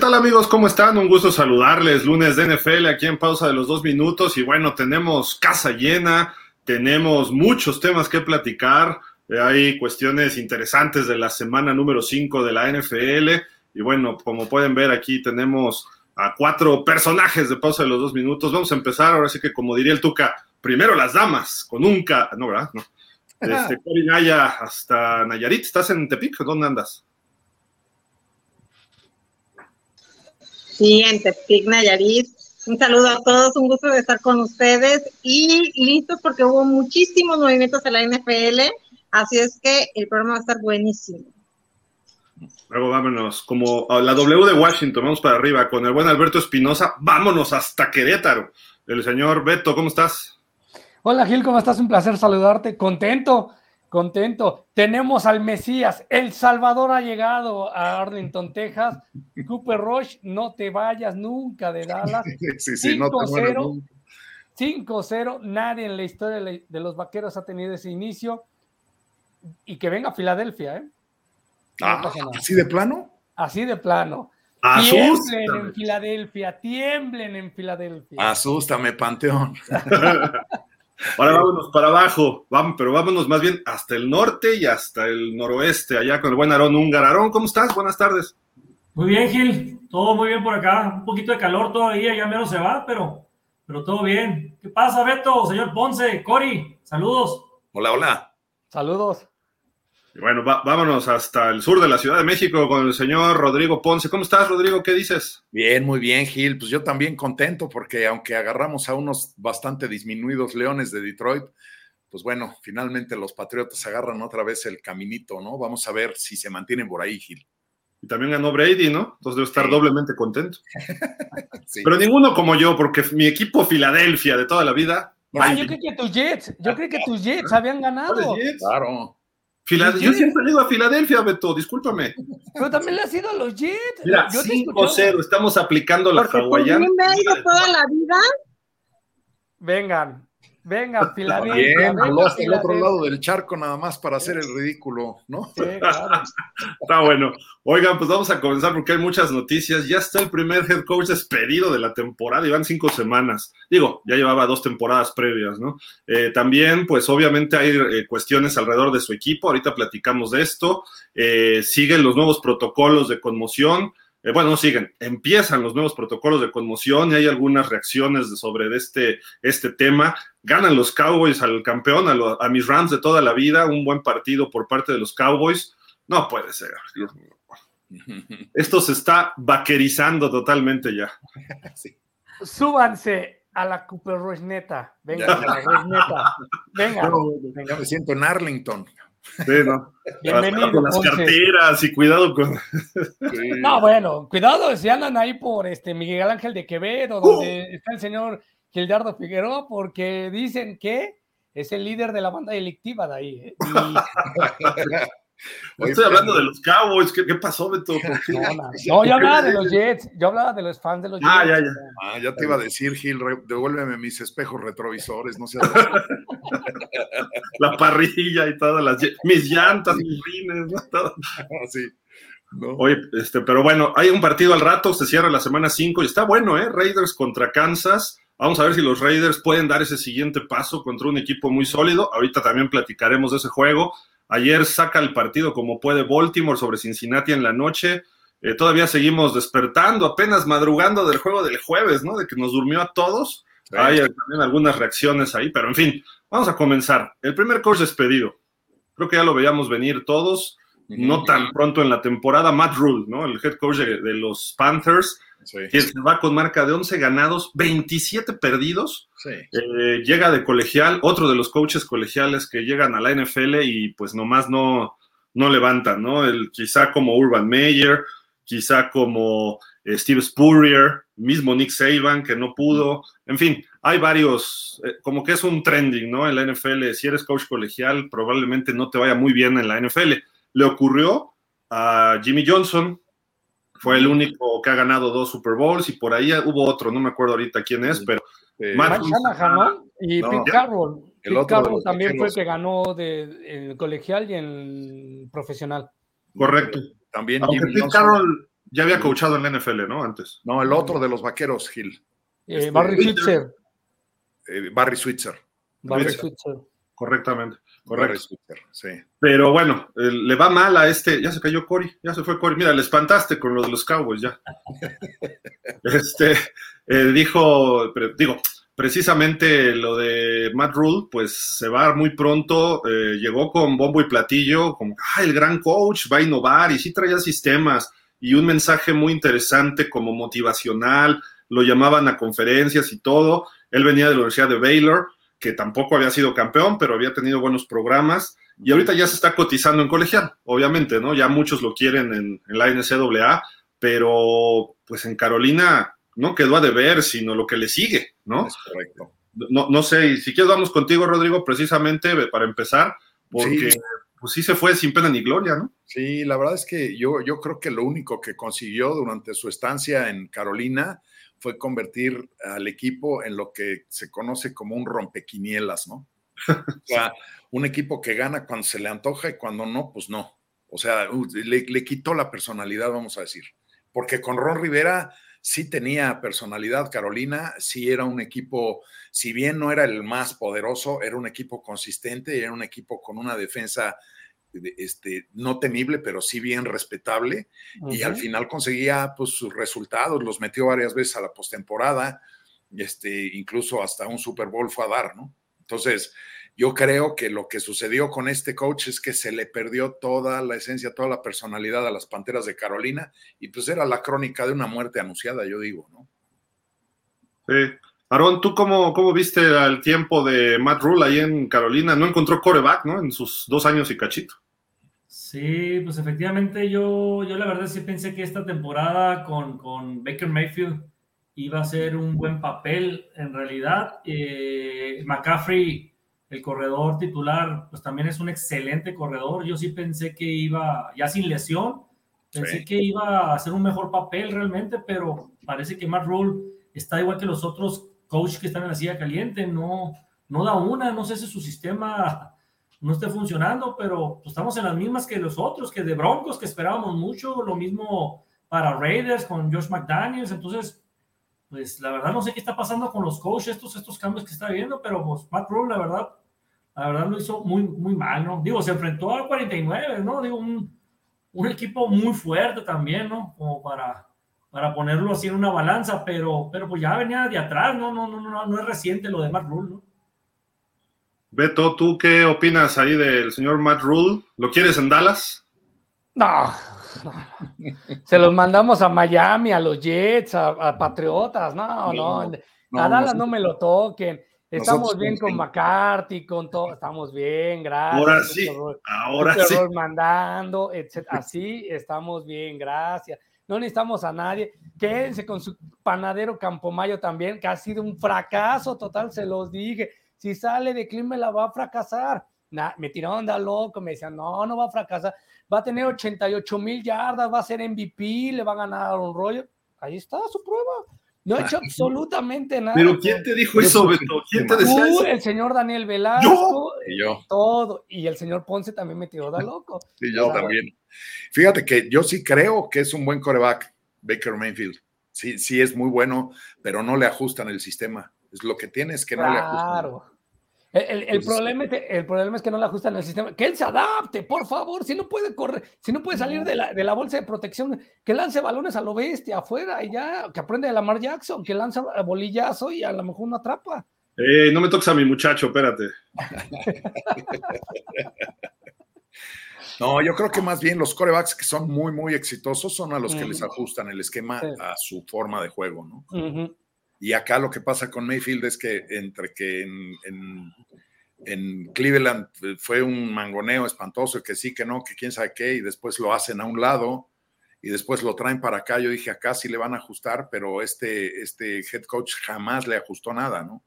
¿Qué tal amigos? ¿Cómo están? Un gusto saludarles. Lunes de NFL aquí en pausa de los dos minutos y bueno, tenemos casa llena, tenemos muchos temas que platicar. Eh, hay cuestiones interesantes de la semana número 5 de la NFL y bueno, como pueden ver aquí tenemos a cuatro personajes de pausa de los dos minutos. Vamos a empezar ahora sí que como diría el Tuca, primero las damas con un K, no, ¿verdad? No. Este, Cori Naya hasta Nayarit, ¿estás en Tepic? ¿Dónde andas? Sí, en Tepic, Nayarit. Un saludo a todos, un gusto de estar con ustedes y listos porque hubo muchísimos movimientos en la NFL, así es que el programa va a estar buenísimo. Luego vámonos, como la W de Washington, vamos para arriba con el buen Alberto Espinosa, vámonos hasta Querétaro. El señor Beto, ¿cómo estás? Hola Gil, ¿cómo estás? Un placer saludarte. Contento, Contento. Tenemos al Mesías. El Salvador ha llegado a Arlington, Texas. Cooper Rush, no te vayas nunca de Dallas. Sí, sí, 5-0. 5-0. Nadie en la historia de los vaqueros ha tenido ese inicio. Y que venga a Filadelfia, ¿eh? ah, ¿Así de plano? Así de plano. Tiemblen en Filadelfia, tiemblen en Filadelfia. Asústame, Panteón. Ahora vámonos para abajo, vamos, pero vámonos más bien hasta el norte y hasta el noroeste, allá con el buen Aarón Ungar. Aarón, ¿cómo estás? Buenas tardes. Muy bien, Gil. Todo muy bien por acá. Un poquito de calor todavía, ya menos se va, pero, pero todo bien. ¿Qué pasa, Beto? Señor Ponce, Cori, saludos. Hola, hola. Saludos bueno, vámonos hasta el sur de la Ciudad de México con el señor Rodrigo Ponce. ¿Cómo estás, Rodrigo? ¿Qué dices? Bien, muy bien, Gil. Pues yo también contento porque aunque agarramos a unos bastante disminuidos leones de Detroit, pues bueno, finalmente los Patriotas agarran otra vez el caminito, ¿no? Vamos a ver si se mantienen por ahí, Gil. Y también ganó Brady, ¿no? Entonces debe estar doblemente contento. Pero ninguno como yo, porque mi equipo Filadelfia de toda la vida. Ah, yo creo que tus Jets, yo creo que tus Jets habían ganado. Claro. Yo siempre he ido a Filadelfia, Beto, discúlpame. Pero también le has ido a los Jets. Mira, 5-0, estamos aplicando la hawaiana. me ha ido toda la vida? Vengan, vengan, Filadelfia. Bien, el otro lado del charco nada más para hacer el ridículo, ¿no? Sí, claro. está bueno. Oigan, pues vamos a comenzar porque hay muchas noticias. Ya está el primer head coach despedido de la temporada y van cinco semanas. Digo, ya llevaba dos temporadas previas, ¿no? Eh, también, pues obviamente hay eh, cuestiones alrededor de su equipo. Ahorita platicamos de esto. Eh, siguen los nuevos protocolos de conmoción. Bueno, no siguen, empiezan los nuevos protocolos de conmoción y hay algunas reacciones sobre este, este tema. Ganan los Cowboys al campeón, a, a mis Rams de toda la vida, un buen partido por parte de los Cowboys. No puede ser, Dios mío. Esto se está vaquerizando totalmente ya. Súbanse a la Cooper Neta. Venga, a la Venga. Ya me siento en Arlington. Sí, ¿no? Bienvenido. Con las carteras y cuidado con. No, bueno, cuidado si andan ahí por este Miguel Ángel de Quevedo, donde uh. está el señor Gildardo Figueroa, porque dicen que es el líder de la banda delictiva de ahí. ¿eh? estoy hablando de los Cowboys. ¿Qué, pasó, Beto? No, yo hablaba de los Jets. Yo hablaba de los fans de los ah, Jets. Ya, ya. Ah, ya te iba a decir, Gil, devuélveme mis espejos retrovisores, no sé. La parrilla y todas las mis llantas, mis rines, ¿no? Todo. Sí. Oye, este, pero bueno, hay un partido al rato, se cierra la semana 5 y está bueno, ¿eh? Raiders contra Kansas. Vamos a ver si los Raiders pueden dar ese siguiente paso contra un equipo muy sólido. Ahorita también platicaremos de ese juego. Ayer saca el partido como puede Baltimore sobre Cincinnati en la noche. Eh, todavía seguimos despertando, apenas madrugando del juego del jueves, ¿no? De que nos durmió a todos. Hay también algunas reacciones ahí, pero en fin, vamos a comenzar. El primer coach despedido. Creo que ya lo veíamos venir todos, no tan pronto en la temporada. Matt Rule, ¿no? El head coach de los Panthers que se va con marca de 11 ganados, 27 perdidos. Eh, llega de colegial, otro de los coaches colegiales que llegan a la NFL y pues nomás no, no levantan, ¿no? El, quizá como Urban Meyer, quizá como eh, Steve Spurrier, mismo Nick Saban que no pudo, en fin, hay varios, eh, como que es un trending, ¿no? En la NFL, si eres coach colegial, probablemente no te vaya muy bien en la NFL. Le ocurrió a Jimmy Johnson, fue el único que ha ganado dos Super Bowls y por ahí hubo otro, no me acuerdo ahorita quién es, pero. Matt ¿no? Y Pete Carroll. Pete Carroll también fue el que ganó de, en el colegial y en el profesional. Correcto. También Aunque Pete Carroll Ya había coachado en la NFL, ¿no? Antes. No, el otro de los vaqueros, Gil. Eh, Este, Barry. Switzer. Eh, Barry Switzer. Barry Switzer. Switzer. Correctamente. Correcto. Sí. Pero bueno, eh, le va mal a este. Ya se cayó Cory, ya se fue Cory. Mira, le espantaste con lo de los Cowboys ya. este eh, dijo, pre- digo, precisamente lo de Matt Rule, pues se va muy pronto. eh, llegó con bombo y platillo, como ah, el gran coach va a innovar y sí traía sistemas y un mensaje muy interesante como motivacional. Lo llamaban a conferencias y todo. Él venía de la Universidad de Baylor, que tampoco había sido campeón, pero había tenido buenos programas. Y ahorita ya se está cotizando en colegial, obviamente, ¿no? Ya muchos lo quieren en, en la NCAA, pero pues en Carolina no quedó a deber, sino lo que le sigue, ¿no? Es correcto. No, no sé, y si quieres vamos contigo, Rodrigo, precisamente para empezar, porque Sí. pues sí se fue sin pena ni gloria, ¿no? Sí, la verdad es que yo, yo creo que lo único que consiguió durante su estancia en Carolina fue convertir al equipo en lo que se conoce como un rompequinielas, ¿no? O sea, un equipo que gana cuando se le antoja y cuando no, pues no. O sea, uh, le, le quitó la personalidad, vamos a decir. Porque con Ron Rivera sí tenía personalidad, Carolina, sí era un equipo, si bien no era el más poderoso, era un equipo consistente, era un equipo con una defensa de- este, no temible, pero sí bien respetable, y al final conseguía pues, sus resultados, los metió varias veces a la postemporada, este, incluso hasta un Super Bowl fue a dar, ¿no? Entonces, yo creo que lo que sucedió con este coach es que se le perdió toda la esencia, toda la personalidad a las Panteras de Carolina, y pues era la crónica de una muerte anunciada, yo digo, ¿no? Sí. Aarón, ¿tú cómo, cómo viste al tiempo de Matt Rule ahí en Carolina? No encontró coreback, ¿no? En sus dos años y cachito. Sí, pues efectivamente yo, yo la verdad sí pensé que esta temporada con, con Baker Mayfield iba a ser un buen papel. En realidad, eh, McCaffrey, el corredor titular, pues también es un excelente corredor. Yo sí pensé que iba, ya sin lesión, pensé Sí. que iba a hacer un mejor papel realmente, pero parece que Matt Rule está igual que los otros coaches que están en la silla caliente, no, no da una, no sé si su sistema no esté funcionando, pero pues, estamos en las mismas que los otros, que de Broncos, que esperábamos mucho, lo mismo para Raiders con Josh McDaniels, entonces, pues la verdad no sé qué está pasando con los coaches, estos, estos cambios que está viendo, pero pues Matt Rule, la verdad, la verdad lo hizo muy, muy mal, ¿no? Digo, se enfrentó al 49, ¿no? Digo, un, un equipo muy fuerte también, ¿no? Como para, para ponerlo así en una balanza, pero, pero pues ya venía de atrás, ¿no? No, no, no, no es reciente lo de Matt Rule, ¿no? Beto, ¿tú qué opinas ahí del señor Matt Rule? ¿Lo quieres en Dallas? No. Se los mandamos a Miami, a los Jets, a, a Patriotas. No, no. No, a Dallas no me lo toquen. Estamos bien con McCarthy, con todo. Estamos bien, gracias. Ahora sí, ahora sí. mandando, etc. Así estamos bien, gracias. No necesitamos a nadie. Quédense con su panadero Campomayo también, que ha sido un fracaso total, se los dije. Si sale de clima, la va a fracasar. Me tiraron de loco, me decían, no, no va a fracasar. Va a tener 88 mil yardas, va a ser MVP, le va a ganar un rollo. Ahí está su prueba. No ha hecho absolutamente nada. Pero ¿quién te dijo eso, Beto? ¿Quién te decía Tú, eso? el señor Daniel Velasco, Y yo, todo. Y el señor Ponce también me tiró de loco. sí, yo también. Fíjate que yo sí creo que es un buen coreback, Baker Mayfield. Sí, sí es muy bueno, pero no le ajustan el sistema. Es lo que tiene es que no le ajustan. El, el- el Entonces- problema es, que- el problema es que no le ajustan el sistema. Que él se adapte, por favor. Si no puede correr, si no puede salir de la, de la bolsa de protección, que lance balones a lo bestia afuera y ya, que aprende de Lamar Jackson, que lanza bolillazo y a lo mejor no atrapa. Eh, no me toques a mi muchacho, espérate. No, yo creo que más bien los corebacks que son muy, muy exitosos son a los que les ajustan el esquema Sí. a su forma de juego, ¿no? Y acá lo que pasa con Mayfield es que entre que en, en- en Cleveland fue un mangoneo espantoso, que sí, que no, que quién sabe qué, y después lo hacen a un lado y después lo traen para acá. Yo dije, acá sí le van a ajustar, pero este, este head coach jamás le ajustó nada, ¿no?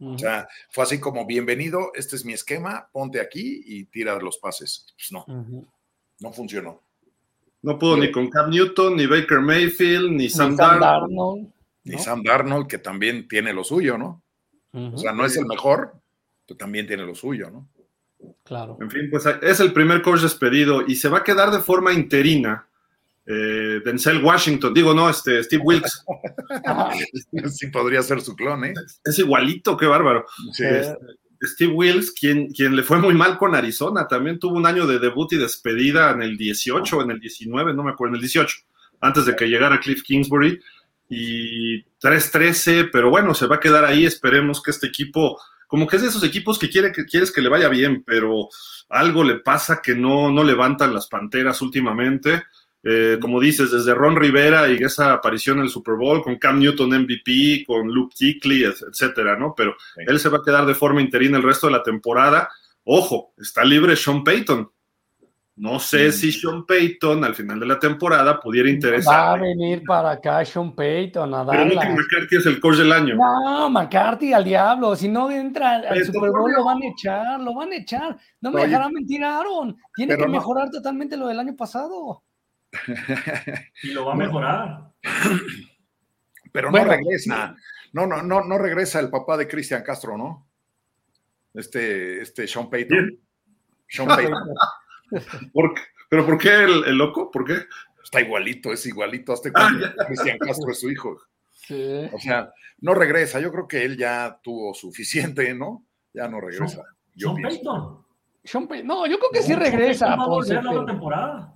O sea, fue así como, bienvenido, este es mi esquema, ponte aquí y tira los pases. Pues no, no funcionó. No pudo ni con Cam Newton, ni Baker Mayfield, ni Ni Sam Sam Darnold. ¿No? Sam Darnold, que también tiene lo suyo, ¿no? O sea, no es el mejor, pero también tiene lo suyo, ¿no? claro. En fin, pues es el primer coach despedido y se va a quedar de forma interina eh, Denzel Washington, digo, no, este, Steve Wilkes. sí, podría ser su clon, ¿eh? Es igualito, qué bárbaro. Sí. Este, Steve Wilkes, quien, quien le fue muy mal con Arizona, también tuvo un año de debut y despedida en el 18, en el 19, no me acuerdo, en el 18, antes de que llegara Cliff Kingsbury. Y 3-13, pero bueno, se va a quedar ahí. Esperemos que este equipo, como que es de esos equipos que, quiere, que quieres que le vaya bien, pero algo le pasa que no, no levantan las panteras últimamente. Eh, como dices, desde Ron Rivera y esa aparición en el Super Bowl con Cam Newton MVP, con Luke Kuechly, etcétera, ¿no? Pero él se va a quedar de forma interina el resto de la temporada. Ojo, está libre Sean Payton. No sé si Sean Payton al final de la temporada pudiera Va a interesar. venir para acá Sean Payton a Pero darla. Mickey McCarthy es el coach del año. No, McCarthy al diablo. Si no entra al- Pero, Super Bowl, lo van a echar, lo van a echar. No me Oye. dejará mentir Aaron. Tiene Pero que no. mejorar totalmente lo del año pasado. Y lo va a mejorar. Pero no Bueno, regresa. No, no, no, no regresa el papá de Cristian Castro, ¿no? Este, este Sean Payton. ¿Quién? Sean Payton. ¿Por qué? ¿Pero por qué el, el loco? ¿Por qué? Está igualito, es igualito. Hasta Ah, cuando Cristian Castro es su hijo. Sí. O sea, no regresa. Yo creo que él ya tuvo suficiente, ¿no? Ya no regresa. Yo Sean. Payton. Sean Pay- No, yo creo que sí regresa. Payton Va a volver la pero- otra temporada.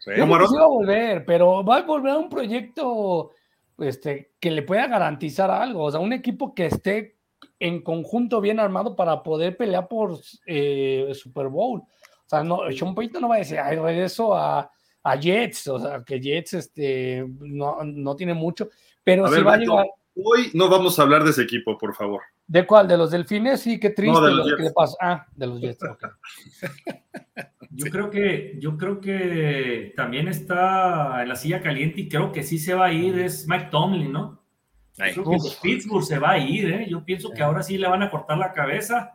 Sí. Yo ¿Cómo, creo que Aaron? sí va a volver, pero va a volver a un proyecto este, que le pueda garantizar algo. O sea, un equipo que esté en conjunto bien armado para poder pelear por eh, Super Bowl. O sea, no, Sean Payton no va a decir, ay, regreso a, a Jets. O sea, que Jets este, no, no tiene mucho, pero A sí ver, va a Beto. llegar. Hoy no vamos a hablar de ese equipo, por favor. ¿De cuál? ¿De los delfines? Sí, qué triste No, de lo los que Jets. le pasa. Ah, de los Jets. ok. Yo creo que, yo creo que también está en la silla caliente y creo que sí se va a ir, es Mike Tomlin, ¿no? Ay, Creo que. Pittsburgh se va a ir, ¿eh? Yo pienso que ahora sí le van a cortar la cabeza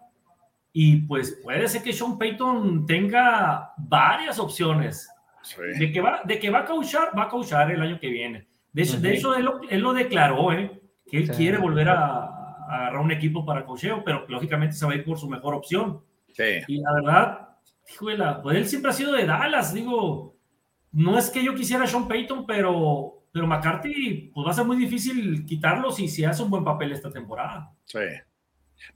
y pues puede ser que Sean Payton tenga varias opciones. sí. De que va, de que va a coachar, va a coachar el año que viene. De hecho, de hecho él, lo, él lo declaró, ¿eh? Que él Sí. quiere volver a, a agarrar un equipo para coacheo, pero lógicamente se va a ir por su mejor opción. Sí. Y la verdad, híjole, pues él siempre ha sido de Dallas, digo, no es que yo quisiera a Sean Payton, pero, pero McCarthy, pues va a ser muy difícil quitarlo si, si hace un buen papel esta temporada. Sí.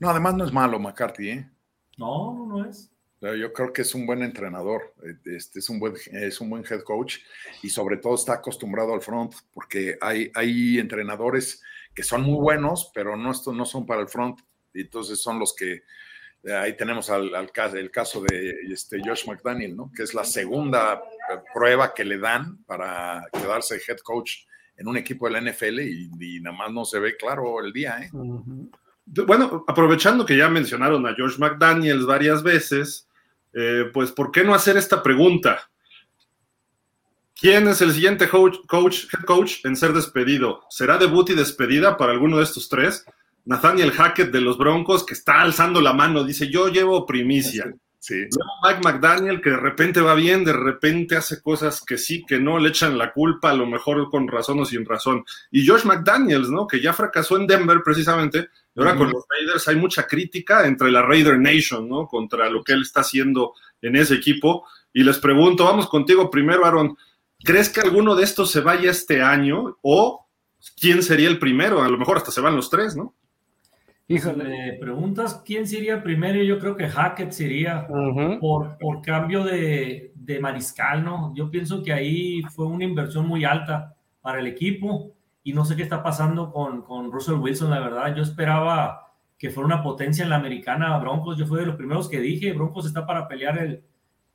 No, además no es malo McCarthy, ¿eh? No, no, no es. Pero Yo creo que es un buen entrenador, eh, este es un buen, es un buen head coach y sobre todo está acostumbrado al front, porque hay, hay entrenadores que son muy buenos, pero no, esto no son para el front, y entonces son los que eh, ahí tenemos al, el caso de este Josh McDaniel, ¿no? que es la segunda prueba que le dan para quedarse head coach en un equipo de la NFL y, y nada más no se ve claro el día. ¿eh? Bueno, aprovechando que ya mencionaron a George McDaniels varias veces, eh, pues ¿por qué no hacer esta pregunta? ¿Quién es el siguiente coach, coach, head coach en ser despedido? ¿Será debut y despedida para alguno de estos tres? Nathaniel Hackett de los Broncos, que está alzando la mano, dice, yo llevo primicia. Sí, Luego Mike McDaniel, que de repente va bien, de repente hace cosas que sí, que no, le echan la culpa, a lo mejor con razón o sin razón. Y Josh McDaniels, ¿no? Que ya fracasó en Denver precisamente, y ahora con los Raiders hay mucha crítica entre la Raider Nation, ¿no? Contra lo que él está haciendo en ese equipo. Y les pregunto, vamos contigo primero, Aaron, ¿crees que alguno de estos se vaya este año? ¿O quién sería el primero? A lo mejor hasta se van los tres, ¿no? Híjole. preguntas quién sería primero, yo creo que Hackett sería por, por cambio de, de mariscal, ¿no? Yo pienso que ahí fue una inversión muy alta para el equipo y no sé qué está pasando con, con Russell Wilson, la verdad. Yo esperaba que fuera una potencia en la americana Broncos. Yo fui de los primeros que dije, Broncos está para pelear el,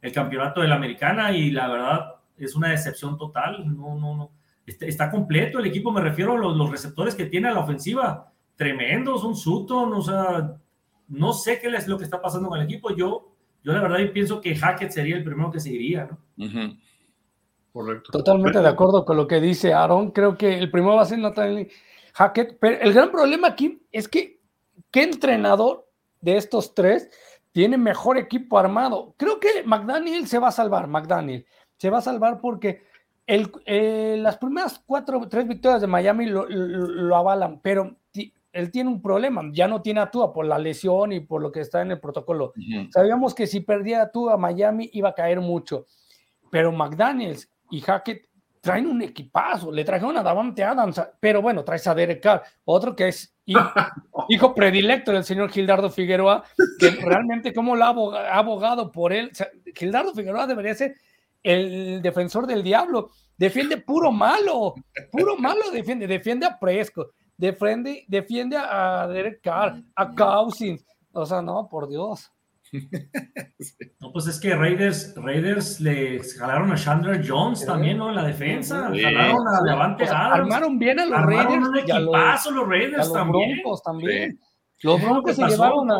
el campeonato de la americana y la verdad es una decepción total. No, no, no. Está, está completo el equipo, me refiero a los, los receptores que tiene a la ofensiva. Tremendos, un Sutton, o sea, no sé qué es lo que está pasando con el equipo. Yo, yo la verdad yo pienso que Hackett sería el primero que se iría, ¿no? Ujú. Correcto. Totalmente de acuerdo con lo que dice Aaron. Creo que el primero va a ser Nathaniel Hackett. Pero el gran problema aquí es que, ¿qué entrenador de estos tres tiene mejor equipo armado? Creo que McDaniel se va a salvar. McDaniel se va a salvar porque el, eh, las primeras cuatro, tres victorias de Miami lo, lo- lo avalan, pero él tiene un problema. Ya no tiene a Tua por la lesión y por lo que está en el protocolo. Sabíamos que si perdía a Miami iba a caer mucho, pero McDaniels y Hackett traen un equipazo, le trajeron a Davante Adams, pero bueno, traes a Derek Carr, otro que es hijo, predilecto del señor Gildardo Figueroa, que realmente como lo ha abogado por él, Gildardo Figueroa debería ser el defensor del diablo, defiende puro malo, puro malo defiende, defiende a Presco, defiende, defiende a Derek Carr, a Cousins, o sea, no, por Dios. No, pues es que Raiders, Raiders le jalaron a Chandler Jones también, ¿no? En la defensa. Jalaron a Levante Armaron bien a los Raiders. Un equipazo los, Raiders los también. Broncos también. Los Broncos se llevaron a,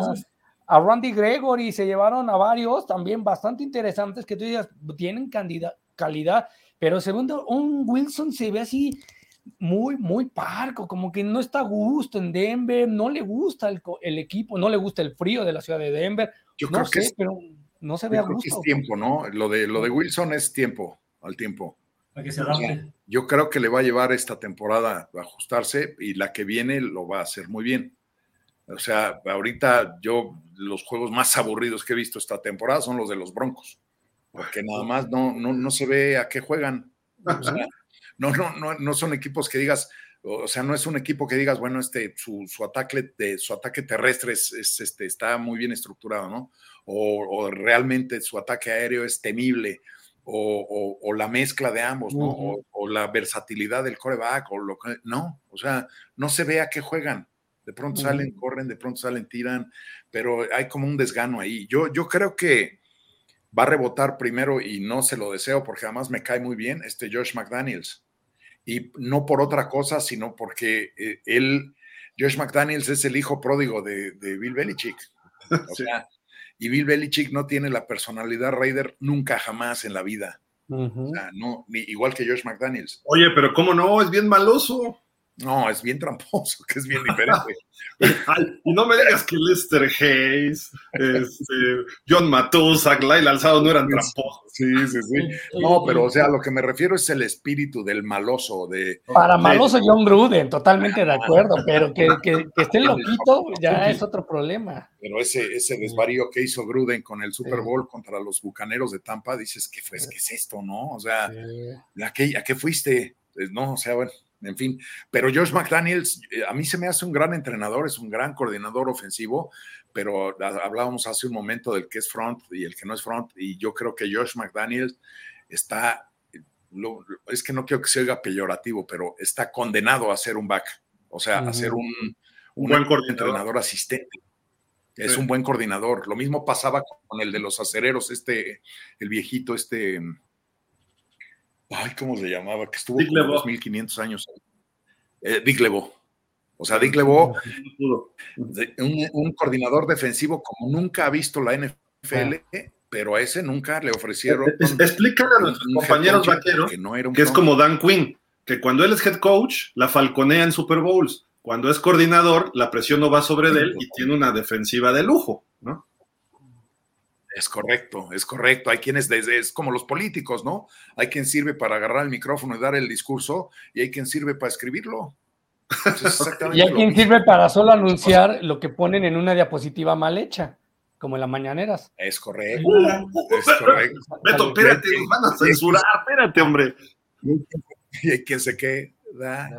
a Randy Gregory, se llevaron a varios también bastante interesantes que tú digas, tienen calidad, pero segundo, un Wilson se ve así muy, muy parco, como que no está a gusto en Denver, no le gusta el, el equipo, no le gusta el frío de la ciudad de Denver. Yo creo que es, pero no se ve a gusto. es tiempo, ¿no? Lo de, lo de Wilson es tiempo, al tiempo. Para que se adapte. Yo creo que le va a llevar esta temporada a ajustarse y la que viene lo va a hacer muy bien. O sea, ahorita yo los juegos más aburridos que he visto esta temporada son los de los Broncos, porque nada más no, no, no se ve a qué juegan. no, no, no, no son equipos que digas, o sea, no es un equipo que digas, bueno, este, su, su ataque, de, su ataque terrestre es, este, está muy bien estructurado, ¿no? O, realmente su ataque aéreo es temible, o, o, la mezcla de ambos, ¿no? o, la versatilidad del coreback, o lo que, no, o sea, no se ve a qué juegan. De pronto salen, corren, de pronto salen, tiran, pero hay como un desgano ahí. Yo, yo creo que va a rebotar primero y no se lo deseo porque además me cae muy bien este Josh McDaniels y no por otra cosa, sino porque eh, él, Josh McDaniels es el hijo pródigo de, Bill Belichick. O sea, y Bill Belichick no tiene la personalidad Raider nunca jamás en la vida. o sea, no, ni, igual que Josh McDaniels. Oye, pero ¿cómo no? Es bien maloso. No, es bien tramposo, que es bien diferente. y no me digas que Lester Hayes, este, John Matusak, Laila Alzado no eran tramposos. Sí, sí, sí. No, pero o sea, lo que me refiero es el espíritu del maloso. De, Para maloso John Gruden, totalmente de acuerdo, pero que, que, esté loquito ya es otro problema. Pero ese, ese desvarío que hizo Gruden con el Super Bowl contra los Bucaneros de Tampa, dices, ¿qué, fue, ¿qué es esto, no? O sea, ¿a qué, ¿a qué fuiste? No, o sea, bueno, en fin. Pero Josh McDaniels, eh, a mí se me hace un gran entrenador, es un gran coordinador ofensivo, pero hablábamos hace un momento del que es front y el que no es front, y yo creo que Josh McDaniels está, es que no quiero que se oiga peyorativo, pero está condenado a ser un back, o sea, a ser un, buen entrenador asistente. Es un buen coordinador. Lo mismo pasaba con el de los acereros, este, el viejito, este, ay, ¿cómo se llamaba? Que estuvo por 2500 años. Eh, Dick Levo. O sea, Dick Levo, un, coordinador defensivo como nunca ha visto la NFL, pero a ese nunca le ofrecieron. explícale a nuestros compañeros vaqueros que, es como Dan Quinn, que cuando él es head coach, la falconea en Super Bowls. Cuando es coordinador, la presión no va sobre él y tiene una defensiva de lujo, ¿no? Es correcto, es correcto. Hay quienes, desde, es como los políticos, ¿no? Hay quien sirve para agarrar el micrófono y dar el discurso y hay quien sirve para escribirlo. y hay quien sirve para solo anunciar lo que ponen en una diapositiva mal hecha, como en las mañaneras. Es correcto. es correcto. Beto, espérate, nos van a censurar, espérate, hombre. Y hay quien se queda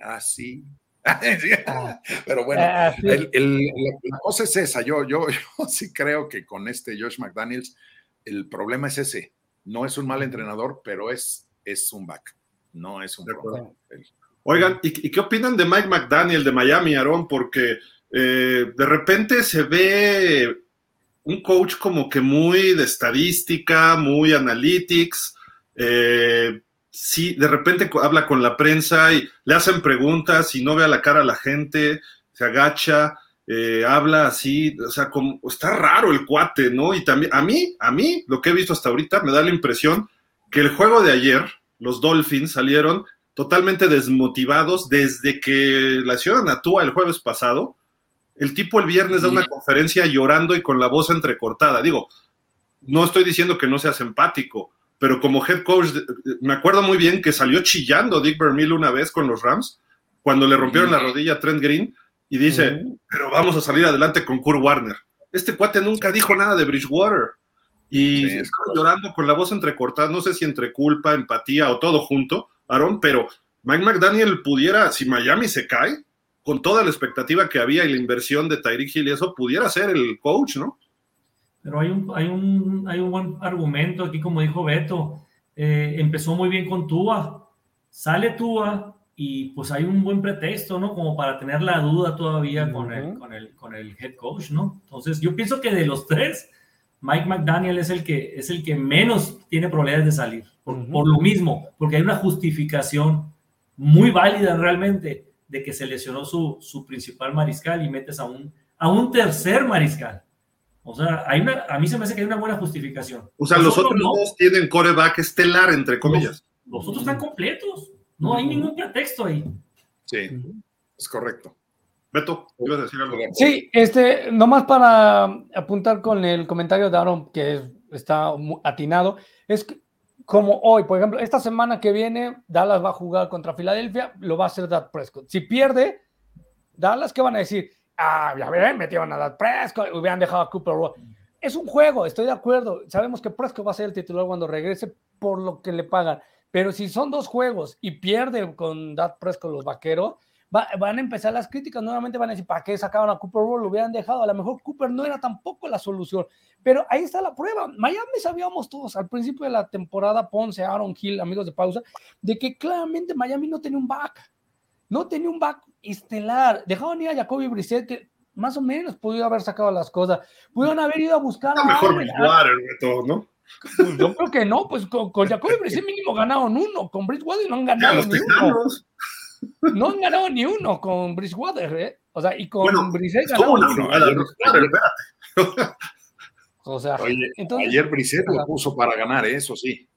así. Pero bueno, ah, la cosa es esa. Yo, yo, yo sí creo que con este Josh McDaniels, el problema es ese. No es un mal entrenador, pero es, es un back. No es un Oigan, ¿y, qué opinan de Mike McDaniel de Miami, Aaron? Porque eh, de repente se ve un coach como que muy de estadística, muy analytics. Eh, sí, de repente habla con la prensa y le hacen preguntas y no ve a la cara a la gente, se agacha, eh, habla así, o sea, como, está raro el cuate, ¿no? Y también, a mí, a mí, lo que he visto hasta ahorita, me da la impresión que el juego de ayer, los Dolphins salieron totalmente desmotivados desde que la hicieron a el jueves pasado. El tipo el viernes da una conferencia llorando y con la voz entrecortada. Digo, no estoy diciendo que no seas empático, pero como head coach, me acuerdo muy bien que salió chillando Dick Vermeil una vez con los Rams, cuando le rompieron la rodilla a Trent Green, y dice, pero vamos a salir adelante con Kurt Warner. Este cuate nunca dijo nada de Bridgewater. Y estaba llorando con la voz entrecortada, no sé si entre culpa, empatía o todo junto, Aaron, pero Mike McDaniel pudiera, si Miami se cae, con toda la expectativa que había y la inversión de Tyreek Hill y eso, pudiera ser el coach, ¿no? Pero hay un, hay un, hay un buen argumento aquí, como dijo Beto. Eh, empezó muy bien con Tua. Sale Tua y pues hay un buen pretexto, ¿no? Como para tener la duda todavía con, el, con, el, con el head coach, ¿no? Entonces, yo pienso que de los tres, Mike McDaniel es el que, es el que menos tiene probabilidades de salir. Por, por lo mismo, porque hay una justificación muy válida realmente de que se lesionó su, su principal mariscal y metes a un, a un tercer mariscal. O sea, hay una, a mí se me hace que hay una buena justificación. O sea, los, otros dos tienen coreback estelar, entre comillas. Los, otros están completos. No hay ningún pretexto ahí. Sí, es correcto. Beto, ibas a decir algo. Sí, este, nomás para apuntar con el comentario de Aaron, que está atinado, es que como hoy, por ejemplo, esta semana que viene, Dallas va a jugar contra Filadelfia, lo va a hacer Dak Prescott. Si pierde, Dallas, ¿qué van a decir? Ah, ya ven, metieron a Dak Prescott, hubieran dejado a Cooper Es un juego, estoy de acuerdo. Sabemos que Prescott va a ser el titular cuando regrese por lo que le pagan. Pero si son dos juegos y pierde con Dak Prescott los vaqueros, van a empezar las críticas, nuevamente van a decir, ¿para qué sacaron a Cooper? Lo hubieran dejado, a lo mejor Cooper no era tampoco la solución, pero ahí está la prueba. Miami sabíamos todos al principio de la temporada, Ponce, Aaron Hill, amigos de pausa, de que claramente Miami no tenía un back, no tenía un back estelar. Dejaron ir a Jacoby Brissett, que más o menos pudo haber sacado las cosas, pudieron haber ido a buscar a... Mejor Bridgewater, ¿no? Pues yo creo que no, pues con, Jacoby Brissett mínimo ganaron uno, con Bridgewater no han ganado ni uno. No han ganado ni uno con Bridgewater, ¿eh? O sea, y con bueno, Brissett ganaron uno. o sea, entonces, ayer Brissett lo puso para ganar, ¿eh? eso sí.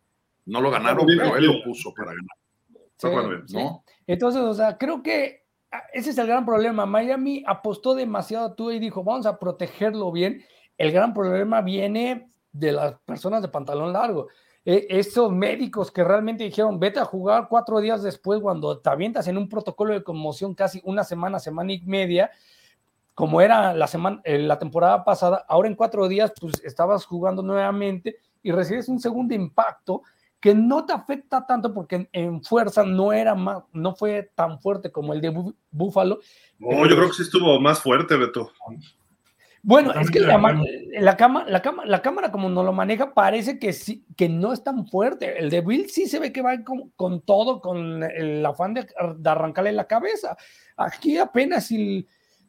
No lo ganaron, pero él lo puso para ganar. ¿no? Entonces, o sea, creo que ah, ese es el gran problema. Miami apostó demasiado a tú y dijo, vamos a protegerlo bien. El gran problema viene de las personas de pantalón largo. E, esos médicos que realmente dijeron, vete a jugar cuatro días después cuando te avientas en un protocolo de conmoción casi una semana, semana y media, como era la, semana, eh, la temporada pasada, ahora en cuatro días pues estabas jugando nuevamente y recibes un segundo impacto que no te afecta tanto porque en, fuerza no era más, no fue tan fuerte como el de Búfalo. No, yo creo que sí estuvo más fuerte, Beto. Bueno, es que la, la, la, la, cámara como no lo maneja parece que sí, que no es tan fuerte. El de Bill sí se ve que va con, con todo, con el afán de, arrancarle la cabeza. Aquí apenas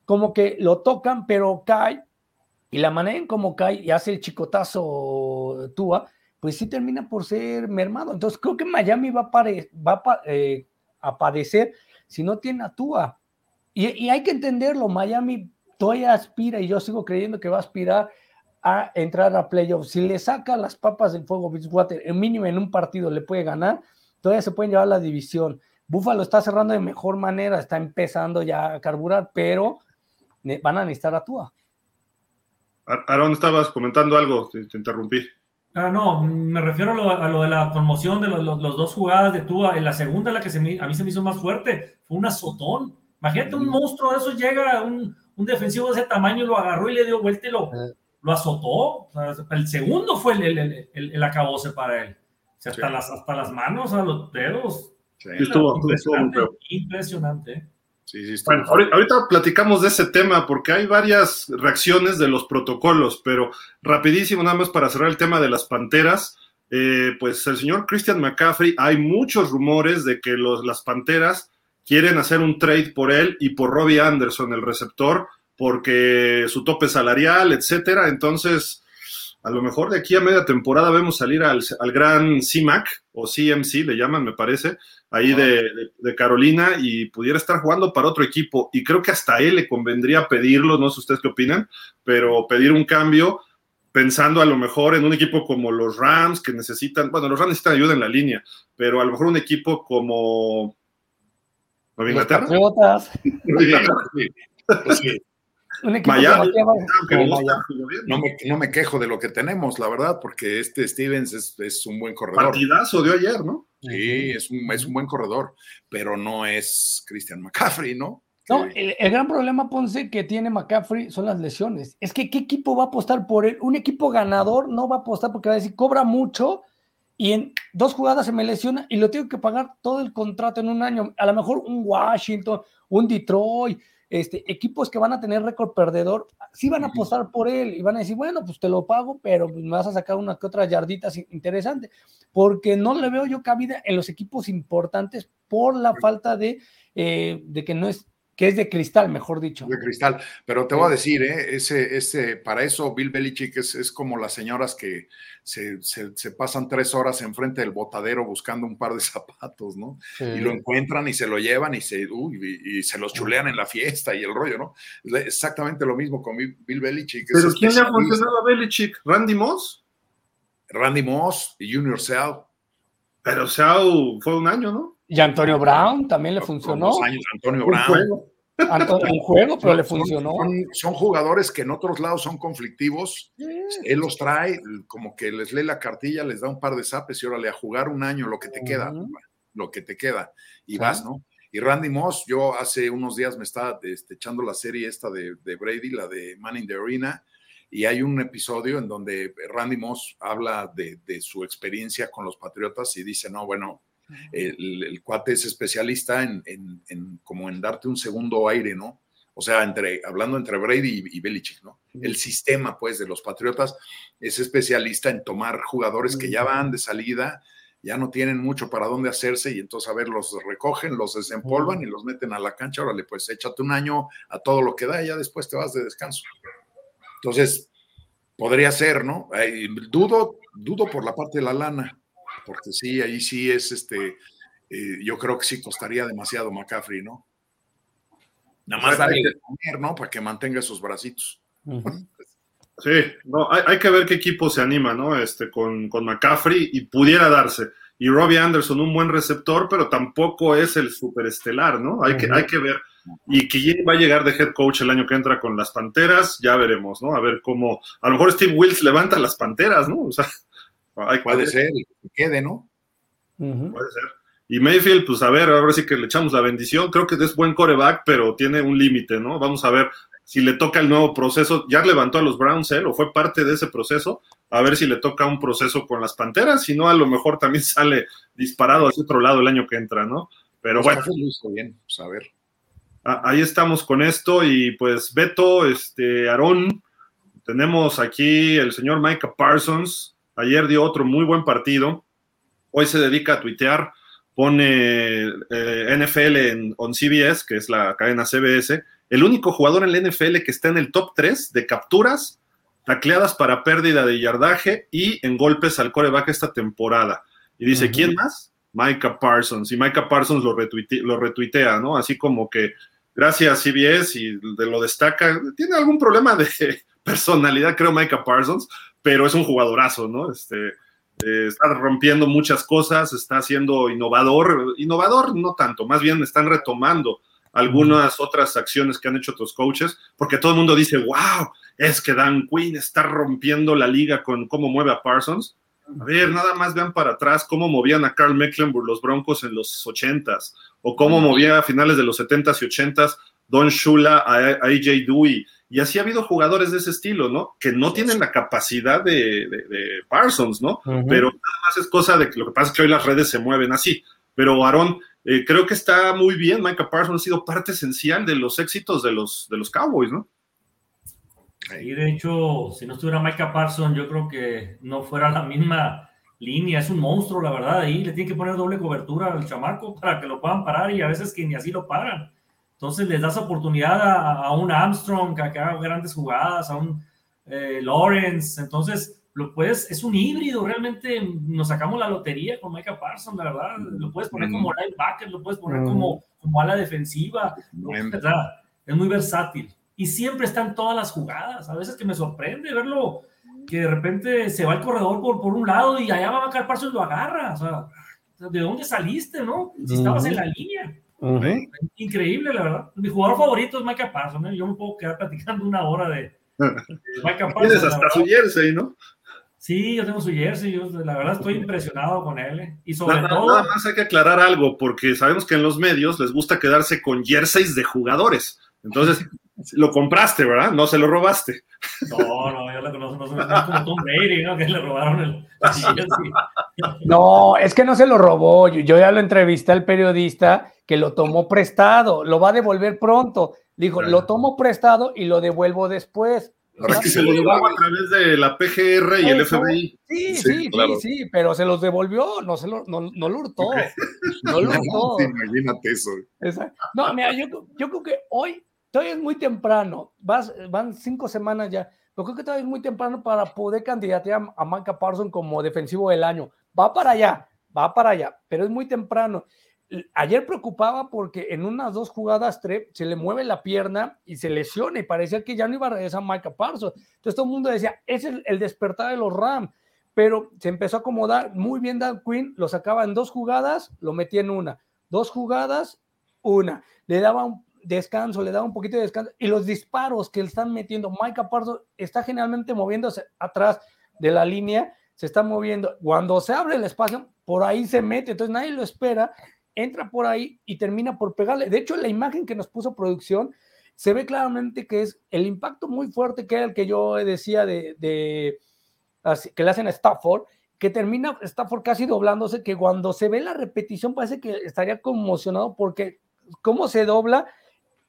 como que lo tocan, pero cae y la manera en cómo cae y hace el chicotazo Tua, pues sí termina por ser mermado. Entonces creo que Miami va a, eh, padecer si no tiene a Tua. Y, hay que entenderlo, Miami todavía aspira y yo sigo creyendo que va a aspirar a entrar a playoffs. Si le saca las papas del fuego Bridgewater, en mínimo en un partido le puede ganar, todavía se pueden llevar la división. Buffalo está cerrando de mejor manera, está empezando ya a carburar, pero van a necesitar a Tua. Aaron, estabas comentando algo, te, interrumpí. Ah, no, me refiero a lo, de la conmoción de los, dos jugadas de Tua. En la segunda, la que se a mí se me hizo más fuerte, fue un azotón. Imagínate un monstruo de eso llega, un, un defensivo de ese tamaño lo agarró y le dio vuelta y lo, lo azotó. el segundo fue el, el, el, acabose para él. hasta, las, hasta las manos, a los dedos. Estuvo, impresionante. impresionante. Bueno, ahorita platicamos de ese tema porque hay varias reacciones de los protocolos, pero rapidísimo, nada más para cerrar el tema de las panteras. Eh, pues el señor Christian McCaffrey, hay muchos rumores de que los, las panteras quieren hacer un trade por él y por Robbie Anderson, el receptor, porque su tope salarial, etcétera. Entonces, a lo mejor de aquí a media temporada vemos salir al, gran CMAC o CMC, le llaman, me parece, ahí de, Carolina y pudiera estar jugando para otro equipo. Y creo que hasta él le convendría pedirlo, no sé ustedes qué opinan, pero pedir un cambio pensando a lo mejor en un equipo como los Rams que necesitan, bueno, los Rams necesitan ayuda en la línea, pero a lo mejor un equipo como ¿Nueva Inglaterra? Los sí. no, me, quejo de lo que tenemos, la verdad, porque este Stevens es, un buen corredor. Partidazo de ayer, ¿no? Sí, es un, es un buen corredor, pero no es Christian McCaffrey, ¿no? No, el, el, gran problema, Ponce, que tiene McCaffrey son las lesiones. Es que, ¿qué equipo va a apostar por él? Un equipo ganador no va a apostar porque va a decir, cobra mucho y en dos jugadas se me lesiona y lo tengo que pagar todo el contrato en un año. A lo mejor un Washington, un Detroit, este, equipos que van a tener récord perdedor, sí van a apostar por él y van a decir, bueno, pues te lo pago, pero pues me vas a sacar una que otra yarditas interesante, porque no le veo yo cabida en los equipos importantes por la falta de, eh, de que no es que es de cristal, mejor dicho. De cristal, pero te voy a decir, ¿eh? ese, ese, para eso Bill Belichick es, es como las señoras que se, se, se, pasan tres horas enfrente del botadero buscando un par de zapatos, ¿no? Sí. Y lo encuentran y se lo llevan y se, uy, y, y, se los chulean en la fiesta y el rollo, ¿no? Es exactamente lo mismo con Bill Belichick. ¿Pero quién le ha funcionado a Belichick? ¿Randy Moss? Randy Moss y Junior Seau. Pero Seau fue un año, ¿no? Y Antonio Brown también le funcionó. Dos años Antonio Brown. Un juego, Antonio, un juego pero le funcionó. Son, son, jugadores que en otros lados son conflictivos. Él los trae, como que les lee la cartilla, les da un par de zapes y órale a jugar un año lo que te queda, uh -huh. lo que te queda. Y ¿Sí? vas, ¿no? Y Randy Moss, yo hace unos días me estaba este, echando la serie esta de, de, Brady, la de Man in the Arena, y hay un episodio en donde Randy Moss habla de, de su experiencia con los Patriotas y dice, no, bueno, el, el, cuate es especialista en, en, en, como en darte un segundo aire, ¿no? O sea, entre, hablando entre Brady y, y Belichick, ¿no? El sistema, pues, de los Patriotas es especialista en tomar jugadores que ya van de salida, ya no tienen mucho para dónde hacerse y entonces, a ver, los recogen, los desempolvan y los meten a la cancha, órale, pues échate un año a todo lo que da y ya después te vas de descanso. Entonces, podría ser, ¿no? Eh, dudo, dudo por la parte de la lana, porque sí, ahí sí es este, eh, yo creo que sí costaría demasiado McCaffrey, ¿no? Nada más darle de comer, ¿no? Para que mantenga sus bracitos. Uh -huh. Sí, no, hay, hay, que ver qué equipo se anima, ¿no? Este, con, con McCaffrey y pudiera darse. Y Robbie Anderson, un buen receptor, pero tampoco es el superestelar, ¿no? Hay, uh -huh. que, hay que ver. Y quién va a llegar de head coach el año que entra con las Panteras, ya veremos, ¿no? A ver cómo. A lo mejor Steve Wills levanta las Panteras, ¿no? O sea, hay puede ser, que quede, ¿no? Uh -huh. Puede ser. Y Mayfield, pues a ver, ahora sí que le echamos la bendición. Creo que es buen coreback, pero tiene un límite, ¿no? Vamos a ver si le toca el nuevo proceso. Ya levantó a los Browns él, o fue parte de ese proceso. A ver si le toca un proceso con las Panteras. Si no, a lo mejor también sale disparado hacia otro lado el año que entra, ¿no? Pero pues bueno. Bien, pues a ver. Ahí estamos con esto. Y pues Beto, este, Aarón, tenemos aquí el señor Micah Parsons. Ayer dio otro muy buen partido. Hoy se dedica a tuitear pone eh, NFL en on CBS, que es la cadena CBS, el único jugador en la NFL que está en el top 3 de capturas, tacleadas para pérdida de yardaje y en golpes al coreback esta temporada. Y dice, uh -huh. ¿quién más? Micah Parsons. Y Micah Parsons lo, retuite, lo retuitea, ¿no? Así como que gracias CBS y de lo destaca. Tiene algún problema de personalidad, creo, Micah Parsons, pero es un jugadorazo, ¿no? Este, eh, está rompiendo muchas cosas, está siendo innovador, innovador no tanto, más bien están retomando algunas otras acciones que han hecho otros coaches, porque todo el mundo dice, wow, es que Dan Quinn está rompiendo la liga con cómo mueve a Parsons. A ver, nada más vean para atrás cómo movían a Carl Mecklenburg los Broncos en los 80s, o cómo movía a finales de los 70s y 80s Don Shula a, a AJ Dewey y así ha habido jugadores de ese estilo, ¿no? Que no tienen la capacidad de, de, de Parsons, ¿no? Uh -huh. Pero nada más es cosa de que lo que pasa es que hoy las redes se mueven así. Pero Aarón, eh, creo que está muy bien. Micah Parsons ha sido parte esencial de los éxitos de los, de los Cowboys, ¿no? Y de hecho, si no estuviera Micah Parsons, yo creo que no fuera la misma línea. Es un monstruo, la verdad. Ahí le tiene que poner doble cobertura al chamaco para que lo puedan parar y a veces que ni así lo paran. Entonces les das oportunidad a, a un Armstrong a que haga grandes jugadas, a un eh, Lawrence. Entonces, lo puedes, es un híbrido, realmente nos sacamos la lotería con Micah Parsons, la verdad. Lo puedes poner como linebacker, lo puedes poner como, como ala defensiva, ¿verdad? Es muy versátil. Y siempre están todas las jugadas. A veces que me sorprende verlo, que de repente se va el corredor por, por un lado y allá va Micah Parsons y lo agarra. O sea, ¿de dónde saliste, no? Si estabas en la línea. Uh -huh. Increíble, la verdad. Mi jugador favorito es Micah Parsons. ¿eh? Yo me puedo quedar platicando una hora de, de Micah Parsons. Tienes hasta su jersey, ¿no? Sí, yo tengo su jersey, yo la verdad estoy impresionado con él. ¿eh? Y sobre nada, todo. Nada más hay que aclarar algo, porque sabemos que en los medios les gusta quedarse con jerseys de jugadores. Entonces, lo compraste, ¿verdad? No se lo robaste. No, no, yo la conozco, no, no, como Tom Brady, ¿no? Que le robaron el, jersey. No, es que no se lo robó. Yo, yo ya lo entrevisté al periodista que lo tomó prestado, lo va a devolver pronto. Dijo, lo tomo prestado y lo devuelvo después. Es que se lo llevaba a través de la PGR y el FBI. Sí, sí, sí, claro. sí, pero se los devolvió, no, se lo, no, no lo hurtó. Okay. No lo hurtó. Imagínate eso. Exacto. No, mira, yo, yo creo que hoy, todavía es muy temprano, Vas, van cinco semanas ya, yo creo que todavía es muy temprano para poder candidatear a, Micah Parsons como defensivo del año. Va para allá, va para allá, pero es muy temprano. Ayer preocupaba porque en unas dos jugadas se le mueve la pierna y se lesiona y parecía que ya no iba a regresar Micah Parsons. Entonces todo el mundo decía, es el, el despertar de los Rams, pero se empezó a acomodar muy bien Dan Quinn, lo sacaba en dos jugadas, lo metía en una, dos jugadas, una, le daba un descanso, le daba un poquito de descanso. Y los disparos que le están metiendo, Micah Parsons está generalmente moviéndose atrás de la línea, se está moviendo, cuando se abre el espacio, por ahí se mete, entonces nadie lo espera entra por ahí y termina por pegarle. De hecho, la imagen que nos puso producción se ve claramente que es el impacto muy fuerte que era el que yo decía de, que le hacen a Stafford, que termina Stafford casi doblándose, que cuando se ve la repetición parece que estaría conmocionado porque cómo se dobla,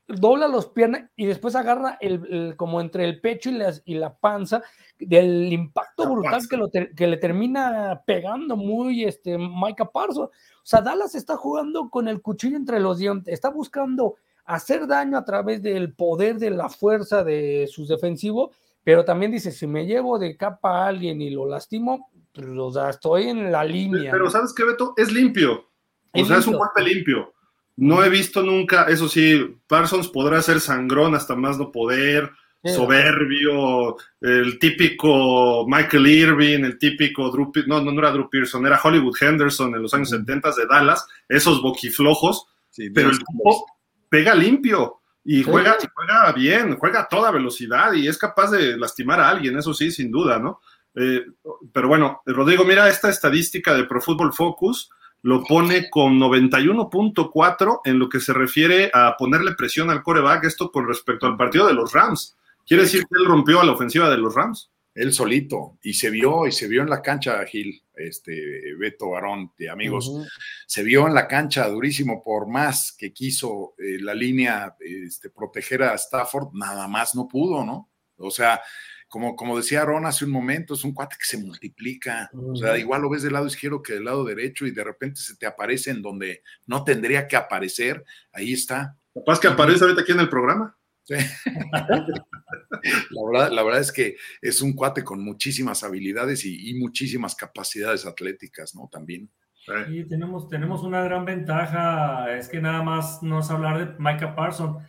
dobla los piernas y después agarra el, el como entre el pecho y, las, y la panza del impacto la brutal que, lo ter, que, le termina pegando muy este Micah Parsons. O sea, Dallas está jugando con el cuchillo entre los dientes, está buscando hacer daño a través del poder de la fuerza de sus defensivos, pero también dice, si me llevo de capa a alguien y lo lastimo, pues, o sea, estoy en la línea. Pero, ¿no? ¿sabes qué, Beto? Es limpio. O es sea, limpio. es un golpe limpio. No he visto nunca, eso sí, Parsons podrá ser sangrón hasta más no poder, sí, soberbio, el típico Michael Irving, el típico Drew, no, no era Drew Pearson, era Hollywood Henderson en los años uh -huh. 70 de Dallas, esos boquiflojos, sí, pero el tipo pega limpio y juega, sí. juega bien, juega a toda velocidad y es capaz de lastimar a alguien, eso sí, sin duda, ¿no? Eh, pero bueno, Rodrigo, mira esta estadística de Pro Football Focus, lo pone con 91.4 en lo que se refiere a ponerle presión al coreback, esto con respecto al partido de los Rams. ¿Quiere decir que él rompió a la ofensiva de los Rams? Él solito, y se vio, y se vio en la cancha, Gil, este, Beto Barón, de amigos, uh -huh. se vio en la cancha durísimo, por más que quiso eh, la línea este, proteger a Stafford, nada más no pudo, ¿no? O sea, como, como decía Aaron hace un momento, es un cuate que se multiplica. Uh -huh. O sea, igual lo ves del lado izquierdo que del lado derecho y de repente se te aparece en donde no tendría que aparecer. Ahí está. Capaz que aparece ahorita aquí en el programa. Sí. la, verdad, la verdad es que es un cuate con muchísimas habilidades y, y muchísimas capacidades atléticas, ¿no? También. Sí, tenemos, tenemos una gran ventaja, es que nada más no es hablar de Micah Parsons.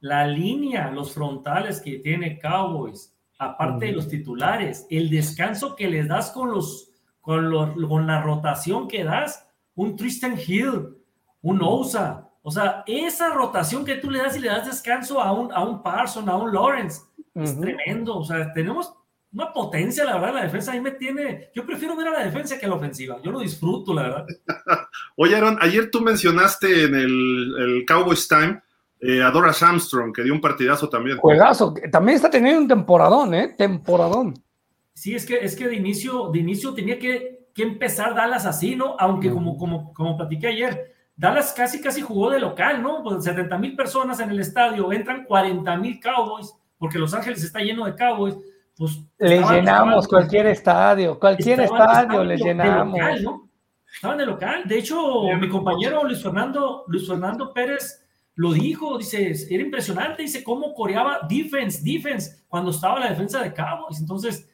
La línea, los frontales que tiene Cowboys, aparte de los titulares, el descanso que les das con, los, con, los, con la rotación que das, un Tristan Hill, un Ousa, o sea, esa rotación que tú le das y le das descanso a un, a un Parson, a un Lawrence, uh -huh. es tremendo, o sea, tenemos una potencia, la verdad, la defensa ahí me tiene, yo prefiero ver a la defensa que a la ofensiva, yo lo disfruto, la verdad. Oye, Aaron, ayer tú mencionaste en el, el Cowboys Time, eh, a Doras Armstrong, que dio un partidazo también. Juegazo, también está teniendo un temporadón, ¿eh? Temporadón. Sí, es que, es que de, inicio, de inicio tenía que, que empezar Dallas así, ¿no? Aunque como, como, como platiqué ayer, Dallas casi, casi jugó de local, ¿no? Pues 70 mil personas en el estadio, entran 40 mil Cowboys, porque Los Ángeles está lleno de Cowboys. Pues le estaban, llenamos estaban, cualquier estadio, cualquier estadio le llenamos. De local, ¿no? Estaban de local. De hecho, mi compañero Luis Fernando, Luis Fernando Pérez lo dijo, dice, era impresionante, dice cómo coreaba defense, defense, cuando estaba la defensa de Cowboys. Entonces,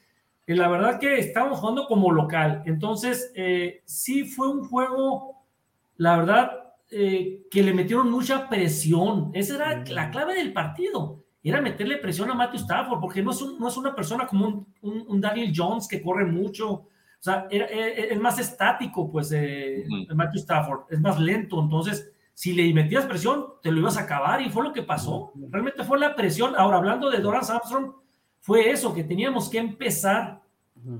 eh, la verdad que estábamos jugando como local. Entonces, eh, sí fue un juego, la verdad, eh, que le metieron mucha presión. Esa era la clave del partido. Era meterle presión a Matthew Stafford, porque no es, un, no es una persona como un, un, un, Daniel Jones que corre mucho. O sea, es más estático, pues, eh. Matthew Stafford. Es más lento. Entonces, si le metías presión, te lo ibas a acabar y fue lo que pasó. Realmente fue la presión. Ahora, hablando de Doran Armstrong, fue eso, que teníamos que empezar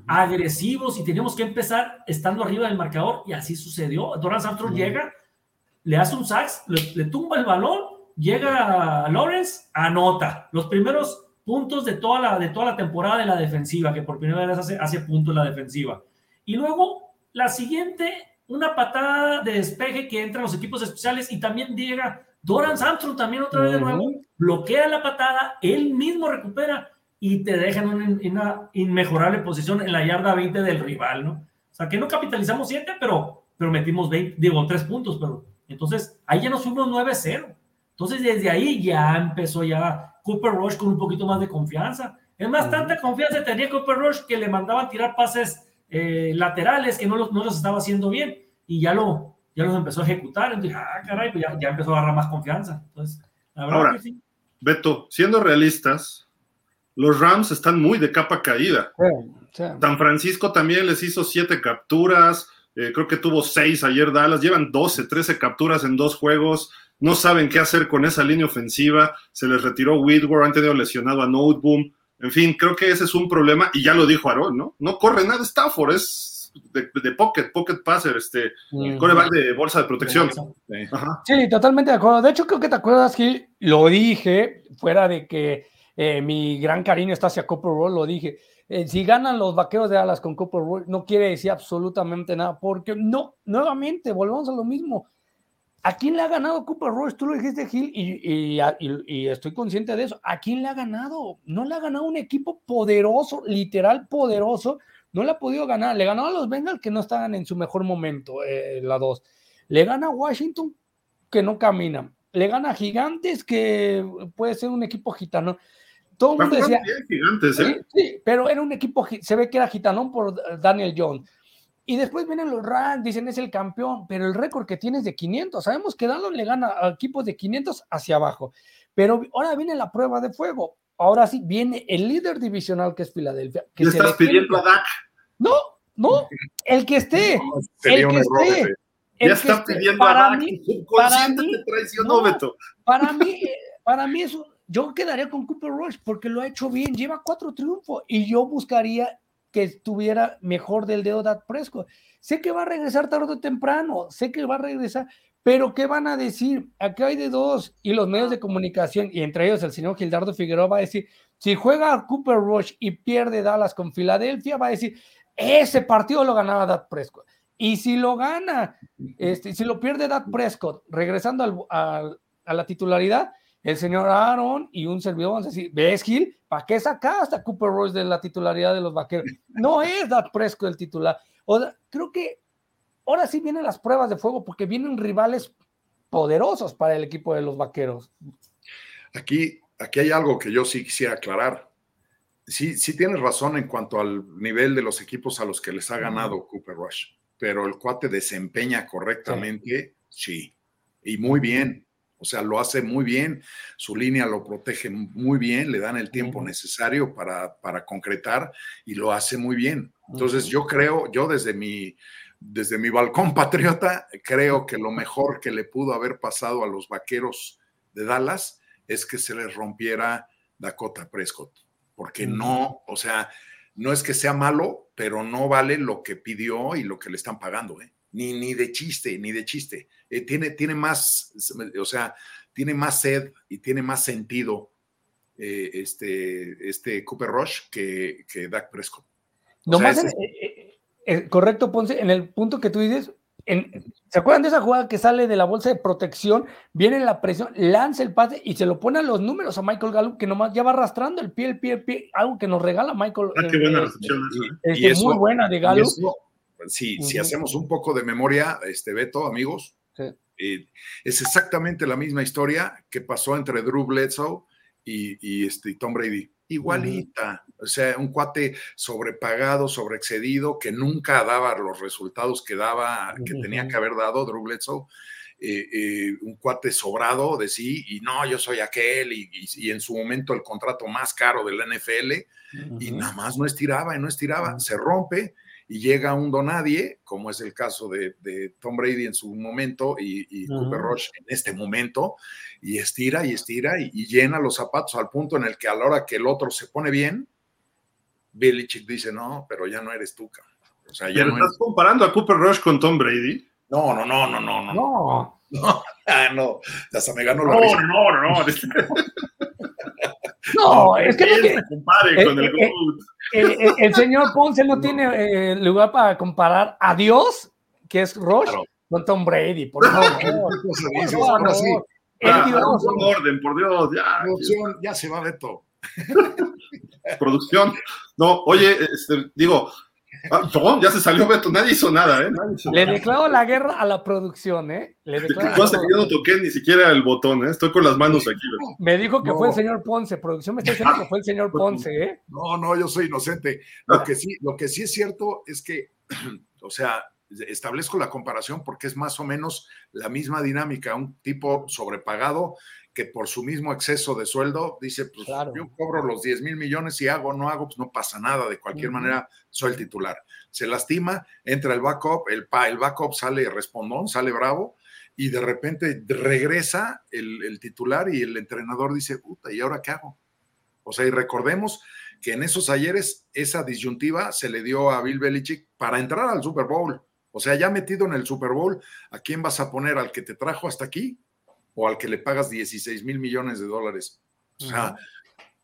agresivos y teníamos que empezar estando arriba del marcador y así sucedió. Doran Armstrong llega, le hace un sax, le, tumba el balón, llega Lawrence, anota los primeros puntos de toda la, de toda la temporada de la defensiva, que por primera vez hace, hace puntos la defensiva. Y luego la siguiente, una patada de despeje que entra los equipos especiales y también llega Doran Armstrong también otra vez de nuevo, bloquea la patada, él mismo recupera y te dejan en una inmejorable posición en la yarda 20 del rival, ¿no? O sea, que no capitalizamos 7, pero, pero metimos 20, digo, 3 puntos, pero entonces ahí ya nos fuimos 9-0. Entonces desde ahí ya empezó ya Cooper Rush con un poquito más de confianza. Es más, tanta confianza tenía Cooper Rush que le mandaban tirar pases eh, laterales que no los, no los estaba haciendo bien y ya, lo, ya los empezó a ejecutar. Entonces, ah, caray, pues ya, ya empezó a agarrar más confianza. Entonces, la verdad Ahora, que sí. Beto, siendo realistas, los Rams están muy de capa caída. Sí, sí. San Francisco también les hizo siete capturas, eh, creo que tuvo seis ayer Dallas, llevan 12, 13 capturas en dos juegos, no saben qué hacer con esa línea ofensiva, se les retiró Whitworth, han tenido lesionado a Noteboom, en fin, creo que ese es un problema, y ya lo dijo Aaron, ¿no? No corre nada Stafford, es de, de pocket, pocket passer, este, Ujú. coreback de bolsa de protección. Sí, totalmente de acuerdo. De hecho, creo que te acuerdas que lo dije, fuera de que eh, mi gran cariño está hacia Cooper Rush, lo dije. Eh, si ganan los vaqueros de Dallas con Cooper Rush, no quiere decir absolutamente nada, porque no, nuevamente, volvemos a lo mismo. ¿A quién le ha ganado Cooper Rush? Tú lo dijiste, Gil, y, y- y- y estoy consciente de eso. ¿A quién le ha ganado? No le ha ganado un equipo poderoso, literal poderoso. No le ha podido ganar. Le ganó a los Bengals que no estaban en su mejor momento, eh, la 2. Le gana a Washington que no camina. Le gana a Gigantes que puede ser un equipo gitano. Todo el mundo decía, gigantes, ¿eh? Sí, sí, pero era un equipo, se ve que era gitanón por Daniel Jones. Y después vienen los Rams, dicen es el campeón, pero el récord que tiene es de 500. Sabemos que Dallas le gana a equipos de 500 hacia abajo. Pero ahora viene la prueba de fuego. Ahora sí viene el líder divisional que es Filadelfia. Que Le estás pidiendo a. Dak. No, no, el que esté. El que error. esté. el Ya está esté. pidiendo a para Dak. mí, para mí, te traicionó, no. Beto. para mí, para mí eso, yo quedaría con Cooper Rush porque lo ha hecho bien, lleva cuatro triunfos y yo buscaría que estuviera mejor del dedo Dak Prescott. Sé que va a regresar tarde o temprano, sé que va a regresar, pero ¿qué van a decir? Aquí hay de dos y los medios de comunicación y entre ellos el señor Gildardo Figueroa va a decir, si juega Cooper Rush y pierde Dallas con Filadelfia, va a decir, ese partido lo ganaba Dak Prescott. Y si lo gana, este, si lo pierde Dak Prescott, regresando al- al- a la titularidad, el señor Aaron y un servidor van a decir, ¿ves, Gil? ¿Para qué sacaste a Cooper Rush de la titularidad de los vaqueros? No es Dak Prescott el titular. O sea, creo que ahora sí vienen las pruebas de fuego porque vienen rivales poderosos para el equipo de los vaqueros. Aquí, aquí hay algo que yo sí quisiera aclarar. Sí, sí tienes razón en cuanto al nivel de los equipos a los que les ha ganado Cooper Rush, pero el cuate desempeña correctamente, sí, y muy bien. O sea, lo hace muy bien, su línea lo protege muy bien, le dan el tiempo necesario para, para concretar y lo hace muy bien. Entonces yo creo, yo desde mi, desde mi balcón patriota, creo que lo mejor que le pudo haber pasado a los vaqueros de Dallas es que se les rompiera Dakota Prescott, porque no, o sea, no es que sea malo, pero no vale lo que pidió y lo que le están pagando, ¿eh? Ni, ni de chiste, ni de chiste. Eh, tiene, tiene más, o sea, tiene más sed y tiene más sentido eh, este, este Cooper Rush que, que Dak Prescott. O Nomás sea, en- ese eh, eh, eh, correcto, Ponce, en el punto que tú dices, en- ¿se acuerdan de esa jugada que sale de la bolsa de protección? Viene la presión, lanza el pase y se lo pone a los números a Michael Gallup, que nomás ya va arrastrando el pie, el pie, el pie, algo que nos regala Michael. Ah, qué buena eh, recepción ¿eh? este, Y eso- muy buena de Y Si Ujú. hacemos un poco de memoria, este Beto, amigos, Sí. eh, es exactamente la misma historia que pasó entre Drew Bledsoe y, y, este, Tom Brady. Igualita. O sea, un cuate sobrepagado, sobreexcedido, que nunca daba los resultados que daba, que tenía que haber dado Drew Bledsoe. eh, eh, un cuate sobrado de sí, y no, yo soy aquel, y, y- y en su momento el contrato más caro del NFL, y nada más no estiraba y no estiraba, Ujú. se rompe y llega un donadie, como es el caso de, de Tom Brady en su momento y. Cooper Rush en este momento, y estira y estira y, y llena los zapatos al punto en el que a la hora que el otro se pone bien, Belichick dice, no, pero ya no eres tú, cabrón. O sea, ya ¿Pero no estás eres... comparando a Cooper Rush con Tom Brady? No, no, no, no, no, no. No, No, ah, no, hasta me ganó la No, risa. no, no. no, es que no se compare Eh, con el eh, eh, GOAT. eh, eh, el señor Ponce no tiene eh, lugar para comparar a Dios, que es Claro. con Tom Brady, por favor. Orden, por Dios, ya. producción, ya se va Beto. Producción. No, oye, este, digo, ah, no, ya se salió Beto, nadie hizo nada, ¿eh? Nadie hizo Le nada. declaro la guerra a la producción, ¿eh? Le declaro yo no toqué ni siquiera el botón, ¿eh? Estoy con las manos aquí. Beto. Me dijo que No. fue el señor Ponce. Producción me está diciendo que fue el señor Ponce, ¿eh? No, no, yo soy inocente. Lo que sí, lo que sí es cierto es que, o sea, establezco la comparación porque es más o menos la misma dinámica. Un tipo sobrepagado que por su mismo exceso de sueldo dice, pues Claro. yo cobro los 10 mil millones y hago, no hago, pues no pasa nada. De cualquier manera, soy el titular. Se lastima, entra el backup, el, el backup sale respondón, sale bravo. Y de repente regresa el, el titular y el entrenador dice, puta, ¿y ahora qué hago? O sea, y recordemos que en esos ayeres esa disyuntiva se le dio a Bill Belichick para entrar al Super Bowl. O sea, ya metido en el Super Bowl, ¿a quién vas a poner? ¿Al que te trajo hasta aquí? ¿O al que le pagas 16 mil millones de dólares? O sea,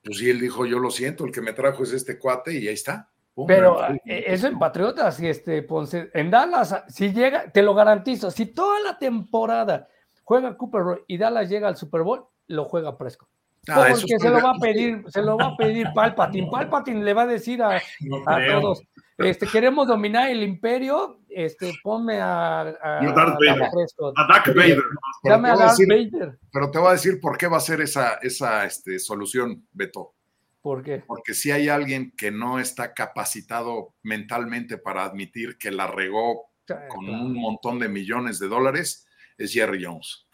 pues sí, él dijo, yo lo siento, el que me trajo es este cuate y ahí está. Pum. Pero eh, eso en Patriotas, y este Ponce, en Dallas, si llega, te lo garantizo, si toda la temporada juega Cooper Rush y Dallas llega al Super Bowl, lo juega Prescott. Ah, Porque se lo va a pedir, se lo va a pedir Palpatine. Palpatine le va a decir a, No a todos, este, queremos dominar el imperio, este, ponme a, a, a Darth a Vader. Prescott. A Dak Vader. Pero Dame te a a Darth decir- Vader. Pero te voy a decir por qué va a ser esa, esa este, solución, Beto. ¿Por qué? Porque si hay alguien que no está capacitado mentalmente para admitir que la regó con un montón de millones de dólares, es Jerry Jones.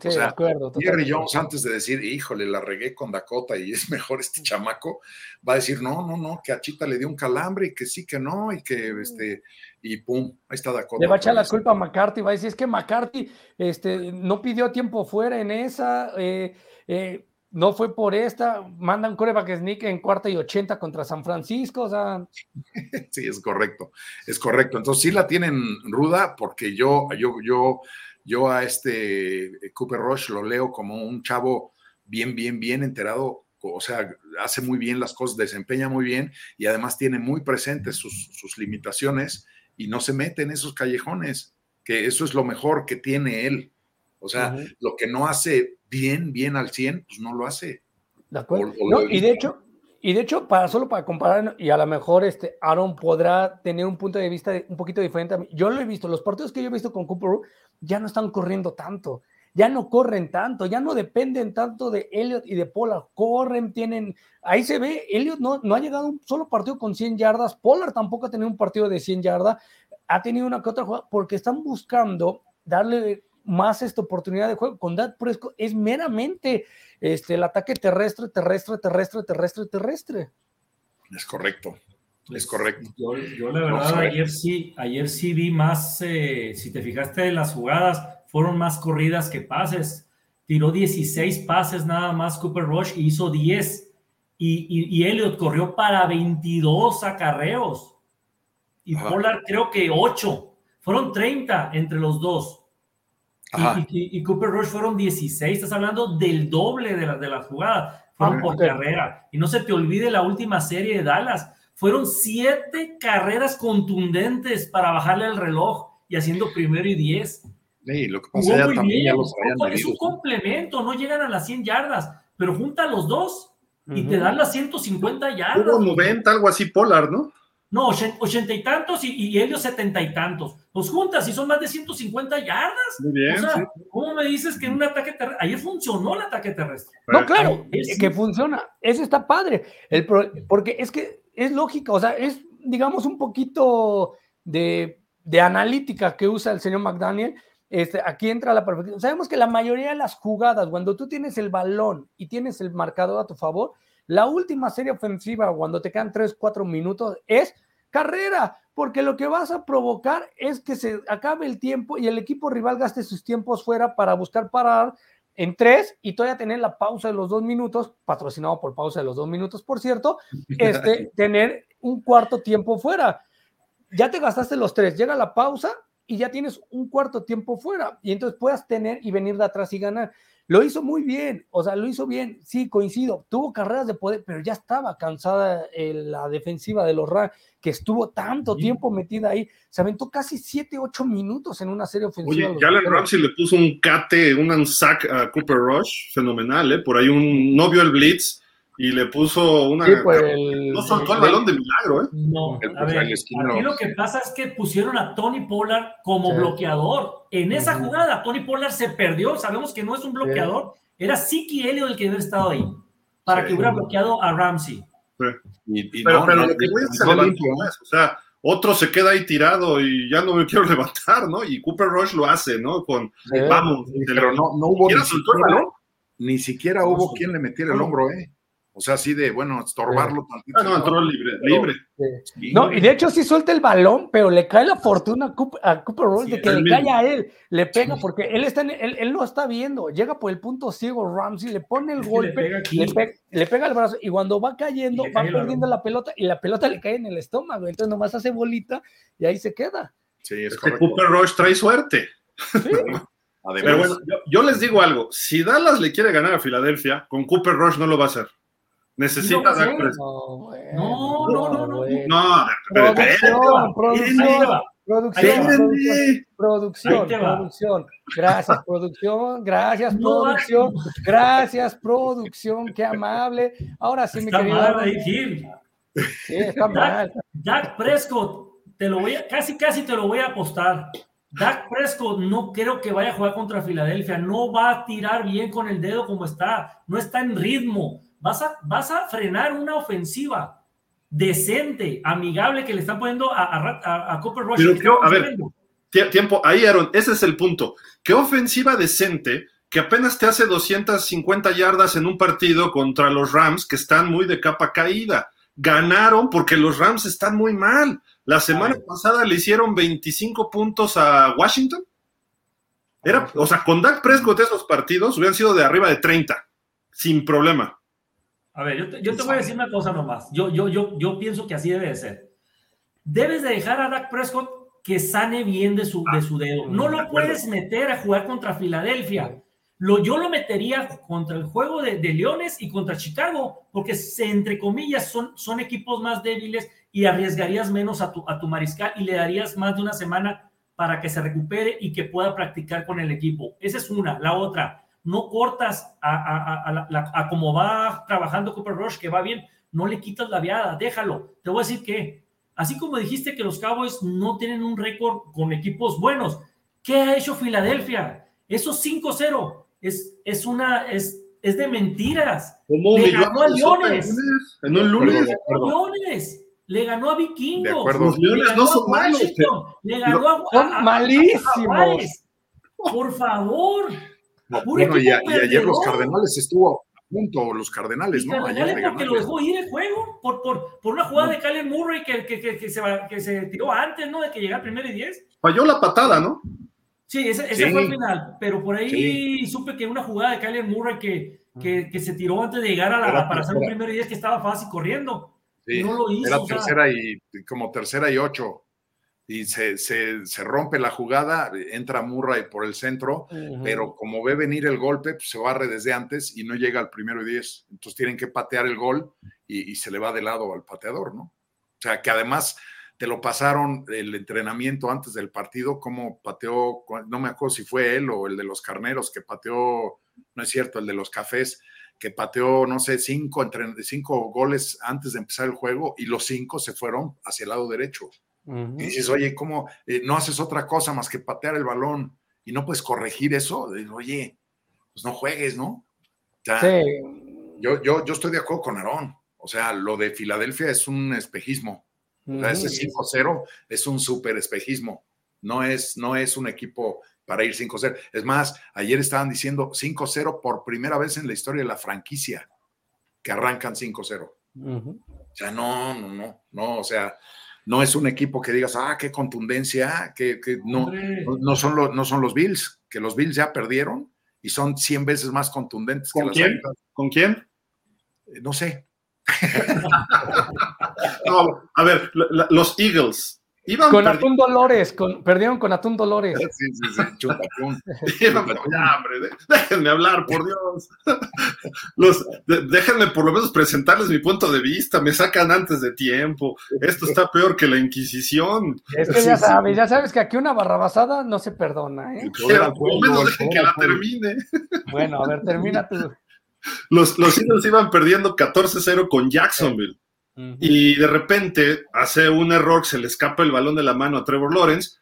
Sí, o sea, de acuerdo. Jerry. Jones, antes de decir, híjole, la regué con Dakota y es mejor este chamaco, va a decir, no, no, no, que a Chita le dio un calambre y que sí, que no, y que este, y pum, ahí está Dakota. Le va a echar la culpa a McCarthy, va a decir, es que McCarthy este, no pidió tiempo fuera en esa, eh, eh, no fue por esta, mandan coreback sneak en cuarta y ochenta contra San Francisco, o sea, Sí, es correcto, es correcto. Entonces sí la tienen ruda porque yo, yo, yo, yo a este Cooper Rush lo leo como un chavo bien, bien, bien enterado, o sea, hace muy bien las cosas, desempeña muy bien y además tiene muy presentes sus, sus limitaciones y no se mete en esos callejones, que eso es lo mejor que tiene él. O sea, lo que no hace bien, bien al 100, pues no lo hace. de acuerdo. O- o No, lo y de hecho, y de hecho, para solo para comparar, y a lo mejor este Aaron podrá tener un punto de vista un poquito diferente a mí. Yo lo he visto, los partidos que yo he visto con Cooper ya no están corriendo tanto, ya no corren tanto, ya no dependen tanto de Elliot y de Pollard, corren, tienen, ahí se ve, Elliot no, no ha llegado un solo partido con 100 yardas, Pollard tampoco ha tenido un partido de 100 yardas, ha tenido una que otra jugada, porque están buscando darle más esta oportunidad de juego. Con Dak Prescott es meramente este, el ataque terrestre, terrestre, terrestre, terrestre, terrestre. Es correcto, es correcto. Yo, yo la verdad ayer sí, ayer sí vi más, eh, si te fijaste en las jugadas, fueron más corridas que pases. Tiró 16 pases nada más Cooper Rush y hizo 10. Y, y, y Elliot corrió para 22 acarreos. Y Ajá. Pollard creo que 8. Fueron 30 entre los dos. Y- Cooper Rush fueron 16. Estás hablando del doble de, la- de las jugadas. Fueron por carrera. Y no se te olvide la última serie de Dallas. Fueron siete carreras contundentes para bajarle el reloj y haciendo primero y 10. Sí, lo que pasa ya también ya los Es un complemento. No llegan a las 100 yardas. Pero junta los dos y te dan las 150 yardas. Hubo 90, algo así, Polar, ¿no? No, ochen- ochenta y tantos y, y ellos setenta y tantos. Los juntas y son más de 150 yardas. Muy bien. o sea, sí. ¿cómo me dices que en un ataque terrestre? Ayer funcionó el ataque terrestre. No, claro, sí. que funciona. Eso está padre. El pro- porque es que es lógica, o sea, es, digamos, un poquito de, de analítica que usa el señor McDaniel. Este, aquí entra la perfección. Sabemos que la mayoría de las jugadas, cuando tú tienes el balón y tienes el marcador a tu favor, la última serie ofensiva, cuando te quedan 3, 4 minutos, es carrera, porque lo que vas a provocar es que se acabe el tiempo y el equipo rival gaste sus tiempos fuera para buscar parar en tres y todavía tener la pausa de los dos minutos, patrocinado por pausa de los dos minutos, por cierto, este, tener un cuarto tiempo fuera. Ya te gastaste los tres, llega la pausa y ya tienes un cuarto tiempo fuera y entonces puedas tener y venir de atrás y ganar. Lo hizo muy bien, o sea, lo hizo bien, sí, coincido, tuvo carreras de poder, pero ya estaba cansada eh, la defensiva de los Rams, que estuvo tanto tiempo metida ahí, se aventó casi 7, 8 minutos en una serie ofensiva. Oye, Jalen Ramsey le puso un cate, un sack a Cooper Rush, fenomenal, ¿eh? Por ahí un, no vio el blitz, y le puso una. Pues, no soltó el, balón de milagro, ¿eh? No, a ver, aquí lo que pasa es que pusieron a Tony Pollard como bloqueador. En esa jugada, Tony Pollard se perdió. Sabemos que no es un bloqueador. Era Siki Elliott el que debe estado ahí para que hubiera bloqueado a Ramsey. pero, pero lo que voy a se levantó O sea, otro se queda ahí tirado y ya no me quiero levantar, ¿no? Y Cooper Rush lo hace, ¿no? Con, vamos. Pero no, no hubo ni siquiera, ni siquiera hubo quien le metiera el hombro, ¿eh? O sea, así de, bueno, estorbarlo tantito. Ah, no, entró libre, libre. No, y de hecho sí suelta el balón, pero le cae la fortuna a Cooper, a de que le cae a él, le pega, porque él está en, él, él, lo está viendo, llega por el punto ciego Ramsey, le pone el golpe, le pega, le, pega, el brazo, y cuando va cayendo, va perdiendo la pelota, y la pelota le cae en el estómago, entonces nomás hace bolita, y ahí se queda. Sí, es, que Cooper Rush trae suerte. Sí. Pero bueno, yo, yo les digo algo, si Dallas le quiere ganar a Filadelfia, con Cooper Rush no lo va a a Necesita no, Dak Prescott. No, no, no, no. No, producción, producción, producción, producción, Gracias, producción, gracias, producción, gracias, producción, qué amable. Ahora sí, me querido. Sí, está mal. Dak Prescott, te lo voy a, casi, casi te lo voy a apostar. Dak Prescott no creo que vaya a jugar contra Filadelfia, no va a tirar bien con el dedo como está, no está en ritmo vas a, vas a frenar una ofensiva decente, amigable que le están poniendo a, a, Cooper Rush. Pero a ver, tiempo, ahí Aaron, ese es el punto. ¿Qué ofensiva decente que apenas te hace 250 yardas en un partido contra los Rams que están muy de capa caída? Ganaron porque los Rams están muy mal. La semana pasada le hicieron 25 puntos a Washington. Era, o sea, con Dak Prescott esos partidos hubieran sido de arriba de 30, sin problema. A ver, yo te, yo te voy a decir una cosa nomás. Yo, yo, yo, yo pienso que así debe de ser. Debes de dejar a Dak Prescott que sane bien de su, de su dedo. No lo puedes meter a jugar contra Filadelfia. Lo, yo lo metería contra el juego de, de, Leones y contra Chicago, porque se, entre comillas son, son equipos más débiles y arriesgarías menos a tu, a tu mariscal y le darías más de una semana para que se recupere y que pueda practicar con el equipo. Esa es una. La otra, no cortas a, como va trabajando Cooper Rush, que va bien, no le quitas la viada, déjalo. Te voy a decir que, así como dijiste que los Cowboys no tienen un récord con equipos buenos, ¿qué ha hecho Filadelfia? Esos 5-0 es, es una, es, es de mentiras. le ganó a Leones. En un lunes. Le ganó a Leones. Le ganó a Vikingos. Los Leones no son malos. Le ganó a, son malísimos. Por favor. Bueno, y, ayer los Cardenales estuvo a punto, los Cardenales, ¿no? Cardenales ayer porque lo dejó ir el juego, por, por, por una jugada de Kyler Murray que, que, que, que, se, que se tiró antes, ¿no? De que llegara primero y diez. Falló la patada, ¿no? Sí, ese, ese fue el final, pero por ahí supe que una jugada de Kyler Murray que, que, que, se tiró antes de llegar a la, para hacer un primero y diez que estaba fácil corriendo. Sí, no lo hizo. Era tercera y como tercera y ocho y se, se, se, rompe la jugada, entra Murray por el centro, pero como ve venir el golpe, pues se barre desde antes y no llega al primero y diez. Entonces tienen que patear el gol y, se le va de lado al pateador, ¿no? O sea, que además te lo pasaron el entrenamiento antes del partido, como pateó, no me acuerdo si fue él o el de los carneros que pateó, no es cierto, el de los cafés, que pateó, no sé, cinco, cinco goles antes de empezar el juego y los cinco se fueron hacia el lado derecho. Y dices, oye, ¿cómo eh, no haces otra cosa más que patear el balón y no puedes corregir eso? oye, pues no juegues, ¿no? yo, yo, yo estoy de acuerdo con Aarón. O sea, lo de Filadelfia es un espejismo. ese 5-0 es un súper espejismo. No es, no es un equipo para ir 5-0. Es más, ayer estaban diciendo 5-0 por primera vez en la historia de la franquicia, que arrancan 5-0. O sea, no, no, no, no, o sea, no es un equipo que digas, ah, qué contundencia, que, no, no, son los, no son los Bills, que los Bills ya perdieron y son 100 veces más contundentes que las quién? ¿Con quién? Eh, no sé. no, a ver, los Eagles con Atún Dolores, con, perdieron con Atún Dolores. Sí, sí, sí, chuta, ya, hombre, déjenme hablar, por Dios. Los, déjenme por lo menos presentarles mi punto de vista, me sacan antes de tiempo. Esto está peor que la Inquisición. Es que ya sabes, ya sabes que aquí una barrabasada no se perdona, ¿eh? por lo menos dejen que la termine. Bueno, a ver, termina tú. Los, los Eagles iban perdiendo 14-0 con Jacksonville. Y de repente hace un error, se le escapa el balón de la mano a Trevor Lawrence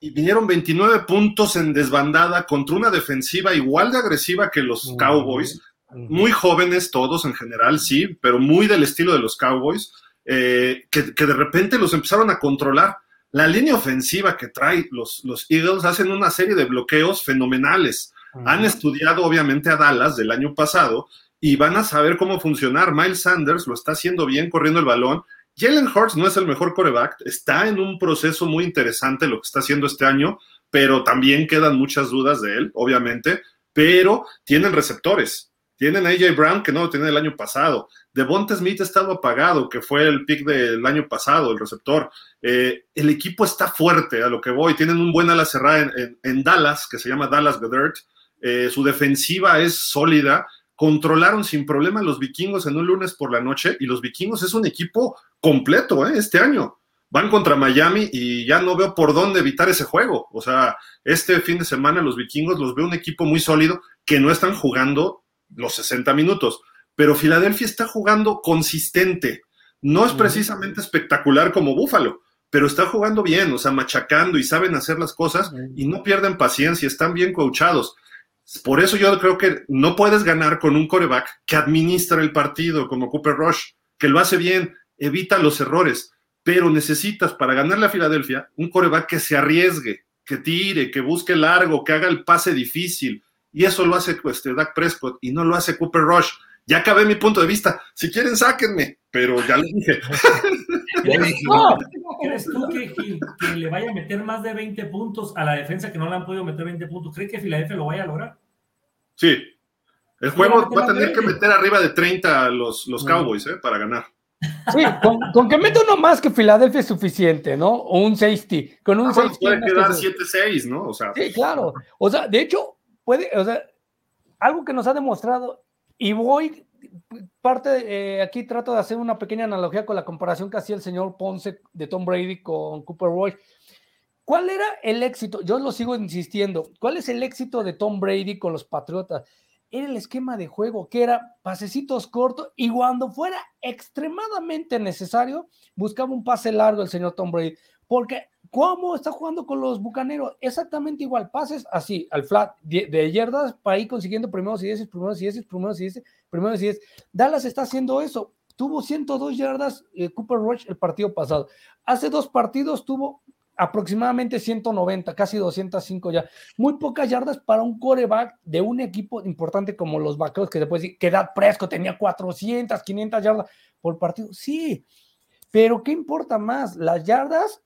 y vinieron 29 puntos en desbandada contra una defensiva igual de agresiva que los Cowboys, muy jóvenes todos en general, sí, pero muy del estilo de los Cowboys, eh, que, de repente los empezaron a controlar. La línea ofensiva que trae los, los Eagles hacen una serie de bloqueos fenomenales. Han estudiado obviamente a Dallas del año pasado y van a saber cómo funcionar. Miles Sanders lo está haciendo bien corriendo el balón. Jalen Hurts no es el mejor coreback, está en un proceso muy interesante lo que está haciendo este año, pero también quedan muchas dudas de él, obviamente, pero tienen receptores. Tienen a AJ Brown, que no lo tienen el año pasado. Devonta Smith ha estado apagado, que fue el pick del año pasado, el receptor. Eh, el equipo está fuerte, a lo que voy. Tienen un buen ala cerrada en, Dallas, que se llama Dallas Goddard. Eh, su defensiva es sólida controlaron sin problema los vikingos en un lunes por la noche y los vikingos es un equipo completo ¿eh? este año. Van contra Miami y ya no veo por dónde evitar ese juego. O sea, este fin de semana los vikingos los veo un equipo muy sólido que no están jugando los 60 minutos, pero Filadelfia está jugando consistente. No es precisamente espectacular como Búfalo, pero está jugando bien, o sea, machacando y saben hacer las cosas y no pierden paciencia, están bien coachados. Por eso yo creo que no puedes ganar con un coreback que administra el partido como Cooper Rush, que lo hace bien, evita los errores, pero necesitas para ganarle a Filadelfia un coreback que se arriesgue, que tire, que busque largo, que haga el pase difícil. Y eso lo hace este, Dak Prescott y no lo hace Cooper Rush. Ya acabé mi punto de vista. Si quieren, sáquenme, pero ya lo dije. ¿Crees tú que, que, le vaya a meter más de 20 puntos a la defensa que no le han podido meter 20 puntos? ¿Cree que Filadelfia lo vaya a lograr? Sí. El juego va a tener que meter arriba de 30 los, los Cowboys ¿eh? para ganar. Sí, con, que mete uno más que Filadelfia es suficiente, ¿no? O un safety. Con un ah, safety. Puede quedar 7-6, ¿no? O sea. Sí, claro. O sea, de hecho, puede, o sea, algo que nos ha demostrado, y voy parte, eh, aquí trato de hacer una pequeña analogía con la comparación que hacía el señor Ponce de Tom Brady con Cooper Roy. ¿Cuál era el éxito? Yo lo sigo insistiendo. ¿Cuál es el éxito de Tom Brady con los Patriotas? Era el esquema de juego, que era pasecitos cortos y cuando fuera extremadamente necesario, buscaba un pase largo el señor Tom Brady. Porque ¿Cómo está jugando con los bucaneros? Exactamente igual, pases así, al flat, de, yardas para ir consiguiendo primeros y dieces, primeros y dieces, primeros y dieces, primeros y dieces. Dallas está haciendo eso. Tuvo 102 yardas eh, Cooper Rush el partido pasado. Hace dos partidos tuvo aproximadamente 190, casi 205 ya. Muy pocas yardas para un coreback de un equipo importante como los Vaqueros, que después que Dad Presco tenía 400, 500 yardas por partido. Sí, pero ¿qué importa más? ¿Las yardas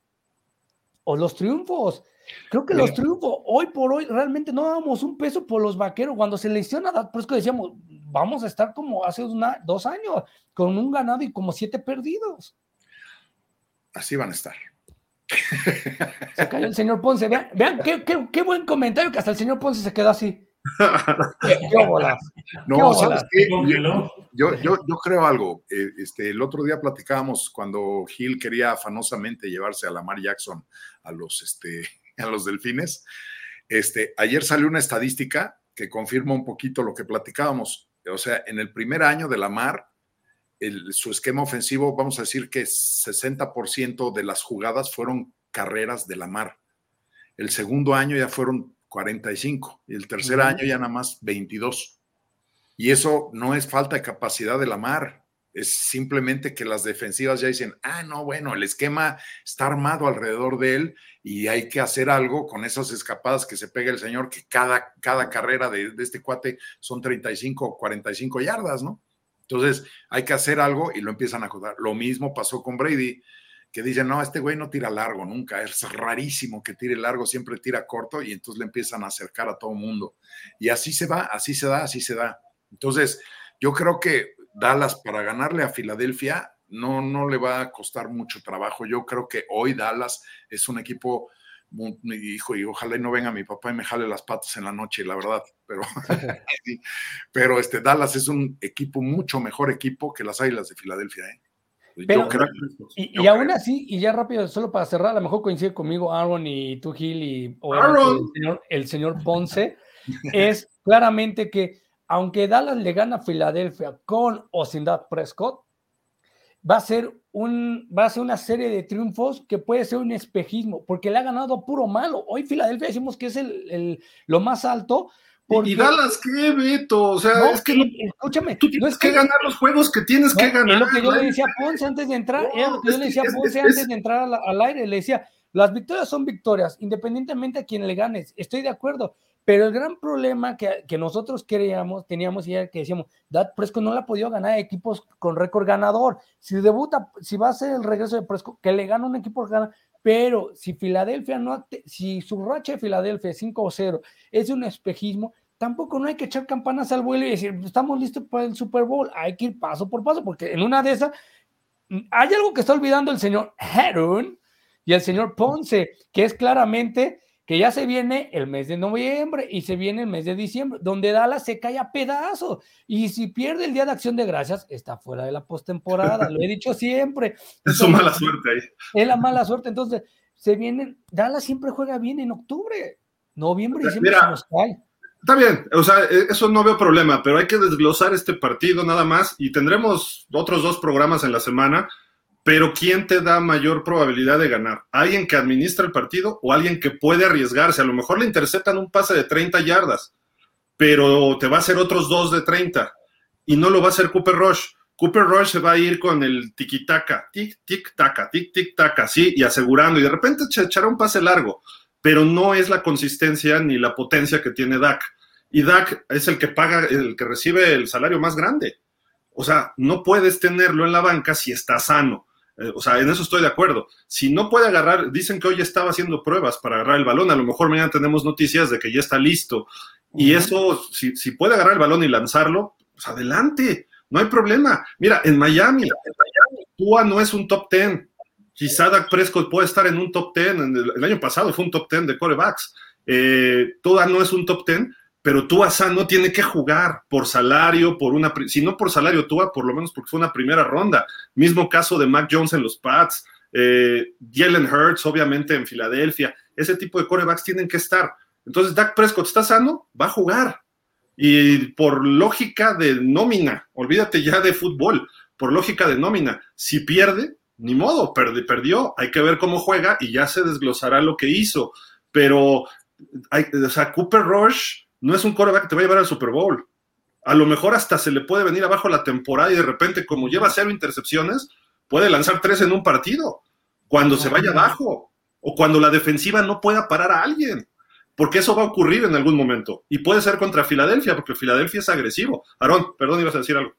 o los triunfos. Creo que los triunfos, hoy por hoy, realmente no damos un peso por los vaqueros. Cuando se lesiona, por eso decíamos, vamos a estar como hace dos años, con un ganado y como siete perdidos. Así van a estar. Se cayó el señor Ponce. Vean, vean qué, qué, buen comentario que hasta el señor Ponce se quedó así. No, ¿sabes qué? Yo, yo, yo, creo algo. Eh, este, el otro día platicábamos cuando Gil quería afanosamente llevarse a Lamar Jackson a los, este, a los delfines. Este, ayer salió una estadística que confirma un poquito lo que platicábamos. O sea, en el primer año de Lamar, el, su esquema ofensivo, vamos a decir que 60% de las jugadas fueron carreras de Lamar. El segundo año ya fueron 45 y el tercer año ya nada más 22. Y eso no es falta de capacidad de la mar, es simplemente que las defensivas ya dicen, ah, no, bueno, el esquema está armado alrededor de él y hay que hacer algo con esas escapadas que se pega el señor, que cada, cada carrera de, de este cuate son 35 o 45 yardas, ¿no? Entonces hay que hacer algo y lo empiezan a jugar. Lo mismo pasó con Brady que dicen, no, este güey no tira largo nunca, es rarísimo que tire largo, siempre tira corto y entonces le empiezan a acercar a todo el mundo. Y así se va, así se da, así se da. Entonces, yo creo que Dallas para ganarle a Filadelfia no, no le va a costar mucho trabajo. Yo creo que hoy Dallas es un equipo, mi hijo, y ojalá no venga mi papá y me jale las patas en la noche, la verdad, pero, pero este Dallas es un equipo mucho mejor equipo que las Águilas de Filadelfia. ¿eh? Pero, y, aún así, y ya rápido, solo para cerrar, a lo mejor coincide conmigo Aaron y tú, Gil, y el, señor, Ponce, es claramente que aunque Dallas le gana a Filadelfia con o sin Dad Prescott, va a ser un va a ser una serie de triunfos que puede ser un espejismo, porque le ha ganado puro malo. Hoy Filadelfia decimos que es el, lo más alto, ¿Y Dallas qué, Beto? O sea, es que escúchame, tú tienes que, ganar los juegos que tienes que ganar. Es lo que yo le decía a Ponce antes de entrar, es lo que yo le decía a Ponce antes de entrar al, aire, le decía, las victorias son victorias, independientemente a quien le ganes, estoy de acuerdo, pero el gran problema que, que nosotros queríamos, teníamos ya que decíamos, Dad Presco no le ha podido ganar a equipos con récord ganador. Si debuta, si va a ser el regreso de Presco, que le gana un equipo que gana, pero si Filadelfia no, si su racha de Filadelfia 5-0 es un espejismo, tampoco no hay que echar campanas al vuelo y decir, estamos listos para el Super Bowl, hay que ir paso por paso, porque en una de esas mm, hay algo que está olvidando el señor Heron y el señor Ponce, que es claramente que ya se viene el mes de noviembre y se viene el mes de diciembre, donde Dallas se cae a pedazos. Y si pierde el Día de Acción de Gracias, está fuera de la postemporada, lo he dicho siempre. Es su mala suerte ahí. Es la mala suerte. Entonces, se viene, Dallas siempre juega bien en octubre, noviembre y diciembre se nos cae. Está bien, o sea, e, eso no veo problema, pero hay que desglosar este partido nada más y tendremos otros dos programas en la semana, pero ¿quién te da mayor probabilidad de ganar? ¿Alguien que administra el partido o alguien que puede arriesgarse? A lo mejor le interceptan un pase de 30 yardas, pero te va a hacer otros dos de 30 y no lo va a hacer Cooper Rush. Cooper Rush se va a ir con el tiki-taka, tic-tic-taka, tic-tic-taka, sí, y asegurando, y de repente echará un pase largo pero no es la consistencia ni la potencia que tiene Dak. Y Dak es el que paga, el que recibe el salario más grande. O sea, no puedes tenerlo en la banca si está sano. Eh, o sea, en eso estoy de acuerdo. Si no puede agarrar, dicen que hoy estaba haciendo pruebas para agarrar el balón, a lo mejor mañana tenemos noticias de que ya está listo. Y eso, si, si, puede agarrar el balón y lanzarlo, pues adelante, no hay problema. Mira, en Miami, Tua no es un top ten, Quizá Dak Prescott puede estar en un top 10. El, año pasado fue un top 10 de corebacks. Eh, Toda no es un top 10, pero Tua no tiene que jugar por salario, por una, si no por salario Tua, por lo menos porque fue una primera ronda. Mismo caso de Mac Jones en los Pats, eh, Jalen Hurts, obviamente en Filadelfia. Ese tipo de corebacks tienen que estar. Entonces, Dak Prescott está sano, va a jugar. Y por lógica de nómina, olvídate ya de fútbol, por lógica de nómina, si pierde, ni modo, perdió, hay que ver cómo juega y ya se desglosará lo que hizo. Pero, o sea, Cooper Rush no es un coreback que te va a llevar al Super Bowl. A lo mejor hasta se le puede venir abajo la temporada y de repente, como lleva cero intercepciones, puede lanzar tres en un partido, cuando se vaya abajo o cuando la defensiva no pueda parar a alguien. Porque eso va a ocurrir en algún momento. Y puede ser contra Filadelfia, porque Filadelfia es agresivo. Aarón, perdón, ibas a decir algo.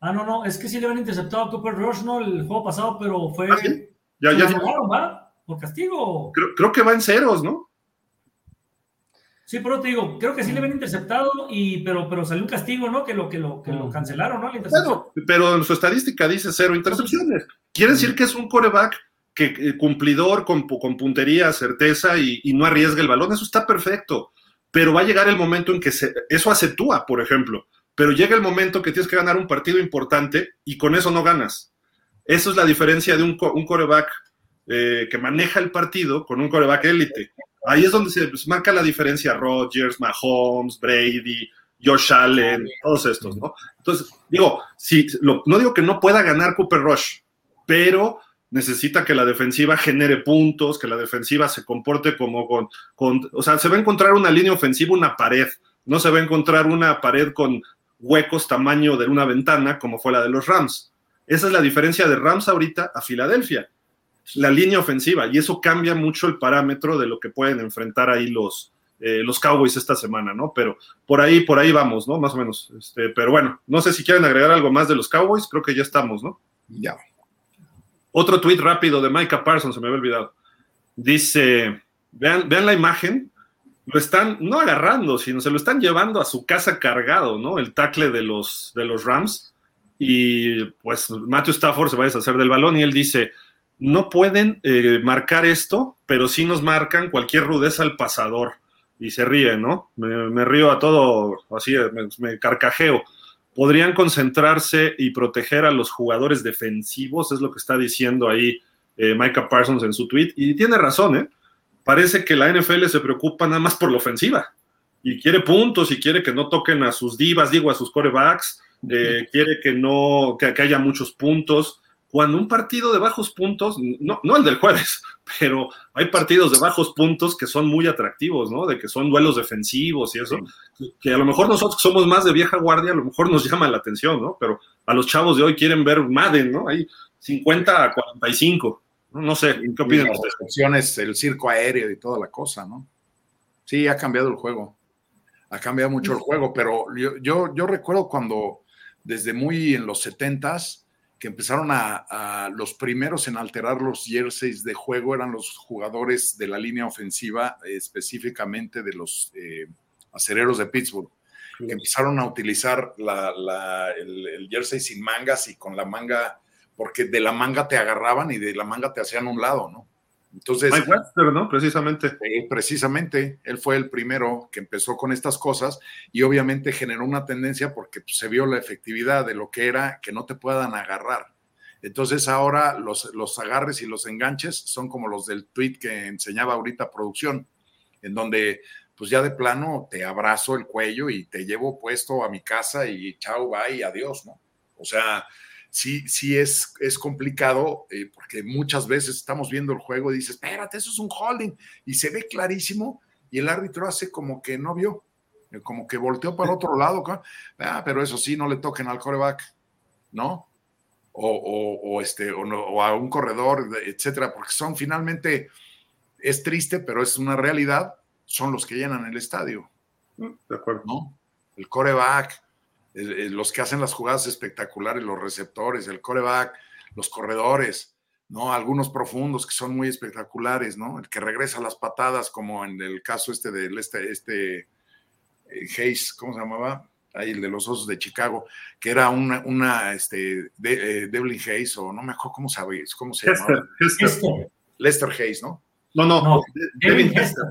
Ah, no, no, es que sí le habían interceptado a Cooper Rush, ¿no? El juego pasado, pero fue. ¿Ah, Ya, ya, ¿va? ¿Por castigo? Creo, que va en ceros, ¿no? Sí, pero te digo, creo que sí le habían interceptado, y, pero, pero salió un castigo, ¿no? Que lo, que lo, que lo cancelaron, ¿no? Bueno, pero en su estadística dice cero intercepciones. Quiere decir que es un coreback que, cumplidor, con, con, puntería, certeza y, y, no arriesga el balón. Eso está perfecto. Pero va a llegar el momento en que se, eso acentúa, por ejemplo pero llega el momento que tienes que ganar un partido importante y con eso no ganas. Eso es la diferencia de un, un coreback eh, que maneja el partido con un coreback élite. Ahí es donde se marca la diferencia Rodgers, Mahomes, Brady, Josh Allen, todos estos, ¿no? Entonces, digo, si, no digo que no pueda ganar Cooper Rush, pero necesita que la defensiva genere puntos, que la defensiva se comporte como con, con, o sea, se va a encontrar una línea ofensiva, una pared, no se va a encontrar una pared con huecos tamaño de una ventana, como fue la de los Rams. Esa es la diferencia de Rams ahorita a Filadelfia, la línea ofensiva, y eso cambia mucho el parámetro de lo que pueden enfrentar ahí los, eh, los Cowboys esta semana, ¿no? Pero por ahí, por ahí vamos, ¿no? Más o menos. Este, pero bueno, no sé si quieren agregar algo más de los Cowboys, creo que ya estamos, ¿no? Ya. Otro tweet rápido de Micah Parsons, se me había olvidado. Dice, vean, vean la imagen, lo están no agarrando, sino se lo están llevando a su casa cargado, ¿no? El tackle de los, de los Rams. Y pues Matthew Stafford se va a deshacer del balón y él dice, no pueden eh, marcar esto, pero sí nos marcan cualquier rudeza al pasador. Y se ríe, ¿no? Me, río a todo, así me, carcajeo. Podrían concentrarse y proteger a los jugadores defensivos, es lo que está diciendo ahí eh, Micah Parsons en su tweet. Y tiene razón, ¿eh? Parece que la NFL se preocupa nada más por la ofensiva. Y quiere puntos y quiere que no toquen a sus divas, digo, a sus corebacks. Eh, quiere que no, que haya muchos puntos cuando un partido de bajos puntos, no, no el del jueves, pero hay partidos de bajos puntos que son muy atractivos, ¿no? De que son duelos defensivos y eso, que a lo mejor nosotros somos más de vieja guardia, a lo mejor nos llama la atención, ¿no? Pero a los chavos de hoy quieren ver Madden, ¿no? Hay 50 a 45. No, sé, ¿qué opinan ustedes? el circo aéreo y toda la cosa, ¿no? Sí, ha cambiado el juego. Ha cambiado mucho el juego, pero yo, yo, yo recuerdo cuando desde muy en los setentas que empezaron a, los primeros en alterar los jerseys de juego eran los jugadores de la línea ofensiva, específicamente de los eh, acereros de Pittsburgh, que empezaron a utilizar el, jersey sin mangas y con la manga, porque de la manga te agarraban y de la manga te hacían un lado, ¿no? Entonces, Mike Webster, ¿no? Precisamente. precisamente, él fue el primero que empezó con estas cosas y obviamente generó una tendencia porque pues, se vio la efectividad de lo que era que no te puedan agarrar. Entonces ahora los, los agarres y los enganches son como los del tweet que enseñaba ahorita producción, en donde pues ya de plano te abrazo el cuello y te llevo puesto a mi casa y chao, bye, adiós, ¿no? O sea, sí, sí es, es complicado eh, porque muchas veces estamos viendo el juego y dices, espérate, eso es un holding y se ve clarísimo y el árbitro hace como que no vio, eh, como que volteó para otro lado, ah, pero eso sí, no le toquen al coreback, ¿no? O, este, o, a un corredor, etcétera, porque son finalmente, es triste, pero es una realidad, son los que llenan el estadio. Mm, de acuerdo. ¿no? El coreback, los que hacen las jugadas espectaculares, los receptores, el coreback, los corredores, ¿no? Algunos profundos que son muy espectaculares, ¿no? El que regresa a las patadas, como en el caso este de este, este eh, Hayes, ¿cómo se llamaba? Ahí, el de los osos de Chicago, que era una, una este, de, eh, Devlin Hayes, o no me acuerdo cómo, sabéis, cómo se llamaba. Lester Hayes, ¿no? No, no, no Devin Hester.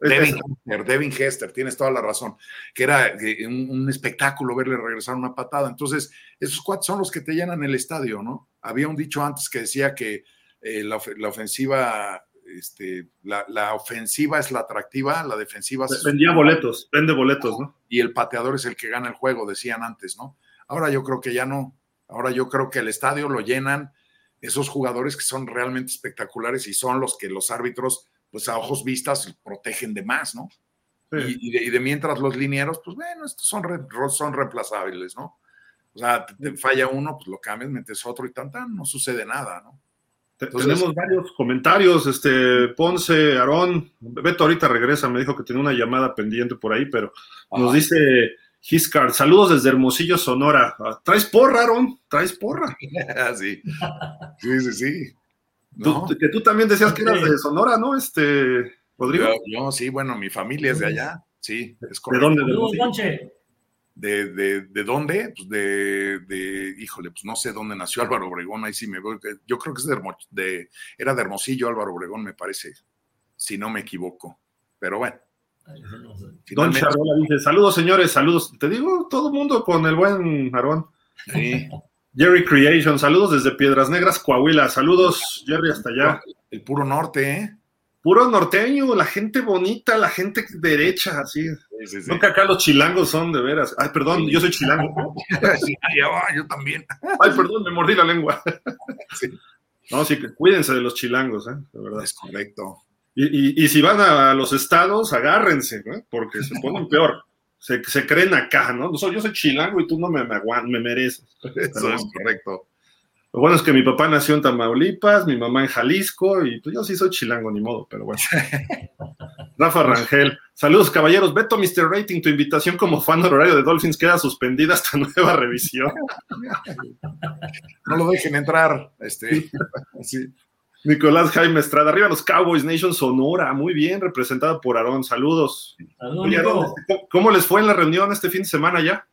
Devin Hester, tienes toda la razón, que era eh, un, espectáculo verle regresar una patada. Entonces, esos cuatro son los que te llenan el estadio, ¿no? Había un dicho antes que decía que eh, la, ofensiva, este, la, ofensiva es la atractiva, la defensiva Vendía boletos, vende boletos, ¿no? Y el pateador es el que gana el juego, decían antes, ¿no? Ahora yo creo que ya no. Ahora yo creo que el estadio lo llenan esos jugadores que son realmente espectaculares y son los que los árbitros pues a ojos vistas protegen de más, ¿no? Y, de, mientras los linieros, pues bueno, estos son, son reemplazables, ¿no? O sea, te, falla uno, pues lo cambias, metes otro y tan, tan, no sucede nada, ¿no? Tenemos varios comentarios, este, Ponce, Aarón, Beto ahorita regresa, me dijo que tiene una llamada pendiente por ahí, pero nos dice Giscard, saludos desde Hermosillo, Sonora. Ah, ¿Traes porra, Aarón? ¿Traes porra? sí, sí, sí, sí que tú también decías que eras de Sonora, ¿no? Este, Rodrigo. Yo, sí, bueno, mi familia es de allá, sí, es correcto. ¿De dónde? De, de, de, dónde? Pues de, de, híjole, pues no sé dónde nació Álvaro Obregón, ahí sí me voy. Yo creo que es de, era de Hermosillo Álvaro Obregón, me parece, si no me equivoco. Pero bueno. Don Charrola dice, saludos señores, saludos. Te digo, todo el mundo con el buen Aarón. Sí. Jerry Creation, saludos desde Piedras Negras, Coahuila. Saludos, Jerry, hasta allá. El puro norte, ¿eh? Puro norteño, la gente bonita, la gente derecha, así. Sí, que acá los chilangos son de veras. Ay, perdón, yo soy chilango. sí, yo también. Ay, perdón, me mordí la lengua. No, sí, que cuídense de los chilangos, ¿eh? De verdad. Es correcto. Y, y, si van a los estados, agárrense, ¿eh? porque se ponen peor se, se creen acá, ¿no? Yo soy chilango y tú no me, me, me mereces. Eso es correcto. Lo bueno es que mi papá nació en Tamaulipas, mi mamá en Jalisco, y pues yo sí soy chilango, ni modo, pero bueno. Rafa Rangel, saludos caballeros. Beto, Mr. Rating, tu invitación como fan horario de Dolphins queda suspendida hasta nueva revisión. No lo dejen entrar. Este, sí. Nicolás Jaime Estrada, arriba los Cowboys Nation Sonora, muy bien, representado por Aarón, saludos. Saludos. ¿Cómo les fue en la reunión este fin de semana ya?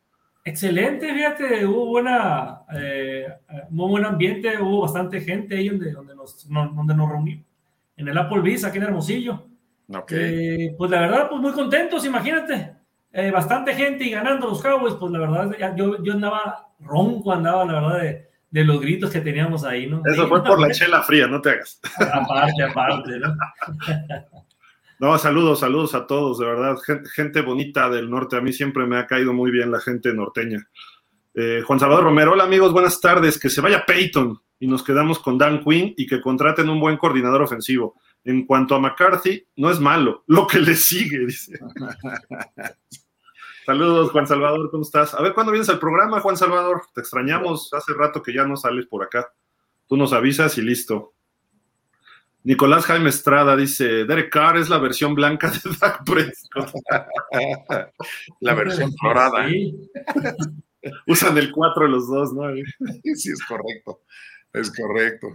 Excelente, fíjate, hubo buena, eh, muy buen ambiente, hubo bastante gente ahí donde, donde, nos, donde nos reunimos, en el Applebee's, aquí en Hermosillo. Okay. Eh, pues la verdad, pues muy contentos, imagínate, eh, bastante gente y ganando los Cowboys, pues la verdad, yo, yo andaba ronco, andaba la verdad de, de los gritos que teníamos ahí, ¿no? Eso fue por la chela fría, no te hagas. Aparte, aparte, ¿no? No, saludos, saludos a todos, de verdad. Gente, bonita del norte. A mí siempre me ha caído muy bien la gente norteña. Eh, Juan Salvador Romero, hola amigos, buenas tardes. Que se vaya Peyton y nos quedamos con Dan Quinn y que contraten un buen coordinador ofensivo. En cuanto a McCarthy, no es malo, lo que le sigue, dice. Saludos, Juan Salvador, ¿cómo estás? A ver, ¿cuándo vienes al programa, Juan Salvador? Te extrañamos, hace rato que ya no sales por acá. Tú nos avisas y listo. Nicolás Jaime Estrada dice, Derek Carr es la versión blanca de Dak Prescott. la versión dorada. Usan el 4 los dos, ¿no? sí, es correcto. Es correcto.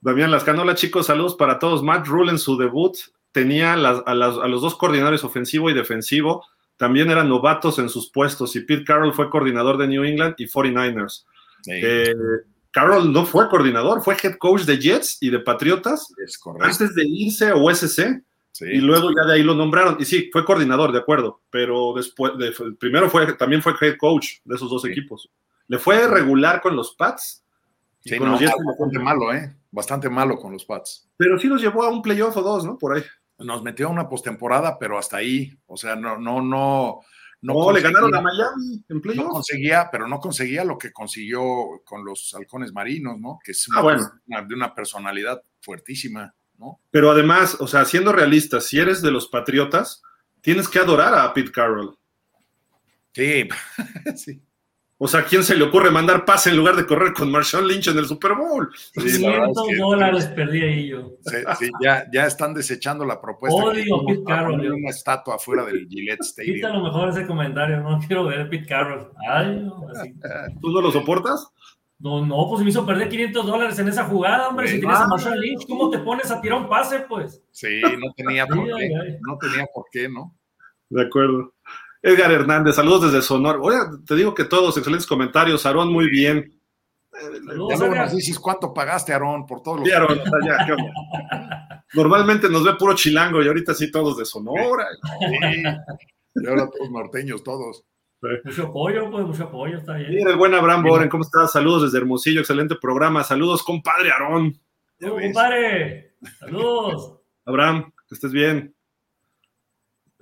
Damián Lascano, hola chicos, saludos para todos. Matt Rule en su debut tenía a, los dos coordinadores ofensivo y defensivo. También eran novatos en sus puestos y Pete Carroll fue coordinador de New England y 49ers. Eh, Carroll no fue coordinador, fue head coach de Jets y de Patriotas antes de irse a USC. Y luego ya de ahí lo nombraron. Y sí, fue coordinador, de acuerdo, pero después, de, primero fue, también fue head coach de esos dos equipos. Le fue regular con los Pats. Sí, con los Jets bastante malo, ¿eh? Bastante malo con los Pats. Pero sí los llevó a un playoff o dos, ¿no? Por ahí. Nos metió a una postemporada, pero hasta ahí. O sea, no, no, no no, le ganaron a Miami en No conseguía, pero no conseguía lo que consiguió con los halcones marinos, ¿no? Que es ah, una, de una personalidad fuertísima, ¿no? Pero además, o sea, siendo realistas, si eres de los Patriotas, tienes que adorar a Pete Carroll. Sí, sí. O sea, quién se le ocurre mandar pase en lugar de correr con Marshawn Lynch en el Super Bowl? 500 dólares perdí ahí yo. Sí, ya, ya, están desechando la propuesta. Odio a Pete Carroll. Una estatua afuera del Gillette Stadium. Quita lo mejor ese comentario, no quiero ver a Pete Carroll. Ay, no, ¿Tú no lo soportas? No, no, pues me hizo perder 500 dólares en esa jugada, hombre. si tienes a Marshawn Lynch, ¿cómo te pones a tirar un pase, pues? Sí, no tenía por qué. No tenía por qué, ¿no? De acuerdo. Edgar Hernández, saludos desde Sonora. Oye, te digo que todos, excelentes comentarios. Aarón, muy bien. ya dices cuánto pagaste, Aarón, por todos los. Sí, Aarón, ya, ¿qué Normalmente nos ve puro chilango y ahorita sí todos de Sonora. Sí. Y ahora todos norteños, todos. Mucho apoyo, pues mucho apoyo, está bien. Mira, el buen Abraham Boren, ¿cómo estás? Saludos desde Hermosillo, excelente programa. Saludos, compadre Aarón. compadre. Saludos. Abraham, que estés bien.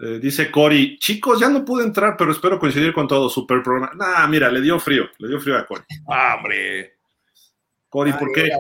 Eh, dice Cory, chicos, ya no pude entrar, pero espero coincidir con todo. Super programa. Nah, mira, le dio frío, le dio frío a Cory. Ah, hombre. Cory, ¿por qué?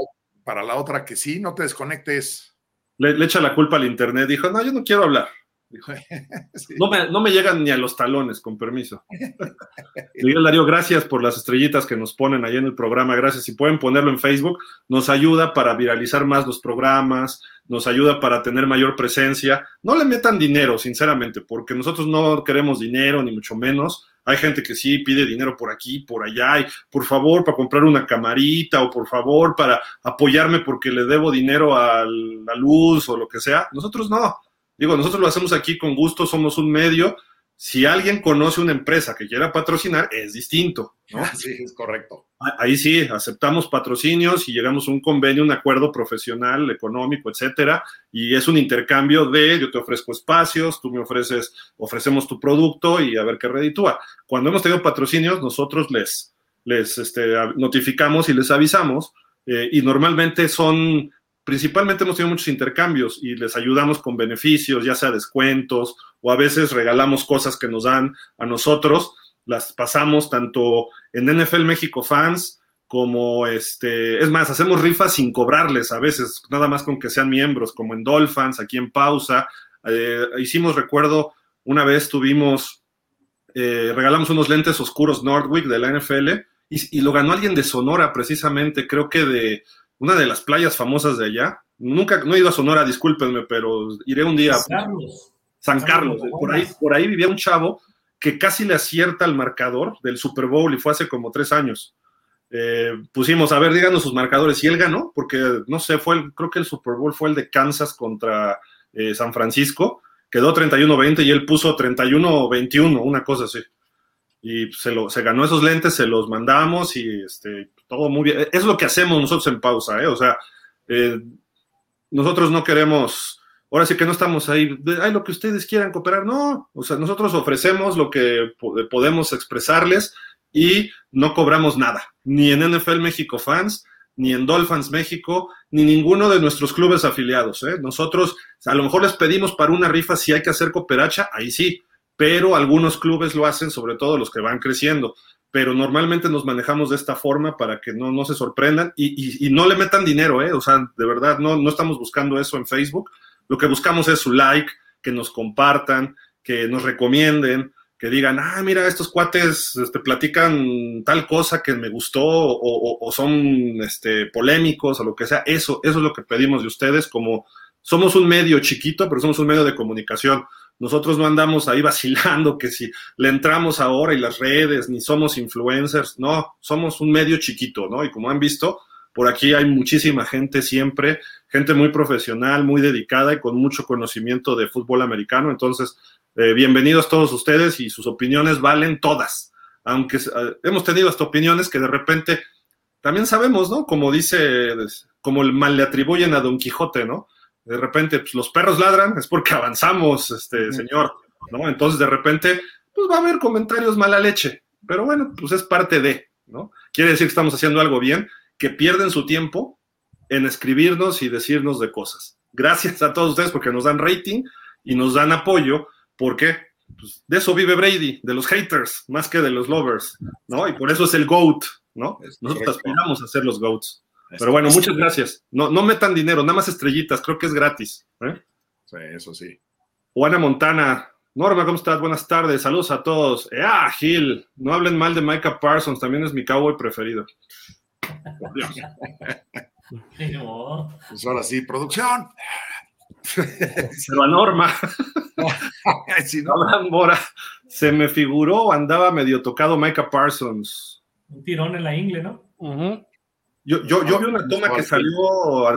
Para la otra que sí, no te desconectes. Le, le, echa la culpa al internet. Dijo, no, yo no quiero hablar. no, me, llegan ni a los talones, con permiso. Miguel Darío, gracias por las estrellitas que nos ponen ahí en el programa. Gracias. Si pueden ponerlo en Facebook, nos ayuda para viralizar más los programas, nos ayuda para tener mayor presencia. No le metan dinero, sinceramente, porque nosotros no queremos dinero, ni mucho menos. Hay gente que sí pide dinero por aquí, por allá, y por favor para comprar una camarita o por favor para apoyarme porque le debo dinero a la luz o lo que sea. Nosotros no. Digo, nosotros lo hacemos aquí con gusto, somos un medio. Si alguien conoce una empresa que quiera patrocinar, es distinto, ¿no? Sí, es correcto. Ahí sí, aceptamos patrocinios y llegamos a un convenio, un acuerdo profesional, económico, etcétera, y es un intercambio de yo te ofrezco espacios, tú me ofreces, ofrecemos tu producto y a ver qué reditúa. Cuando hemos tenido patrocinios, nosotros les, les este, notificamos y les avisamos, eh, y normalmente son principalmente hemos tenido muchos intercambios y les ayudamos con beneficios, ya sea descuentos o a veces regalamos cosas que nos dan a nosotros, las pasamos tanto en NFL México Fans como este, es más, hacemos rifas sin cobrarles a veces, nada más con que sean miembros, como en Dolphins, aquí en Pausa. Eh, hicimos, recuerdo, una vez tuvimos, eh, regalamos unos lentes oscuros Nordwick de la NFL y, lo ganó alguien de Sonora, precisamente, creo que de una de las playas famosas de allá. Nunca, no he ido a Sonora, discúlpenme, pero iré un día. San Carlos. San Carlos, por ahí, por ahí vivía un chavo que casi le acierta al marcador del Super Bowl y fue hace como tres años. Eh, pusimos, a ver, díganos sus marcadores. Y él ganó, porque no sé, fue el, creo que el Super Bowl fue el de Kansas contra eh, San Francisco. Quedó 31-20 y él puso 31-21, una cosa así. Y se, lo, se ganó esos lentes, se los mandamos y este, todo muy bien. Es lo que hacemos nosotros en pausa, ¿eh? O sea, eh, nosotros no queremos, ahora sí que no estamos ahí, hay lo que ustedes quieran cooperar, no, o sea, nosotros ofrecemos lo que podemos expresarles y no cobramos nada, ni en NFL México Fans, ni en Dolphins México, ni ninguno de nuestros clubes afiliados. ¿eh? Nosotros a lo mejor les pedimos para una rifa si hay que hacer cooperacha, ahí sí, pero algunos clubes lo hacen, sobre todo los que van creciendo. Pero normalmente nos manejamos de esta forma para que no, no se sorprendan y, y, no le metan dinero, ¿eh? O sea, de verdad, no, no estamos buscando eso en Facebook. Lo que buscamos es su like, que nos compartan, que nos recomienden, que digan, ah, mira, estos cuates este, platican tal cosa que me gustó o, son este, polémicos o lo que sea. Eso, eso es lo que pedimos de ustedes, como somos un medio chiquito, pero somos un medio de comunicación. Nosotros no andamos ahí vacilando que si le entramos ahora y las redes, ni somos influencers, no, somos un medio chiquito, ¿no? Y como han visto, por aquí hay muchísima gente siempre, gente muy profesional, muy dedicada y con mucho conocimiento de fútbol americano. Entonces, eh, bienvenidos todos ustedes y sus opiniones valen todas, aunque eh, hemos tenido hasta opiniones que de repente también sabemos, ¿no? Como dice, como el mal le atribuyen a Don Quijote, ¿no? De repente, pues los perros ladran, es porque avanzamos, este señor, ¿no? Entonces, de repente, pues va a haber comentarios mala leche, pero bueno, pues es parte de, ¿no? Quiere decir que estamos haciendo algo bien, que pierden su tiempo en escribirnos y decirnos de cosas. Gracias a todos ustedes porque nos dan rating y nos dan apoyo ¿Por qué? Pues de eso vive Brady, de los haters, más que de los lovers, ¿no? Y por eso es el GOAT, ¿no? Nosotros aspiramos a ser los GOATs. Pero bueno, muchas gracias. No, no metan dinero, nada más estrellitas, creo que es gratis. ¿eh? Sí, eso sí. Juana Montana, Norma, ¿cómo estás? Buenas tardes, saludos a todos. Ah, Gil, no hablen mal de Micah Parsons, también es mi cowboy preferido. Por Dios. Pues ahora sí, producción. Pero a Norma. si no, Mora, se me figuró, andaba medio tocado Micah Parsons. Un tirón en la ingle, ¿no? Yo, yo, yo vi una toma que salió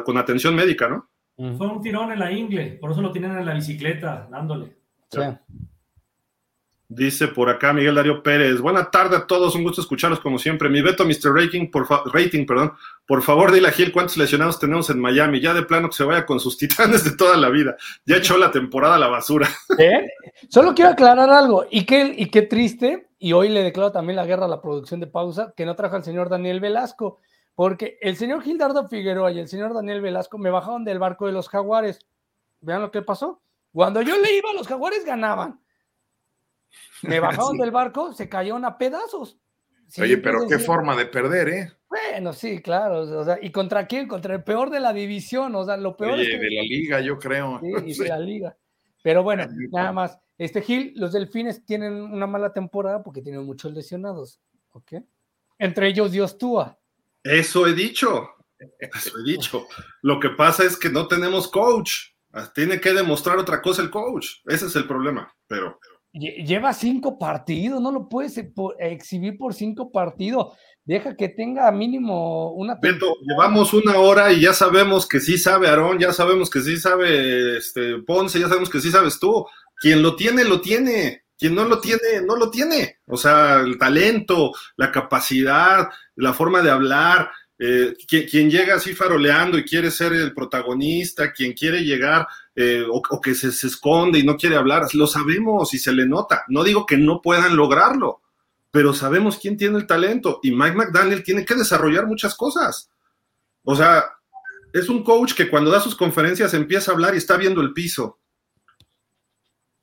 con atención médica, ¿no? Fue un tirón en la ingle, por eso lo tienen en la bicicleta, dándole. Sí. Dice por acá Miguel Darío Pérez. Buena tarde a todos, un gusto escucharlos como siempre. Mi veto, Mr. Rating, por, rating, perdón. Por favor, dile a Gil cuántos lesionados tenemos en Miami. Ya de plano que se vaya con sus titanes de toda la vida. Ya echó la temporada a la basura. ¿Eh? Solo quiero aclarar algo. Y qué, y qué triste, y hoy le declaro también la guerra a la producción de pausa, que no trajo al señor Daniel Velasco. Porque el señor Gildardo Figueroa y el señor Daniel Velasco me bajaron del barco de los jaguares. Vean lo que pasó. Cuando yo le iba, los jaguares ganaban me bajaron del barco, se cayeron a pedazos. Oye, pero qué forma de perder, ¿eh? Bueno, sí, claro. O sea, ¿y contra quién? Contra el peor de la división. O sea, lo peor. Oye, de la liga, yo creo. Sí, de la liga. Pero bueno, nada más. Este Gil, los delfines tienen una mala temporada porque tienen muchos lesionados. ¿Ok? Entre ellos Dios Túa. Eso he dicho. Eso he dicho. Lo que pasa es que no tenemos coach. Tiene que demostrar otra cosa el coach. Ese es el problema. Pero Lleva cinco partidos, no lo puedes exhibir por cinco partidos. Deja que tenga mínimo una. Beto, llevamos una hora y ya sabemos que sí sabe Aarón, ya sabemos que sí sabe este, Ponce, ya sabemos que sí sabes tú. Quien lo tiene, lo tiene. Quien no lo tiene, no lo tiene. O sea, el talento, la capacidad, la forma de hablar. Eh, quien, llega así faroleando y quiere ser el protagonista, quien quiere llegar eh, o, que se, esconde y no quiere hablar, lo sabemos y se le nota. No digo que no puedan lograrlo, pero sabemos quién tiene el talento y Mike McDaniel tiene que desarrollar muchas cosas. O sea, es un coach que cuando da sus conferencias empieza a hablar y está viendo el piso.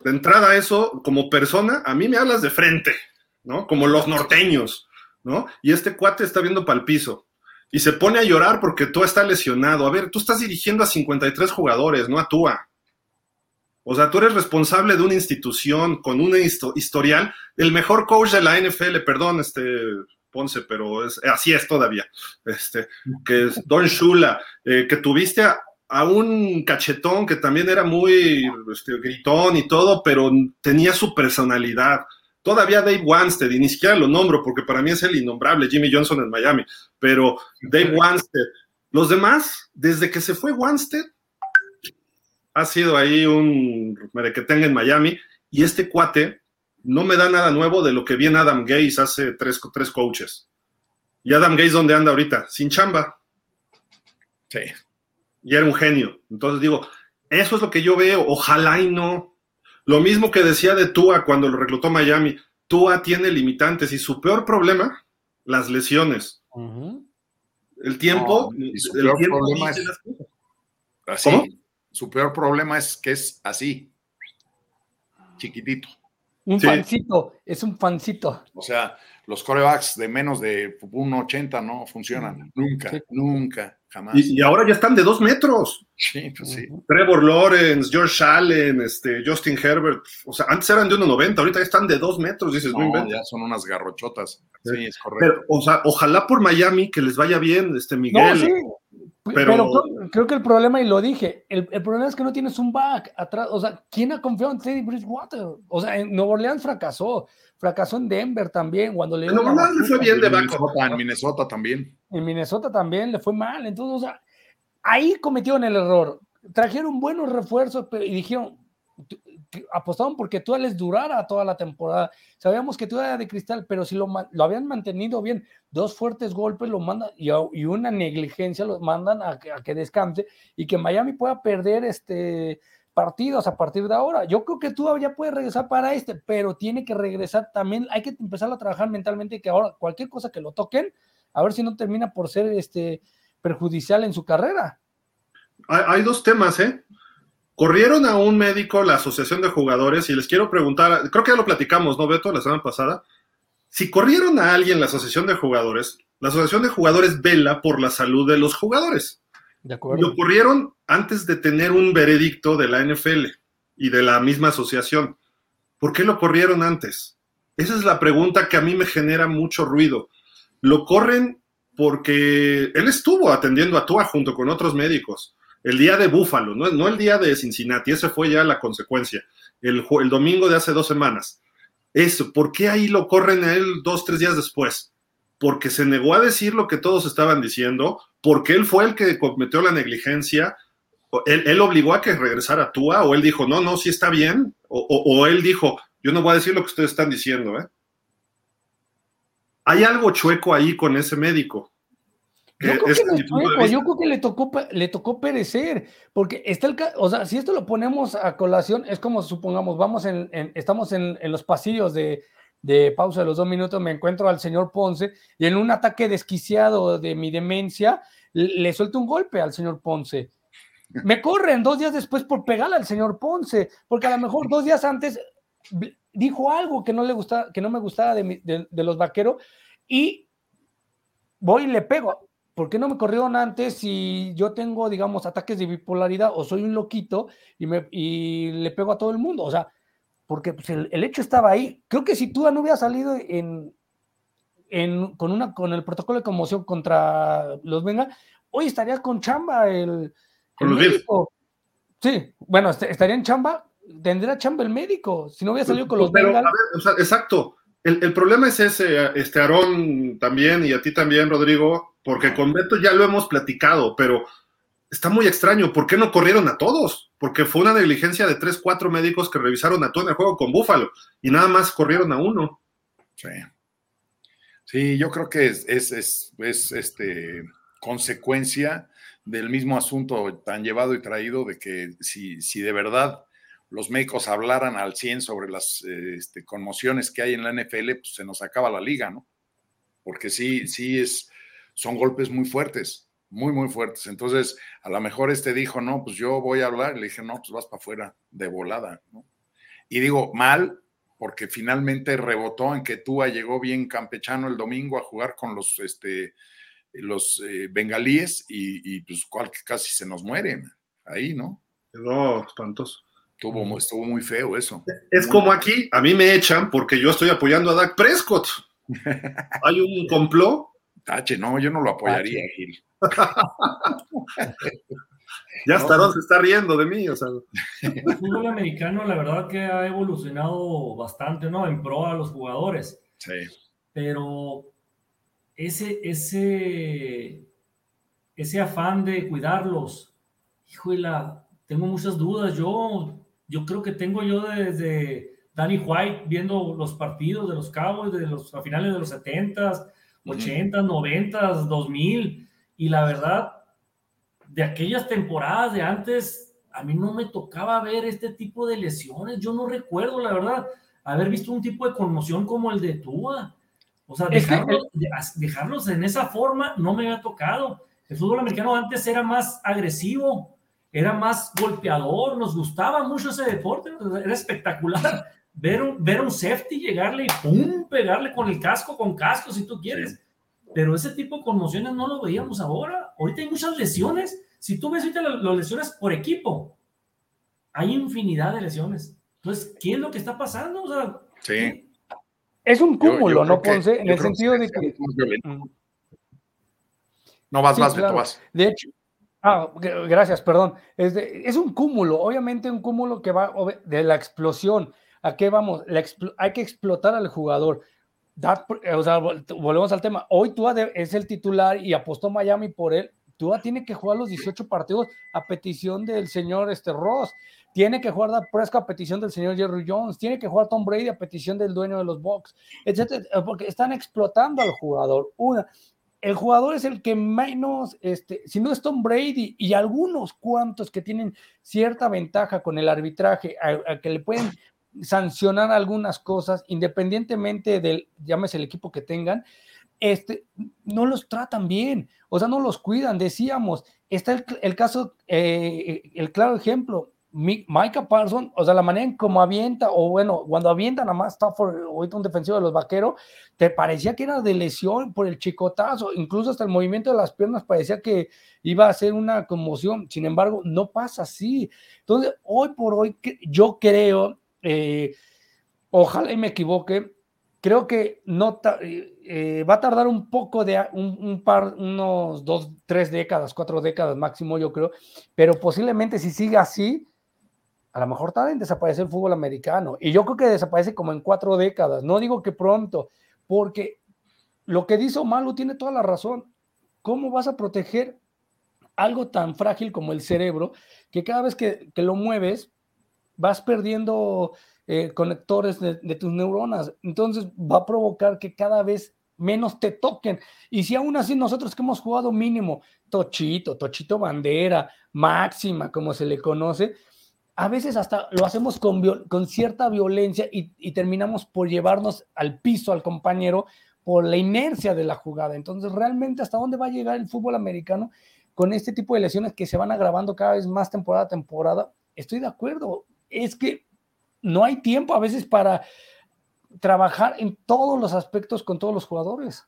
De entrada eso, como persona, a mí me hablas de frente, ¿no? Como los norteños, ¿no? Y este cuate está viendo para el piso y se pone a llorar porque tú está lesionado. A ver, tú estás dirigiendo a 53 jugadores, no a Tua. O sea, tú eres responsable de una institución con un historial, el mejor coach de la NFL, perdón, este, Ponce, pero así es todavía. Este, que es Don Shula, eh, que tuviste a, a, un cachetón que también era muy este, gritón y todo, pero tenía su personalidad. Todavía Dave Wanstead, y ni siquiera lo nombro porque para mí es el innombrable Jimmy Johnson en Miami, pero Dave Wanstead. Los demás, desde que se fue Wanstead, ha sido ahí un merequetengue en Miami, y este cuate no me da nada nuevo de lo que viene Adam Gaze hace tres, tres coaches. ¿Y Adam Gaze dónde anda ahorita? Sin chamba. Sí. Y era un genio. Entonces digo, eso es lo que yo veo. Ojalá y no. Lo mismo que decía de Tua cuando lo reclutó Miami. Tua tiene limitantes y su peor problema, las lesiones. El tiempo. su peor problema es así. Su peor problema es que es así, chiquitito. Un fancito, es un fancito. O sea, los corebacks de menos de 1,80 no funcionan. Nunca, nunca, jamás. Y, ahora ya están de dos metros. Sí, pues sí. Trevor Lawrence, George Allen, este, Justin Herbert. O sea, antes eran de 1,90, ahorita ya están de dos metros, dices, no, ya son unas garrochotas. Sí, es correcto. Pero, o sea, ojalá por Miami que les vaya bien, este Miguel. sí. Pero, creo, que el problema, y lo dije, el, problema es que no tienes un back atrás. O sea, ¿quién ha confiado en Teddy Bridgewater? O sea, en Nueva Orleans fracasó, fracasó en Denver también. Cuando le, no, le fue bien de back. En Minnesota también. En Minnesota también le fue mal. Entonces, o sea, ahí cometieron el error. Trajeron buenos refuerzos y dijeron, apostaban porque tú les durara toda la temporada. Sabíamos que tú era de cristal, pero si lo, lo habían mantenido bien, dos fuertes golpes lo mandan y, y una negligencia lo mandan a, que descanse y que Miami pueda perder este partidos a partir de ahora. Yo creo que tú ya puedes regresar para este, pero tiene que regresar también, hay que empezar a trabajar mentalmente que ahora cualquier cosa que lo toquen, a ver si no termina por ser este perjudicial en su carrera. Hay, hay dos temas, ¿eh? Corrieron a un médico la asociación de jugadores y les quiero preguntar, creo que ya lo platicamos, ¿no, Beto, la semana pasada? Si corrieron a alguien la asociación de jugadores, la asociación de jugadores vela por la salud de los jugadores. De acuerdo. Lo corrieron antes de tener un veredicto de la NFL y de la misma asociación. ¿Por qué lo corrieron antes? Esa es la pregunta que a mí me genera mucho ruido. Lo corren porque él estuvo atendiendo a Tua junto con otros médicos el día de Búfalo, no, el día de Cincinnati, esa fue ya la consecuencia, el, el domingo de hace dos semanas. Eso, ¿por qué ahí lo corren a él dos, tres días después? Porque se negó a decir lo que todos estaban diciendo, porque él fue el que cometió la negligencia, él, él obligó a que regresara a Tua, o él dijo, no, no, sí está bien, o, o, él dijo, yo no voy a decir lo que ustedes están diciendo, ¿eh? Hay algo chueco ahí con ese médico. Yo creo, que yo creo que le tocó, le tocó perecer, porque está el, o sea, si esto lo ponemos a colación, es como supongamos, vamos en, estamos en, los pasillos de, pausa de los dos minutos, me encuentro al señor Ponce y en un ataque desquiciado de mi demencia, le, suelto un golpe al señor Ponce. Me corren dos días después por pegarle al señor Ponce, porque a lo mejor dos días antes dijo algo que no le gustaba, que no me gustaba de, de los vaqueros y voy y le pego ¿por qué no me corrieron antes si yo tengo, digamos, ataques de bipolaridad o soy un loquito y le pego a todo el mundo? O sea, porque pues, el, hecho estaba ahí. Creo que si tú no hubieras salido en, en, con, una, con el protocolo de conmoción contra los Venga, hoy estaría con chamba el, médico. Sí, bueno, estaría en chamba, tendría chamba el médico, si no hubiera salido con los Pero, exacto. El, el, problema es ese, este Aarón también y a ti también, Rodrigo, porque con Beto ya lo hemos platicado, pero está muy extraño. ¿Por qué no corrieron a todos? Porque fue una negligencia de tres, cuatro médicos que revisaron a todo en el juego con Búfalo y nada más corrieron a uno. Sí. Sí, yo creo que es, es, es, este, consecuencia del mismo asunto tan llevado y traído de que si, si de verdad los médicos hablaran al 100 sobre las este, conmociones que hay en la NFL, pues se nos acaba la liga, ¿no? Porque sí, sí es, son golpes muy fuertes, muy, muy fuertes. Entonces, a lo mejor este dijo, no, pues yo voy a hablar. Le dije, no, pues vas para afuera de volada, ¿no? Y digo, mal, porque finalmente rebotó en que Tua llegó bien campechano el domingo a jugar con los, este, los eh, bengalíes y, pues cual, casi se nos mueren ahí, ¿no? Quedó espantoso. Estuvo, estuvo muy feo eso. Es como aquí, a mí me echan porque yo estoy apoyando a Dak Prescott ¿Hay un complot? Tache, no, yo no lo apoyaría, Gil. ya hasta no. se está riendo de mí. O sea. El fútbol americano, la verdad que ha evolucionado bastante, ¿no? En pro a los jugadores. Sí. Pero ese, ese, ese afán de cuidarlos, híjole, tengo muchas dudas. Yo, yo creo que tengo yo desde Danny White viendo los partidos de los Cowboys de los, a finales de los 70s, 80s, 90s, 2000, y la verdad, de aquellas temporadas de antes, a mí no me tocaba ver este tipo de lesiones. Yo no recuerdo, la verdad, haber visto un tipo de conmoción como el de Tua. O sea, dejarlos, dejarlos en esa forma no me había tocado. El fútbol americano antes era más agresivo, era más golpeador, nos gustaba mucho ese deporte, era espectacular. Ver un, ver un safety llegarle y pum, pegarle con el casco, con casco, si tú quieres. Pero ese tipo de conmociones no lo veíamos ahora. Ahorita hay muchas lesiones. Si tú ves ahorita las lesiones por equipo, hay infinidad de lesiones. Entonces, ¿qué es lo que está pasando? O sea, sí. Es un cúmulo, ¿no, Ponce? Que, en el sentido de que. No vas, sí, vas, claro. vas. De hecho, ah, gracias, perdón. Es, de, es, un cúmulo, obviamente un cúmulo que va de la explosión. ¿A qué vamos? Hay que explotar al jugador. Volvemos al tema. Hoy Tua es el titular y apostó Miami por él. Tua tiene que jugar los 18 partidos a petición del señor este Ross. Tiene que jugar Dak Prescott a petición del señor Jerry Jones. Tiene que jugar Tom Brady a petición del dueño de los Bucks, etcétera, porque están explotando al jugador. Una, el jugador es el que menos, este, si no es Tom Brady y algunos cuantos que tienen cierta ventaja con el arbitraje, a que le pueden sancionar algunas cosas, independientemente del, llámese el equipo que tengan, este, no los tratan bien, o sea, no los cuidan. Decíamos, está el, caso, eh, el claro ejemplo, Micah Parsons, o sea, la manera en cómo avienta, o bueno, cuando avienta nada más Stafford, ahorita un defensivo de los vaqueros, te parecía que era de lesión por el chicotazo, incluso hasta el movimiento de las piernas parecía que iba a ser una conmoción, sin embargo, no pasa así. Entonces, hoy por hoy, yo creo, eh, ojalá y me equivoque, creo que no eh, va a tardar un poco de un, par, unos dos, tres décadas, cuatro décadas máximo, yo creo, pero posiblemente si sigue así, a lo mejor tarda en desaparecer el fútbol americano. Y yo creo que desaparece como en cuatro décadas. No digo que pronto, porque lo que dice Malo tiene toda la razón. ¿Cómo vas a proteger algo tan frágil como el cerebro, que cada vez que lo mueves, vas perdiendo eh, conectores de, tus neuronas. Entonces va a provocar que cada vez menos te toquen. Y si aún así nosotros que hemos jugado mínimo, tochito, tochito bandera, máxima, como se le conoce, a veces hasta lo hacemos con, con cierta violencia y, y, terminamos por llevarnos al piso al compañero por la inercia de la jugada. Entonces, realmente, ¿hasta dónde va a llegar el fútbol americano con este tipo de lesiones que se van agravando cada vez más temporada a temporada? Estoy de acuerdo. Es que no hay tiempo a veces para trabajar en todos los aspectos con todos los jugadores.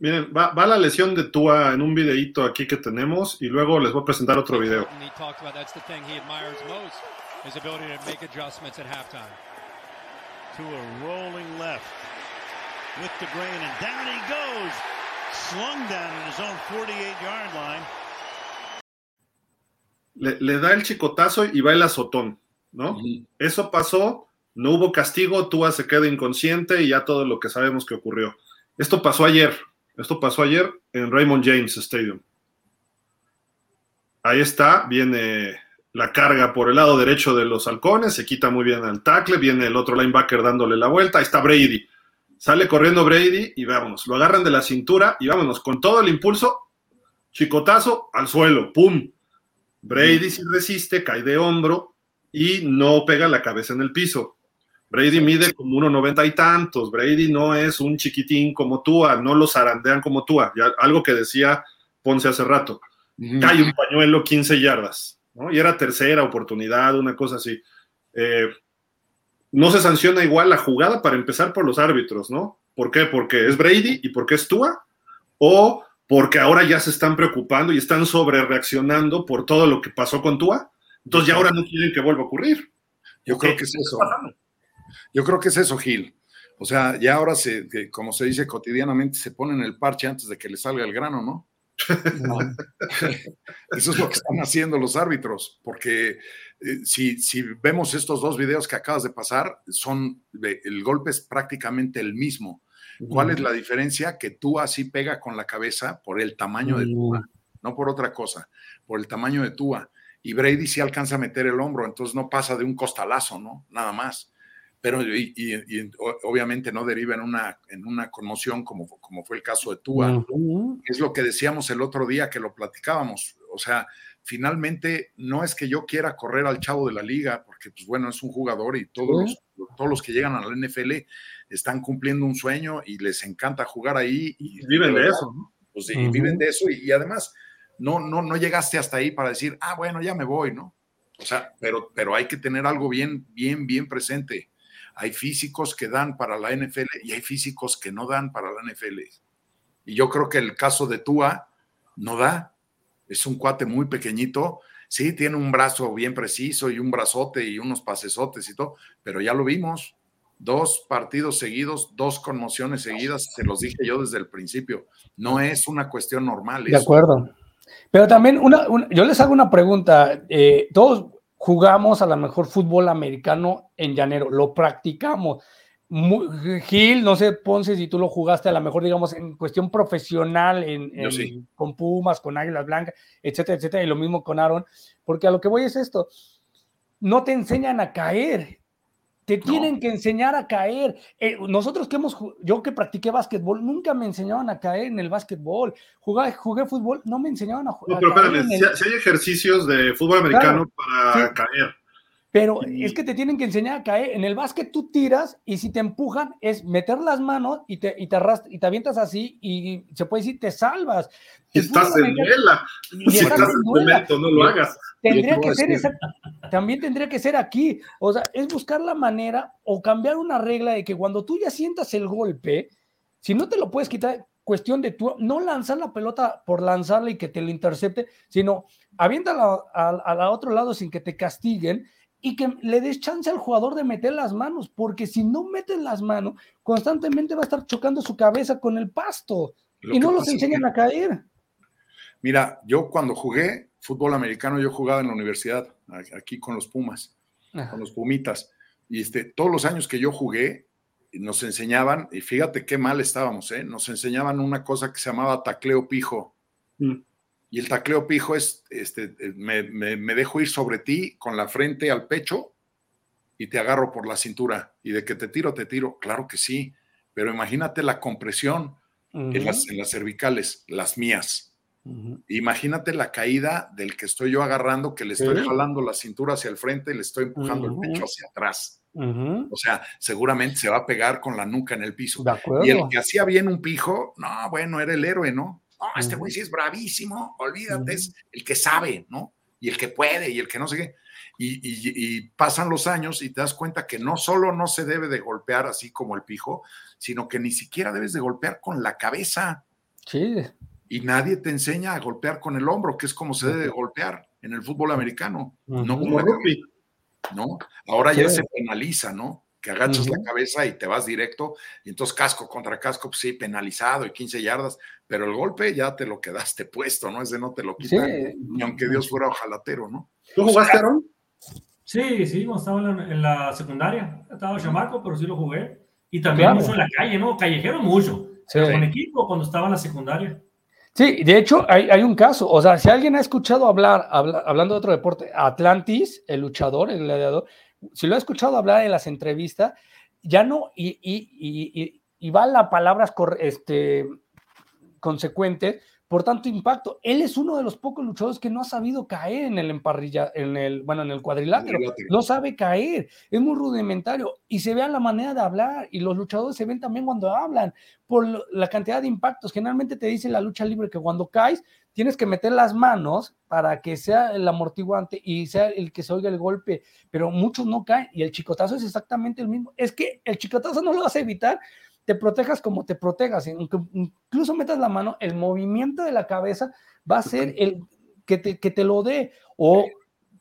Miren, va, va, la lesión de Tua en un videíto aquí que tenemos y luego les voy a presentar otro video. His ability to make adjustments at halftime. To a rolling left with the grain, and down he goes, slung down in his own 48-yard line. Le, le, da el chicotazo y va el azotón, ¿no? Uh -huh. Eso pasó, no hubo castigo, Tua se queda inconsciente y ya todo lo que sabemos que ocurrió. Esto pasó ayer, esto pasó ayer en Raymond James Stadium. Ahí está, viene la carga por el lado derecho de los halcones, se quita muy bien al tackle, viene el otro linebacker dándole la vuelta, ahí está Brady. Sale corriendo Brady y vámonos, lo agarran de la cintura y vámonos, con todo el impulso, chicotazo al suelo, ¡pum! Brady si resiste, cae de hombro y no pega la cabeza en el piso. Brady mide como 1,90 y tantos. Brady no es un chiquitín como Tua, no lo zarandean como Tua. Ya, algo que decía Ponce hace rato. Uh -huh. Cae un pañuelo 15 yardas, ¿no? Y era tercera oportunidad, una cosa así. Eh, no se sanciona igual la jugada para empezar por los árbitros, ¿no? ¿Por qué? Porque es Brady y porque es Tua, o porque ahora ya se están preocupando y están sobre reaccionando por todo lo que pasó con Tua. Entonces ya ahora no quieren que vuelva a ocurrir. Yo creo que es eso. Yo creo que es eso, Gil. O sea, ya ahora, se, como se dice cotidianamente, se ponen el parche antes de que le salga el grano, ¿no? Eso es lo que están haciendo los árbitros, porque eh, si, si, vemos estos dos videos que acabas de pasar, son el golpe es prácticamente el mismo. ¿Cuál es la diferencia? Que tú así pega con la cabeza por el tamaño de Tua, no por otra cosa, por el tamaño de Tua. Y Brady sí alcanza a meter el hombro, entonces no pasa de un costalazo, ¿no? Nada más pero y, obviamente no deriva en una, en una conmoción como, como fue el caso de Tua. Es lo que decíamos el otro día que lo platicábamos. O sea, finalmente no es que yo quiera correr al chavo de la liga, porque pues bueno, es un jugador y todos, los, todos los que llegan a la NFL están cumpliendo un sueño y les encanta jugar ahí. Y, viven de eso, ¿no? Pues, y viven de eso y, además no, no, no llegaste hasta ahí para decir, ah, bueno, ya me voy, ¿no? O sea, pero, pero hay que tener algo bien, bien, bien presente hay físicos que dan para la NFL y hay físicos que no dan para la NFL. Y yo creo que el caso de Tua no da. Es un cuate muy pequeñito. Sí, tiene un brazo bien preciso y un brazote y unos pasesotes y todo, pero ya lo vimos. Dos partidos seguidos, dos conmociones seguidas, se los dije yo desde el principio. No es una cuestión normal. De acuerdo. Pero también, una, yo les hago una pregunta. Eh, todos, jugamos a lo mejor fútbol americano en llanero, lo practicamos. Gil, no sé, Ponce, si tú lo jugaste a lo mejor, digamos, en cuestión profesional, en, con Pumas, con Águilas Blancas, etcétera, etcétera, y lo mismo con Aaron, porque a lo que voy es esto, no te enseñan a caer, te tienen que enseñar a caer. Eh, nosotros que hemos, yo que practiqué básquetbol, nunca me enseñaban a caer en el básquetbol. Jugué, jugué fútbol, no me enseñaban a jugar. No, pero espérame, si, hay ejercicios de fútbol americano para caer. Pero es que te tienen que enseñar a caer. En el básquet tú tiras y si te empujan es meter las manos y te, y te, y te avientas así y se puede decir te salvas. Y estás en duela. Si estás, en momento, no lo hagas. Tendría que ser también tendría que ser aquí. O sea, es buscar la manera o cambiar una regla de que cuando tú ya sientas el golpe, si no te lo puedes quitar, cuestión de tú no lanzar la pelota por lanzarla y que te lo intercepte, sino aviéntala al otro lado sin que te castiguen y que le des chance al jugador de meter las manos, porque si no meten las manos, constantemente va a estar chocando su cabeza con el pasto y no los enseñan a caer. Mira, yo cuando jugué fútbol americano, yo jugaba en la universidad, aquí con los Pumas, con los Pumitas, y este, todos los años que yo jugué, nos enseñaban, y fíjate qué mal estábamos, ¿eh? nos enseñaban una cosa que se llamaba tacleo pijo. Mm. Y el tacleo pijo es, este, eh, me, dejo ir sobre ti con la frente al pecho y te agarro por la cintura. Y de que te tiro, te tiro. Claro que sí, pero imagínate la compresión en, las, cervicales, las mías. Imagínate la caída del que estoy yo agarrando, que le estoy jalando la cintura hacia el frente y le estoy empujando el pecho hacia atrás. O sea, seguramente se va a pegar con la nuca en el piso. Y el que hacía bien un pijo, no, bueno, era el héroe, ¿no? No, este güey sí es bravísimo, olvídate, es el que sabe, ¿no? Y el que puede y el que no sé qué. Y, pasan los años y te das cuenta que no solo no se debe de golpear así como el pijo, sino que ni siquiera debes de golpear con la cabeza. Sí. Y nadie te enseña a golpear con el hombro, que es como se debe de golpear en el fútbol americano. No como ¿no? Ahora ya se penaliza, ¿no? Que agachas la cabeza y te vas directo, y entonces casco contra casco, pues sí, penalizado y 15 yardas, pero el golpe ya te lo quedaste puesto, ¿no? Es de no te lo quitan, ni aunque Dios fuera ojalatero, ¿no? ¿Tú jugaste, Aaron? Sí, sí, cuando estaba en la, secundaria, estaba chamaco, pero sí lo jugué, y también mucho en la calle, ¿no? Callejero mucho, con equipo cuando estaba en la secundaria. Sí, de hecho hay, hay, un caso, o sea, si alguien ha escuchado hablar, hablando de otro deporte, Atlantis, el luchador, el gladiador, si lo he escuchado hablar en las entrevistas, ya no, y, y, y, va la palabras este, consecuentes por tanto impacto. Él es uno de los pocos luchadores que no ha sabido caer en el emparrilla, en el, bueno, en el cuadrilátero. No sabe caer, es muy rudimentario y se ve la manera de hablar y los luchadores se ven también cuando hablan por la cantidad de impactos. Generalmente te dice la lucha libre que cuando caes tienes que meter las manos para que sea el amortiguante y sea el que se oiga el golpe, pero muchos no caen y el chicotazo es exactamente el mismo. Es que el chicotazo no lo vas a evitar te protejas como te protejas, incluso metas la mano, el movimiento de la cabeza va a ser el que te, que te lo dé, o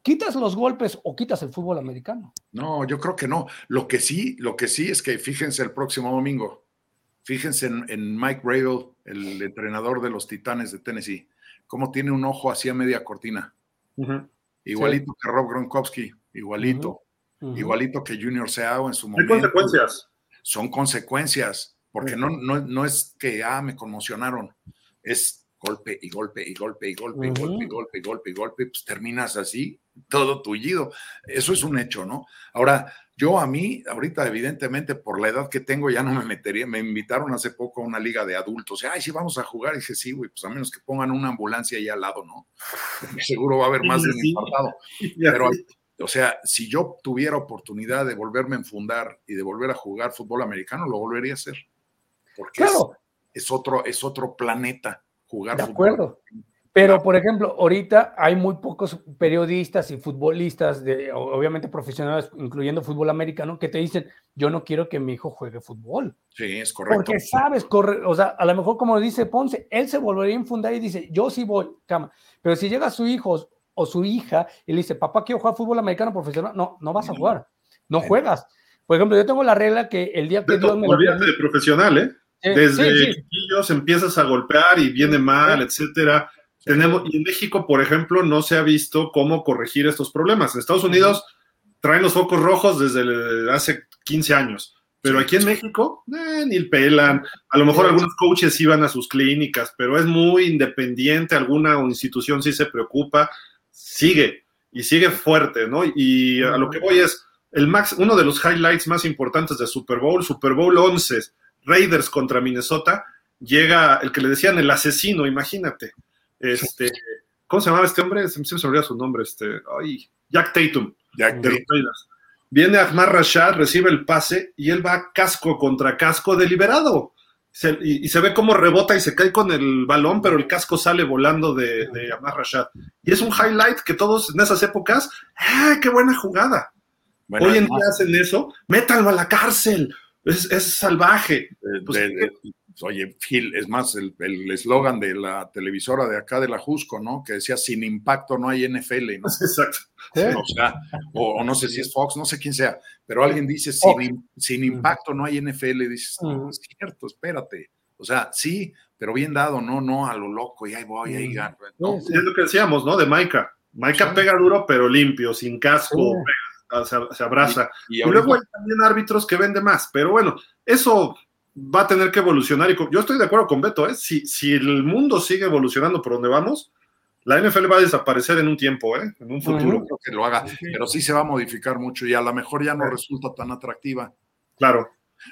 ¿quitas los golpes o quitas el fútbol americano? No, yo creo que no. Lo que sí, lo que sí es que fíjense el próximo domingo, fíjense en, Mike Rabel, el entrenador de los Titanes de Tennessee, cómo tiene un ojo hacia media cortina. Igualito que Rob Gronkowski, igualito. Igualito que Junior Seau en su momento. Hay consecuencias. Son consecuencias, porque no, no, no es que, ah, me conmocionaron, es golpe y golpe y golpe y golpe y golpe y golpe y golpe y golpe, pues terminas así, todo tullido. Eso es un hecho, ¿no? Ahora, yo a mí, ahorita, evidentemente, por la edad que tengo, ya no me metería. Me invitaron hace poco a una liga de adultos. Ay, sí, vamos a jugar. Y dije, sí, güey, pues a menos que pongan una ambulancia ahí al lado, ¿no? Seguro va a haber más de un infartado. Pero, o sea, si yo tuviera oportunidad de volverme a enfundar y de volver a jugar fútbol americano, lo volvería a hacer. Porque claro. es, otro, es otro planeta jugar de acuerdo. Pero, por ejemplo, ahorita hay muy pocos periodistas y futbolistas, de, obviamente profesionales, incluyendo fútbol americano, que te dicen, yo no quiero que mi hijo juegue fútbol. Sí, es correcto. Porque sabes, corre, o sea, a lo mejor como dice Ponce, él se volvería a infundar y dice, yo sí voy, cama. Pero si llega su hijo o su hija y le dice, papá, quiero jugar fútbol americano profesional, no, no vas a jugar, no juegas. Por ejemplo, yo tengo la regla que el día que Dios me... Olvídate de profesional, ¿eh? Desde chiquillos empiezas a golpear y viene mal, etcétera. Tenemos, y en México, por ejemplo, no se ha visto cómo corregir estos problemas. En Estados Unidos traen los focos rojos desde hace 15 años, pero aquí en México eh, ni pelan. A lo mejor algunos coaches iban a sus clínicas, pero es muy independiente. Alguna institución sí se preocupa, sigue y sigue fuerte, ¿no? Y a lo que voy es el max, uno de los highlights más importantes de Super Bowl, Super Bowl 11 Raiders contra Minnesota, llega el que le decían el asesino, imagínate. Este, ¿Cómo se llamaba este hombre? Se, me olvidó su nombre, este, ay, Jack Tatum. Jack de Raiders. Viene Ahmad Rashad, recibe el pase y él va casco contra casco deliberado. y, se ve cómo rebota y se cae con el balón, pero el casco sale volando de, de Ahmad Rashad. Y es un highlight que todos en esas épocas, ¡ah, qué buena jugada! Hoy en día hacen eso, métanlo a la cárcel, es, salvaje. Pues, oye, Phil, es más, el eslogan de la televisora de acá de la Jusco, ¿no? Que decía, sin impacto no hay NFL, ¿no? Exacto. O, sea, o, no sé si es Fox, no sé quién sea, pero alguien dice, sin, sin impacto no hay NFL, y dices, no, es cierto, espérate. O sea, sí, pero bien dado, no, no a lo loco, y ahí voy, ahí gano. Es lo que decíamos, ¿no? De Maika. Maika pega duro, pero limpio, sin casco, se, abraza. Y, luego hay también árbitros que venden más, pero bueno, eso va a tener que evolucionar. Y yo estoy de acuerdo con Beto, ¿eh? si, si el mundo sigue evolucionando por donde vamos, la NFL va a desaparecer en un tiempo, ¿eh? en un futuro. creo que lo haga, pero sí se va a modificar mucho y a lo mejor ya no resulta tan atractiva. Claro.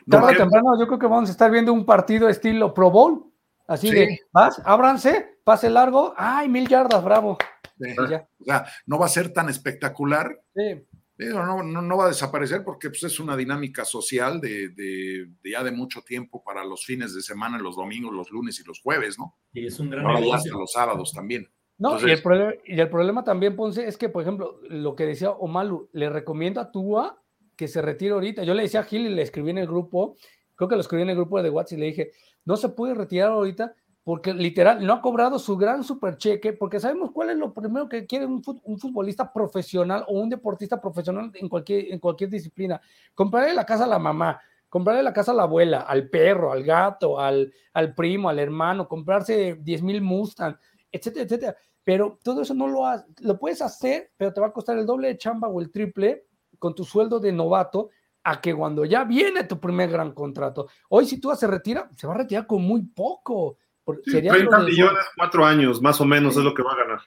Tarde temprano, yo creo que vamos a estar viendo un partido estilo Pro Bowl. Así de, vas, ábranse, pase largo, ay, mil yardas, bravo. O sea, no va a ser tan espectacular, sí no, no, va a desaparecer porque pues, es una dinámica social de, ya de mucho tiempo para los fines de semana, los domingos, los lunes y los jueves, ¿no? Y es un gran Ahora hasta los sábados también. No, y, el problema, y el problema también, Ponce, es que, por ejemplo, lo que decía Omalu, le recomiendo a Tua que se retire ahorita. Yo le decía a Gil y le escribí en el grupo, creo que lo escribí en el grupo de WhatsApp y le dije, no se puede retirar ahorita porque literal no ha cobrado su gran super cheque, porque sabemos cuál es lo primero que quiere un, futbolista profesional o un deportista profesional en cualquier, en cualquier disciplina. Comprarle la casa a la mamá, comprarle la casa a la abuela, al perro, al gato, al, al primo, al hermano, comprarse 10 mil Mustang, etcétera, etcétera. Pero todo eso no lo has, lo puedes hacer, pero te va a costar el doble de chamba o el triple con tu sueldo de novato a que cuando ya viene tu primer gran contrato. Hoy si tú se retira, se va a retirar con muy poco 30 millones, cuatro años, más o menos, es lo que va a ganar.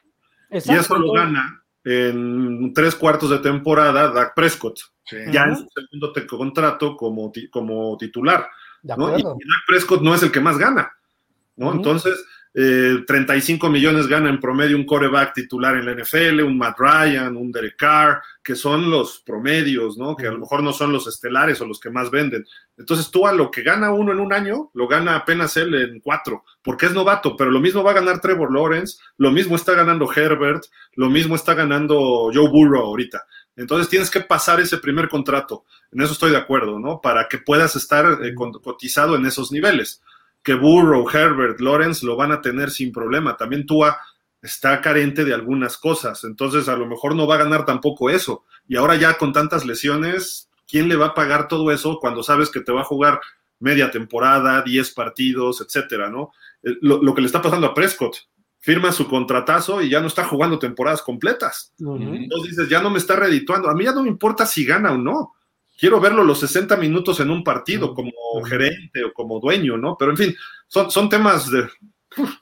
y eso lo gana en tres cuartos de temporada Dak Prescott, ya en su segundo contrato como, como titular. ¿no? Y, Dak Prescott no es el que más gana. ¿no? Entonces, 35 eh, millones gana en promedio un coreback titular en la NFL, un Matt Ryan, un Derek Carr, que son los promedios, ¿no? Que a lo mejor no son los estelares o los que más venden. Entonces tú a lo que gana uno en un año, lo gana apenas él en cuatro, porque es novato, pero lo mismo va a ganar Trevor Lawrence, lo mismo está ganando Herbert, lo mismo está ganando Joe Burrow ahorita. Entonces tienes que pasar ese primer contrato, en eso estoy de acuerdo, ¿no? Para que puedas estar eh, cotizado en esos niveles que Burrow, Herbert, Lawrence lo van a tener sin problema. También Tua está carente de algunas cosas, entonces a lo mejor no va a ganar tampoco eso. Y ahora ya con tantas lesiones, ¿quién le va a pagar todo eso cuando sabes que te va a jugar media temporada, 10 partidos, etcétera, ¿no? Eh, lo, lo que le está pasando a Prescott, firma su contratazo y ya no está jugando temporadas completas. Entonces dices, ya no me está redituando. A mí ya no me importa si gana o no. Quiero verlo los 60 minutos en un partido como gerente o como dueño, ¿no? Pero en fin, son, son temas de,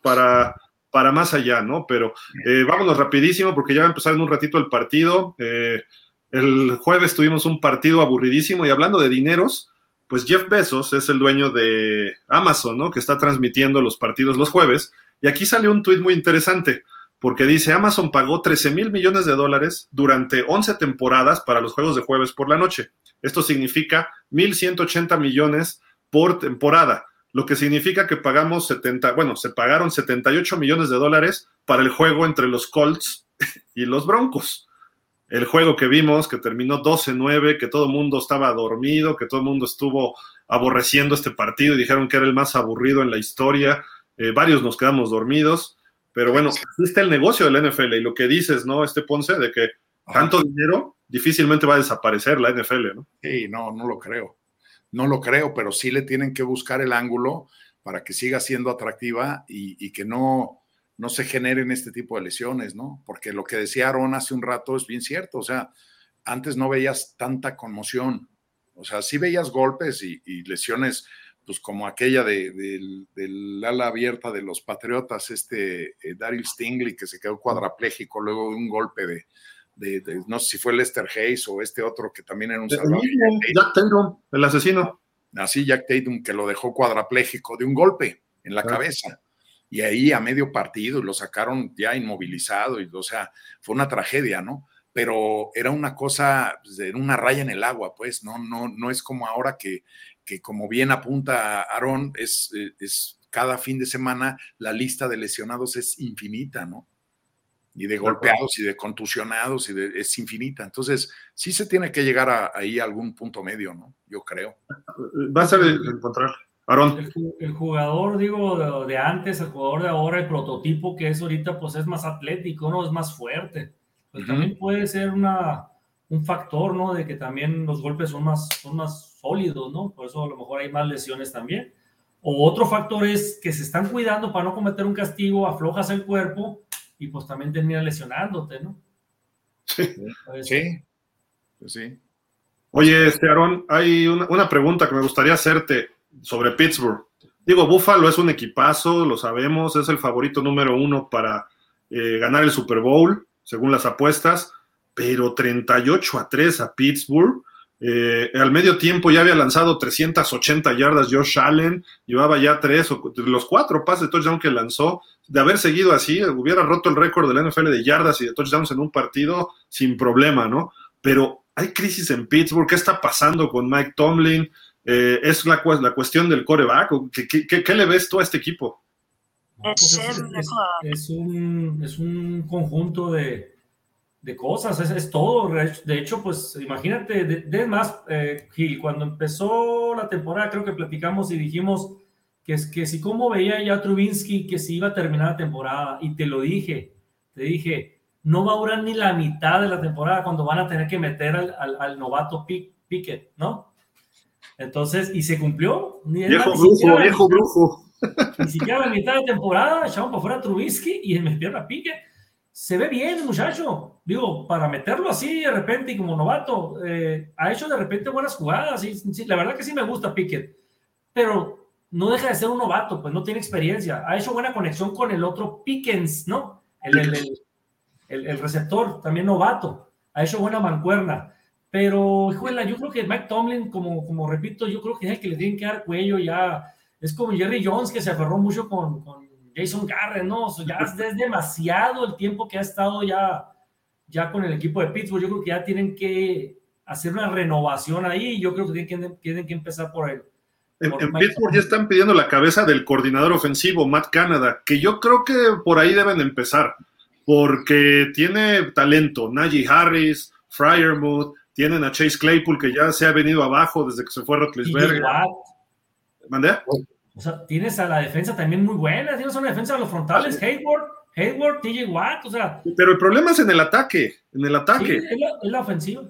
para, para más allá, ¿no? Pero eh, vámonos rapidísimo porque ya va a empezar en un ratito el partido. Eh, el jueves tuvimos un partido aburridísimo y hablando de dineros, pues Jeff Bezos es el dueño de Amazon, ¿no? Que está transmitiendo los partidos los jueves y aquí sale un tuit muy interesante, porque dice, Amazon pagó 13 mil millones de dólares durante 11 temporadas para los juegos de jueves por la noche. Esto significa 1.180 millones por temporada, lo que significa que pagamos 70, bueno, se pagaron 78 millones de dólares para el juego entre los Colts y los Broncos. El juego que vimos, que terminó 12-9, que todo el mundo estaba dormido, que todo el mundo estuvo aborreciendo este partido y dijeron que era el más aburrido en la historia, eh, varios nos quedamos dormidos, pero bueno, así está el negocio del NFL y lo que dices, ¿no? Este Ponce, de que tanto dinero difícilmente va a desaparecer la NFL, ¿no? Sí, no, no lo creo. No lo creo, pero sí le tienen que buscar el ángulo para que siga siendo atractiva y, que no, no se generen este tipo de lesiones, ¿no? Porque lo que decía Aaron hace un rato es bien cierto, o sea, antes no veías tanta conmoción, o sea, sí veías golpes y lesiones pues como aquella de, del ala abierta de los Patriotas, este eh, Daryl Stingley, que se quedó cuadrapléjico luego de un golpe de, no sé si fue Lester Hayes o este otro que también era un salvador. Jack Tatum, el asesino. Así, Jack Tatum, que lo dejó cuadrapléjico de un golpe en la cabeza. Y ahí a medio partido lo sacaron ya inmovilizado, y, o sea, fue una tragedia, ¿no? Pero era una cosa, pues, era una raya en el agua, pues, no, no, no es como ahora que que como bien apunta Aarón, es, eh, es cada fin de semana la lista de lesionados es infinita, ¿no? Y de golpeados y de contusionados y de, es infinita. Entonces, sí se tiene que llegar a, ahí a algún punto medio, ¿no? Yo creo. Va a ser encontrar. Aarón. El, jugador, digo, de, antes, el jugador de ahora, el prototipo que es ahorita, pues es más atlético, ¿no? Es más fuerte. Pues también puede ser una, un factor, ¿no? De que también los golpes son más, son más sólidos, ¿no? Por eso a lo mejor hay más lesiones también. O otro factor es que se están cuidando para no cometer un castigo, aflojas el cuerpo y pues también termina lesionándote, ¿no? Sí, sí, pues sí. Oye, este Aaron, hay una, pregunta que me gustaría hacerte sobre Pittsburgh. Digo, Buffalo es un equipazo, lo sabemos, es el favorito número uno para eh, ganar el Super Bowl, según las apuestas pero 38 a 3 a Pittsburgh. Eh, al medio tiempo ya había lanzado 380 yardas Josh Allen, llevaba ya tres o los cuatro pases de touchdown que lanzó. De haber seguido así, hubiera roto el récord de la NFL de yardas y de touchdowns en un partido sin problema, ¿no? Pero hay crisis en Pittsburgh. ¿Qué está pasando con Mike Tomlin? Eh, ¿Es la, la, cuestión del coreback? ¿Qué, qué, le ves tú a este equipo? Pues es, un, es un conjunto de, de cosas, es, es, todo. De hecho, pues imagínate, de, más, eh, Gil, cuando empezó la temporada, creo que platicamos y dijimos que, es, que si cómo veía ya Trubinsky que si iba a terminar la temporada, y te lo dije, te dije, no va a durar ni la mitad de la temporada cuando van a tener que meter al, al, novato Pickett, ¿no? Entonces, y se cumplió. Ni viejo brujo, viejo brujo. Ni siquiera la mitad de temporada echaron para fuera a Trubisky y metieron a Pickett se ve bien, muchacho. Digo, para meterlo así de repente y como novato, eh, ha hecho de repente buenas jugadas. Y, la verdad que sí me gusta Pickett, pero no deja de ser un novato, pues no tiene experiencia. Ha hecho buena conexión con el otro Pickens, ¿no? El, el, receptor, también novato. Ha hecho buena mancuerna. Pero, híjole, yo creo que Mike Tomlin, como, como repito, yo creo que es el que le tienen que dar cuello ya. Es como Jerry Jones que se aferró mucho con Jason Garrett, ¿no? ya es demasiado el tiempo que ha estado ya, ya con el equipo de Pittsburgh. Yo creo que ya tienen que hacer una renovación ahí. Yo creo que tienen que, tienen que empezar por él. En, Pittsburgh ya están pidiendo la cabeza del coordinador ofensivo, Matt Canada, que yo creo que por ahí deben empezar, porque tiene talento. Najee Harris, Fryermuth, tienen a Chase Claypool, que ya se ha venido abajo desde que se fue Rotlisberger. ¿Mandé? O sea, tienes a la defensa también muy buena, tienes una defensa de los frontales, Hayward, Hayward, TJ Watt, o sea. Pero el problema es en el ataque, en el ataque. Sí, es, la, es la ofensiva.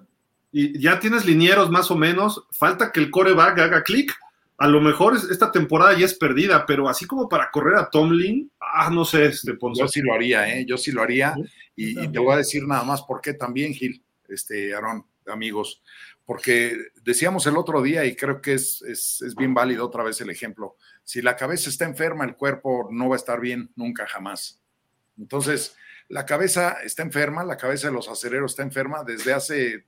Y ya tienes linieros más o menos, falta que el coreback haga clic. A lo mejor esta temporada ya es perdida, pero así como para correr a Tomlin, ah, no sé, este Ponce. Yo sí lo haría, ¿eh? Yo sí lo haría. Y, y, te voy a decir nada más por qué también, Gil, este, Aaron, amigos, porque decíamos el otro día, y creo que es, es, es bien válido otra vez el ejemplo, si la cabeza está enferma, el cuerpo no va a estar bien nunca jamás. Entonces, la cabeza está enferma, la cabeza de los acereros está enferma desde hace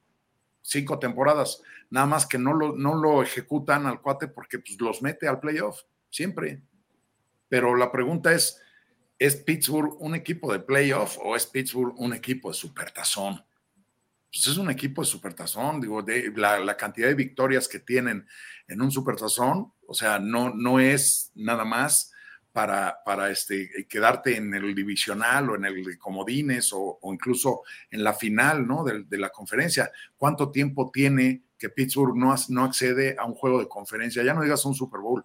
cinco temporadas, nada más que no lo, no lo ejecutan al cuate porque pues, los mete al playoff, siempre. Pero la pregunta es, ¿es Pittsburgh un equipo de playoff o es Pittsburgh un equipo de supertazón? Pues es un equipo de supertazón, digo, de la, la, cantidad de victorias que tienen en un supertazón, o sea, no, no es nada más para, para este, quedarte en el divisional o en el de comodines o, o incluso en la final ¿no? de, de, la conferencia. ¿Cuánto tiempo tiene que Pittsburgh no, no accede a un juego de conferencia? Ya no digas un Super Bowl,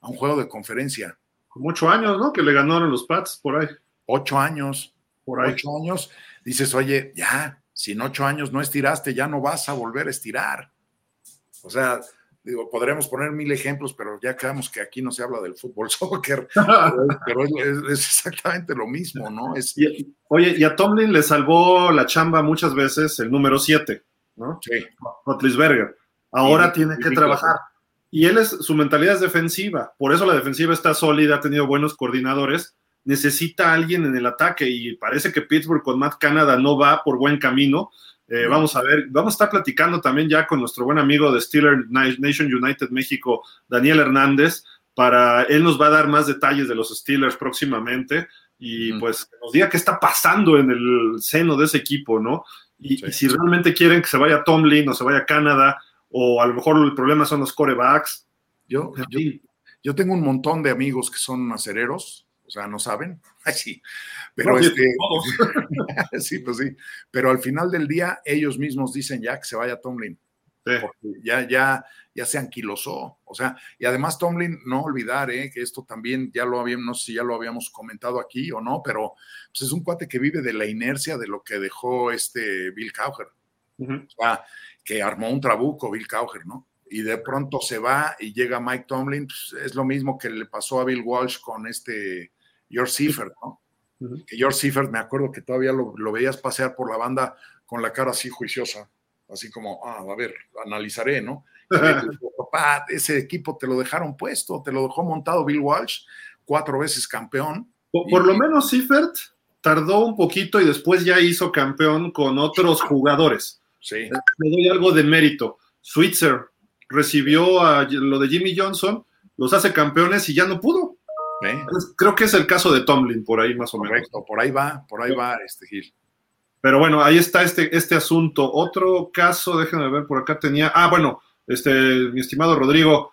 a un juego de conferencia. Como ocho años, ¿no? Que le ganaron los Pats por ahí. Ocho años. Por ahí. Ocho años. Dices, oye, ya, si en ocho años no estiraste, ya no vas a volver a estirar. O sea, digo, podremos poner mil ejemplos, pero ya creemos que aquí no se habla del fútbol soccer, pero, pero es, es, exactamente lo mismo, ¿no? Es... Y, oye, y a Tomlin le salvó la chamba muchas veces el número 7, ¿no? Sí. Rotlisberger. Ahora sí, tiene que trabajar. Y él es, su mentalidad es defensiva, por eso la defensiva está sólida, ha tenido buenos coordinadores, necesita a alguien en el ataque y parece que Pittsburgh con Matt Canada no va por buen camino, eh, vamos a ver, vamos a estar platicando también ya con nuestro buen amigo de Steeler Nation United México, Daniel Hernández, para él nos va a dar más detalles de los Steelers próximamente y pues nos diga qué está pasando en el seno de ese equipo, ¿no? Y, sí. y, si realmente quieren que se vaya Tomlin o se vaya a Canadá, o a lo mejor el problema son los corebacks. Yo, yo, yo tengo un montón de amigos que son acereros, o sea, no saben. Ay, sí. Pero no, este, sí, pues sí. Pero al final del día, ellos mismos dicen ya que se vaya Tomlin. Sí. Porque ya, ya, ya se anquilosó. O sea, y además Tomlin, no olvidar eh, que esto también ya lo habíamos, no sé si ya lo habíamos comentado aquí o no, pero pues es un cuate que vive de la inercia de lo que dejó este Bill Cowher. Uh -huh. O sea, que armó un trabuco Bill Cowher, ¿no? Y de pronto se va y llega Mike Tomlin, pues es lo mismo que le pasó a Bill Walsh con este George Seifert, ¿no? Uh -huh. Que George Seifert, me acuerdo que todavía lo, lo, veías pasear por la banda con la cara así juiciosa, así como, ah, a ver, analizaré, ¿no? Papá, ese equipo te lo dejaron puesto, te lo dejó montado Bill Walsh, cuatro veces campeón. Por, por lo menos Seifert tardó un poquito y después ya hizo campeón con otros jugadores. Sí. Le doy algo de mérito. Switzer recibió a lo de Jimmy Johnson, los hace campeones y ya no pudo. ¿Eh? Creo que es el caso de Tomlin, por ahí más o menos. Correcto, por ahí va, por ahí va este Gil. Pero bueno, ahí está este, este asunto. Otro caso, déjenme ver, por acá tenía. Ah, bueno, este, mi estimado Rodrigo.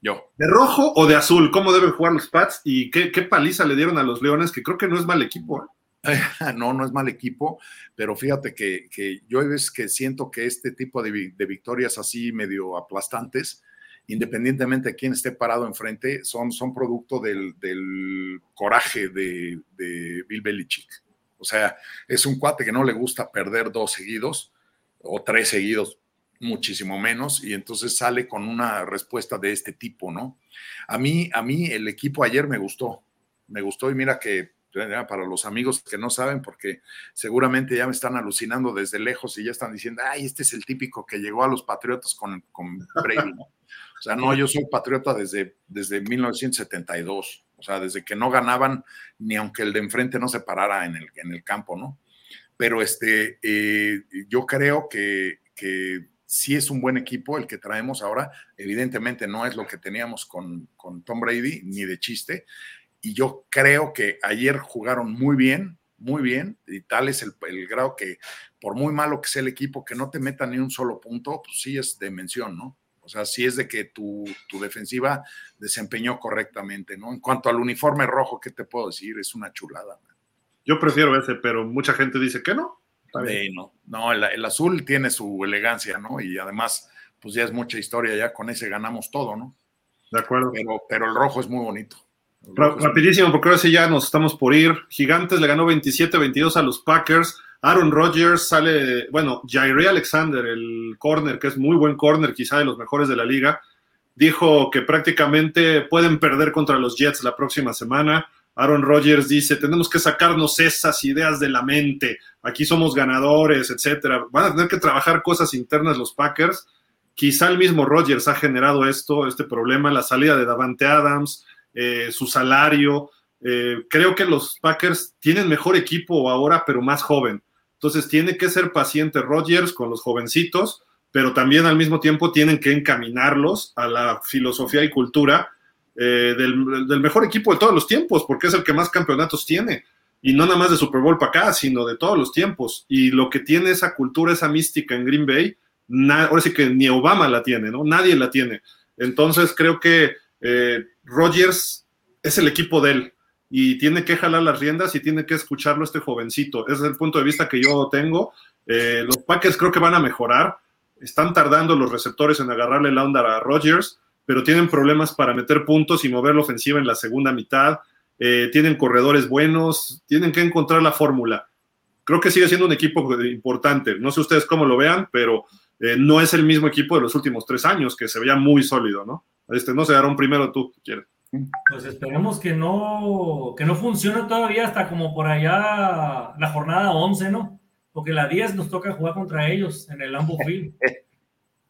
Yo. ¿De rojo o de azul? ¿Cómo deben jugar los Pats? ¿Y qué, qué paliza le dieron a los Leones? Que creo que no es mal equipo. ¿eh? No, no es mal equipo, pero fíjate que, que yo veces que siento que este tipo de, de victorias así medio aplastantes, independientemente de quién esté parado enfrente, son, son producto del, del coraje de, Bill Belichick. O sea, es un cuate que no le gusta perder dos seguidos o tres seguidos, muchísimo menos, y entonces sale con una respuesta de este tipo, ¿no? A mí, a mí el equipo ayer me gustó, me gustó y mira que para los amigos que no saben, porque seguramente ya me están alucinando desde lejos y ya están diciendo, ay, este es el típico que llegó a los Patriotas con, con Brady, ¿no? O sea, no, yo soy patriota desde, desde 1972, o sea, desde que no ganaban ni aunque el de enfrente no se parara en el, en el campo, ¿no? Pero este, eh, yo creo que, que sí es un buen equipo el que traemos ahora. Evidentemente no es lo que teníamos con, con Tom Brady, ni de chiste. Y yo creo que ayer jugaron muy bien, muy bien, y tal es el, el, grado que, por muy malo que sea el equipo, que no te meta ni un solo punto, pues sí es de mención, ¿no? O sea, sí es de que tu, tu, defensiva desempeñó correctamente, ¿no? En cuanto al uniforme rojo, ¿qué te puedo decir? Es una chulada. Man. Yo prefiero ese, pero mucha gente dice que no. Sí, no, no el, el, azul tiene su elegancia, ¿no? Y además, pues ya es mucha historia, ya con ese ganamos todo, ¿no? De acuerdo. Pero, pero el rojo es muy bonito. rapidísimo, porque ahora sí ya nos estamos por ir. Gigantes le ganó 27-22 a los Packers. Aaron Rodgers sale, bueno, Jair Alexander, el corner, que es muy buen corner, quizá de los mejores de la liga, dijo que prácticamente pueden perder contra los Jets la próxima semana. Aaron Rodgers dice, tenemos que sacarnos esas ideas de la mente, aquí somos ganadores, etcétera. Van a tener que trabajar cosas internas los Packers. Quizá el mismo Rodgers ha generado esto, este problema, la salida de Davante Adams, eh, su salario. Eh, creo que los Packers tienen mejor equipo ahora, pero más joven. Entonces tiene que ser paciente Rodgers con los jovencitos, pero también al mismo tiempo tienen que encaminarlos a la filosofía y cultura eh, del, mejor equipo de todos los tiempos, porque es el que más campeonatos tiene. Y no nada más de Super Bowl para acá, sino de todos los tiempos. Y lo que tiene esa cultura, esa mística en Green Bay, ahora sí que ni Obama la tiene, ¿no? Nadie la tiene. Entonces creo que eh, Rodgers es el equipo de él y tiene que jalar las riendas y tiene que escucharlo este jovencito. Ese es el punto de vista que yo tengo. Eh, los Packers creo que van a mejorar. Están tardando los receptores en agarrarle la onda a Rodgers pero tienen problemas para meter puntos y mover la ofensiva en la segunda mitad. Eh, tienen corredores buenos, tienen que encontrar la fórmula. Creo que sigue siendo un equipo importante. No sé ustedes cómo lo vean, pero eh, no es el mismo equipo de los últimos tres años, que se veía muy sólido, ¿no? Este, no se un primero tú, quieres. Pues esperemos que no, que no funcione todavía hasta como por allá la jornada 11, ¿no? Porque la 10 nos toca jugar contra ellos en el Lambo Field.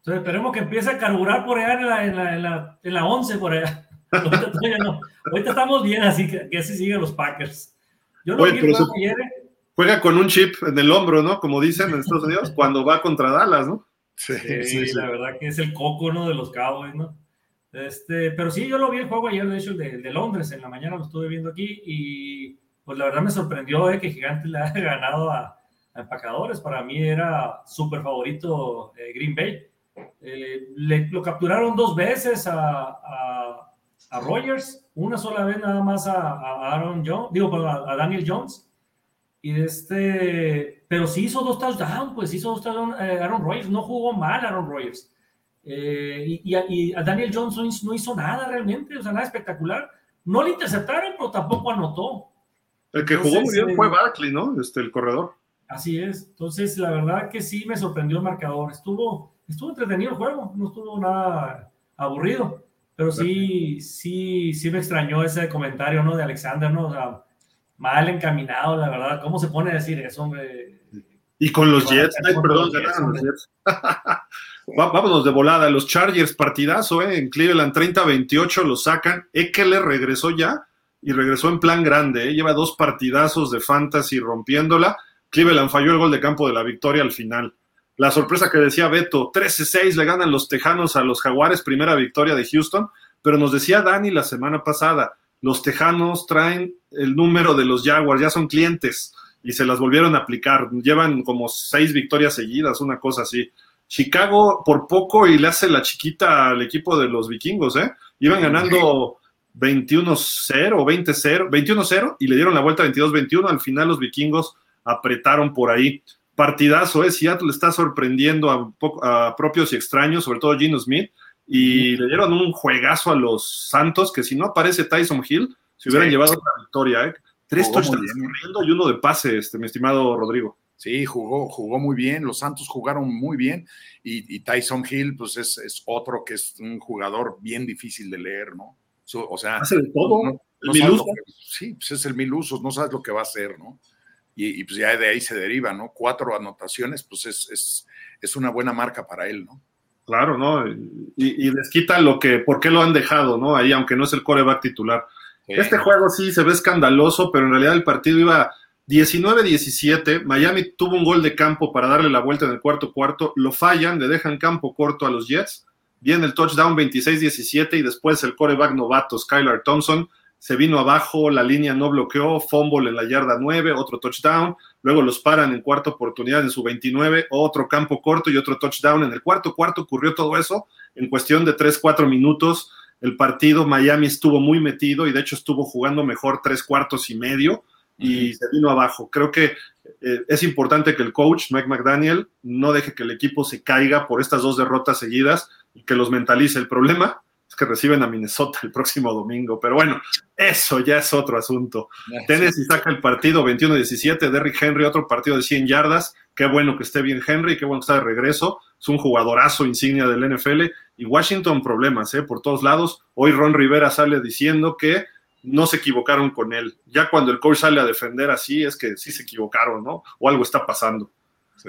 Entonces esperemos que empiece a carburar por allá en la, en la, en la, en la 11 por allá. Ahorita, no. Ahorita, estamos bien, así que, que así siguen los Packers. Yo no Oye, vi ayer. ¿eh? Juega con un chip en el hombro, ¿no? Como dicen en Estados Unidos, cuando va contra Dallas, ¿no? Sí, sí, sí, la verdad que es el coco, ¿no? De los Cowboys, ¿no? Este, pero sí, yo lo vi el juego ayer, de hecho, de, de, Londres, en la mañana lo estuve viendo aquí y pues la verdad me sorprendió ¿eh? que Gigante le haya ganado a, a Empacadores. Para mí era súper favorito eh, Green Bay. Eh, le, lo capturaron dos veces a, a, a, Rogers, una sola vez nada más a, a Aaron Jones, digo, a, Daniel Jones. Y este, pero sí hizo dos touchdowns, pues hizo dos touchdowns eh, Aaron Rodgers, no jugó mal Aaron Rodgers. Eh, y, y, a Daniel Jones no hizo nada realmente, o sea, nada espectacular. No le interceptaron, pero tampoco anotó. El que jugó muy bien fue Barkley, ¿no? Este, el corredor. Así es. Entonces, la verdad que sí me sorprendió el marcador. Estuvo, estuvo entretenido el juego, no estuvo nada aburrido, pero sí, sí, sí me extrañó ese comentario, ¿no? De Alexander, ¿no? O sea, mal encaminado, la verdad. ¿Cómo se pone a decir eso, hombre? Y con los Jets, perdón, ganaron los Jets. Vámonos de volada, los Chargers, partidazo, ¿eh? En Cleveland 30-28 lo sacan. Eckler regresó ya y regresó en plan grande, ¿eh? Lleva dos partidazos de fantasy rompiéndola. Cleveland falló el gol de campo de la victoria al final. La sorpresa que decía Beto, 13-6 le ganan los Tejanos a los Jaguares, primera victoria de Houston, pero nos decía Dani la semana pasada, los Tejanos traen el número de los Jaguars, ya son clientes y se las volvieron a aplicar, llevan como seis victorias seguidas, una cosa así. Chicago por poco y le hace la chiquita al equipo de los vikingos, ¿eh? Iban ganando 21-0 o 20-0, 21-0 y le dieron la vuelta 22-21, al final los vikingos apretaron por ahí partidazo, ¿eh? Seattle está sorprendiendo a, propios y extraños, sobre todo Gino Smith, y le dieron un juegazo a los Santos, que si no aparece Tyson Hill, se hubieran llevado otra victoria, ¿eh? Tres touchdowns corriendo y uno de pase, este, mi estimado Rodrigo. Sí, jugó, jugó muy bien, los Santos jugaron muy bien, y, Tyson Hill, pues es, otro que es un jugador bien difícil de leer, ¿no? o sea, hace de todo. sí, pues es el mil usos, no sabes lo que va a hacer, ¿no? y, pues ya de ahí se deriva, ¿no? Cuatro anotaciones, pues es, es, una buena marca para él, ¿no? Claro, ¿no? Y, les quita lo que, por qué lo han dejado, ¿no? Ahí, aunque no es el coreback titular. Este juego sí se ve escandaloso, pero en realidad el partido iba 19-17. Miami tuvo un gol de campo para darle la vuelta en el cuarto cuarto. Lo fallan, le dejan campo corto a los Jets. Viene el touchdown 26-17 y después el coreback novato Skylar Thompson se vino abajo, la línea no bloqueó, fumble en la yarda 9, otro touchdown, luego los paran en cuarta oportunidad en su 29, otro campo corto y otro touchdown. En el cuarto cuarto ocurrió todo eso en cuestión de 3, 4 minutos. El partido Miami estuvo muy metido y de hecho estuvo jugando mejor tres cuartos y medio y se vino abajo. Creo que eh, es importante que el coach, Mike McDaniel, no deje que el equipo se caiga por estas dos derrotas seguidas y que los mentalice. El problema que reciben a Minnesota el próximo domingo. Pero bueno, eso ya es otro asunto. Tennessee saca el partido 21-17, Derrick Henry, otro partido de 100 yardas. Qué bueno que esté bien Henry, qué bueno que está de regreso. Es un jugadorazo insignia del NFL. Y Washington, problemas, ¿eh? Por todos lados. Hoy Ron Rivera sale diciendo que no se equivocaron con él. Ya cuando el coach sale a defender así, es que sí se equivocaron, ¿no? O algo está pasando.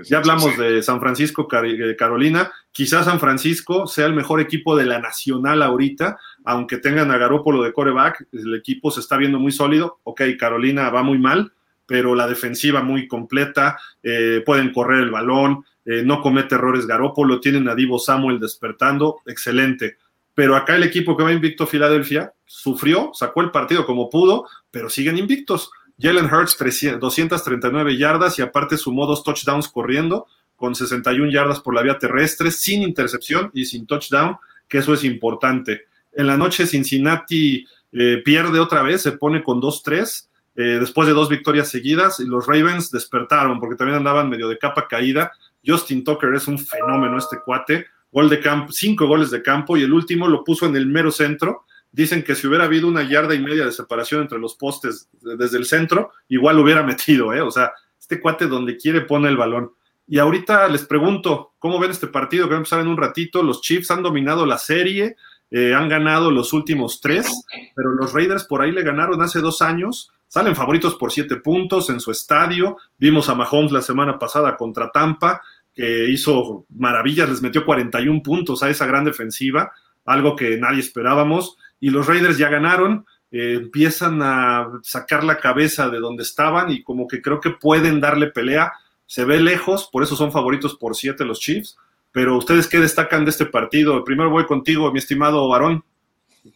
ya hablamos de San Francisco, eh, Carolina. Quizás San Francisco sea el mejor equipo de la nacional ahorita, aunque tengan a Garópolo de coreback, el equipo se está viendo muy sólido. Ok, Carolina va muy mal, pero la defensiva muy completa, eh, pueden correr el balón, eh, no comete errores Garópolo, tienen a Divo Samuel despertando, excelente. Pero acá el equipo que va invicto Filadelfia sufrió, sacó el partido como pudo, pero siguen invictos. Jalen Hurts 239 yardas y aparte sumó dos touchdowns corriendo con 61 yardas por la vía terrestre, sin intercepción y sin touchdown, que eso es importante. En la noche Cincinnati eh, pierde otra vez, se pone con 2-3 eh, después de dos victorias seguidas, y los Ravens despertaron porque también andaban medio de capa caída. Justin Tucker es un fenómeno este cuate, gol de campo, cinco goles de campo y el último lo puso en el mero centro. Dicen que si hubiera habido una yarda y media de separación entre los postes desde el centro, igual lo hubiera metido, ¿eh? O sea, este cuate donde quiere pone el balón. Y ahorita les pregunto, ¿cómo ven este partido que va a empezar en un ratito? Los Chiefs han dominado la serie, eh, han ganado los últimos tres, pero los Raiders por ahí le ganaron hace dos años Salen favoritos por siete puntos en su estadio. Vimos a Mahomes la semana pasada contra Tampa, que hizo maravillas, les metió 41 puntos a esa gran defensiva, algo que nadie esperábamos. Y los Raiders ya ganaron, eh, empiezan a sacar la cabeza de donde estaban y como que creo que pueden darle pelea. Se ve lejos, por eso son favoritos por siete los Chiefs. Pero ustedes, ¿qué destacan de este partido? Primero voy contigo, mi estimado varón.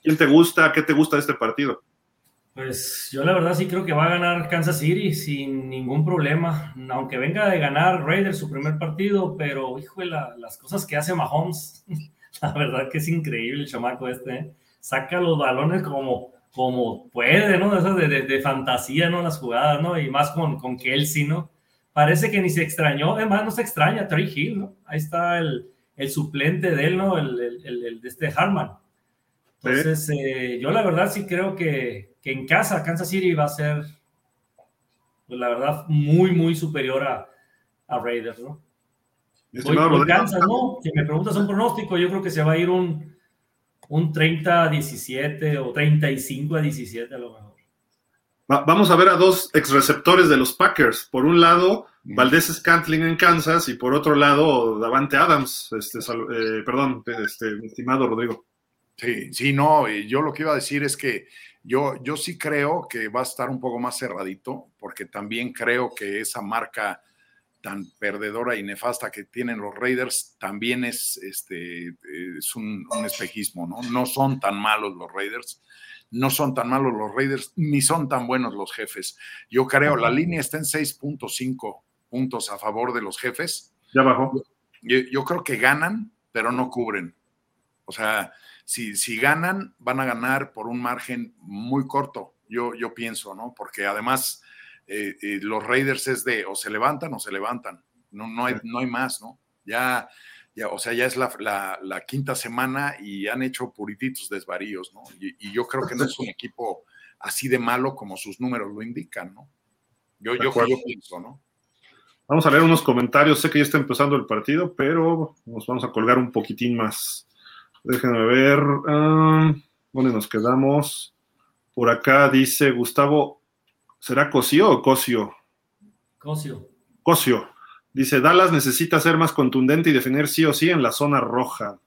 ¿Quién te gusta? ¿Qué te gusta de este partido? Pues yo la verdad sí creo que va a ganar Kansas City sin ningún problema, aunque venga de ganar Raiders su primer partido, pero hijo las cosas que hace Mahomes, la verdad que es increíble el chamaco este, ¿eh? saca los balones como, como puede, ¿no? Esas de, de, fantasía, ¿no? Las jugadas, ¿no? Y más con, con Kelsey, ¿no? Parece que ni se extrañó, además no se extraña, Trey Hill, ¿no? Ahí está el, el suplente de él, ¿no? El, el, el de este Harman. Entonces, eh, yo la verdad sí creo que, que en casa Kansas City va a ser, pues, la verdad, muy, muy superior a, a Raiders, ¿no? Voy Kansas, ¿no? Si me preguntas un pronóstico, yo creo que se va a ir un, un 30 a 17 o 35 a 17 a lo mejor. vamos a ver a dos ex receptores de los Packers. Por un lado, Valdés Scantling en Kansas y por otro lado, Davante Adams. Este, eh, perdón, este, estimado Rodrigo. Sí, sí, no, yo lo que iba a decir es que yo, yo sí creo que va a estar un poco más cerradito, porque también creo que esa marca tan perdedora y nefasta que tienen los Raiders también es, este, es un, espejismo, ¿no? No son tan malos los Raiders, no son tan malos los Raiders, ni son tan buenos los jefes. Yo creo, la línea está en 6.5 puntos a favor de los jefes. Ya bajó. Yo, yo creo que ganan, pero no cubren. O sea, si, ganan, van a ganar por un margen muy corto, yo, yo pienso, ¿no? Porque además eh, eh, los Raiders es de o se levantan o se levantan, no, no, hay, no hay más, ¿no? Ya, ya, o sea, ya es la, quinta semana y han hecho purititos desvaríos, ¿no? Y, yo creo que no es un equipo así de malo como sus números lo indican, ¿no? Yo, yo, yo pienso, ¿no? Vamos a leer unos comentarios. Sé que ya está empezando el partido, pero nos vamos a colgar un poquitín más. Déjenme ver. Ah, ¿Dónde nos quedamos? Por acá dice Gustavo. ¿Será Cosio o Cosio? Cosio. Cosio. Dice, Dallas necesita ser más contundente y definir sí o sí en la zona roja.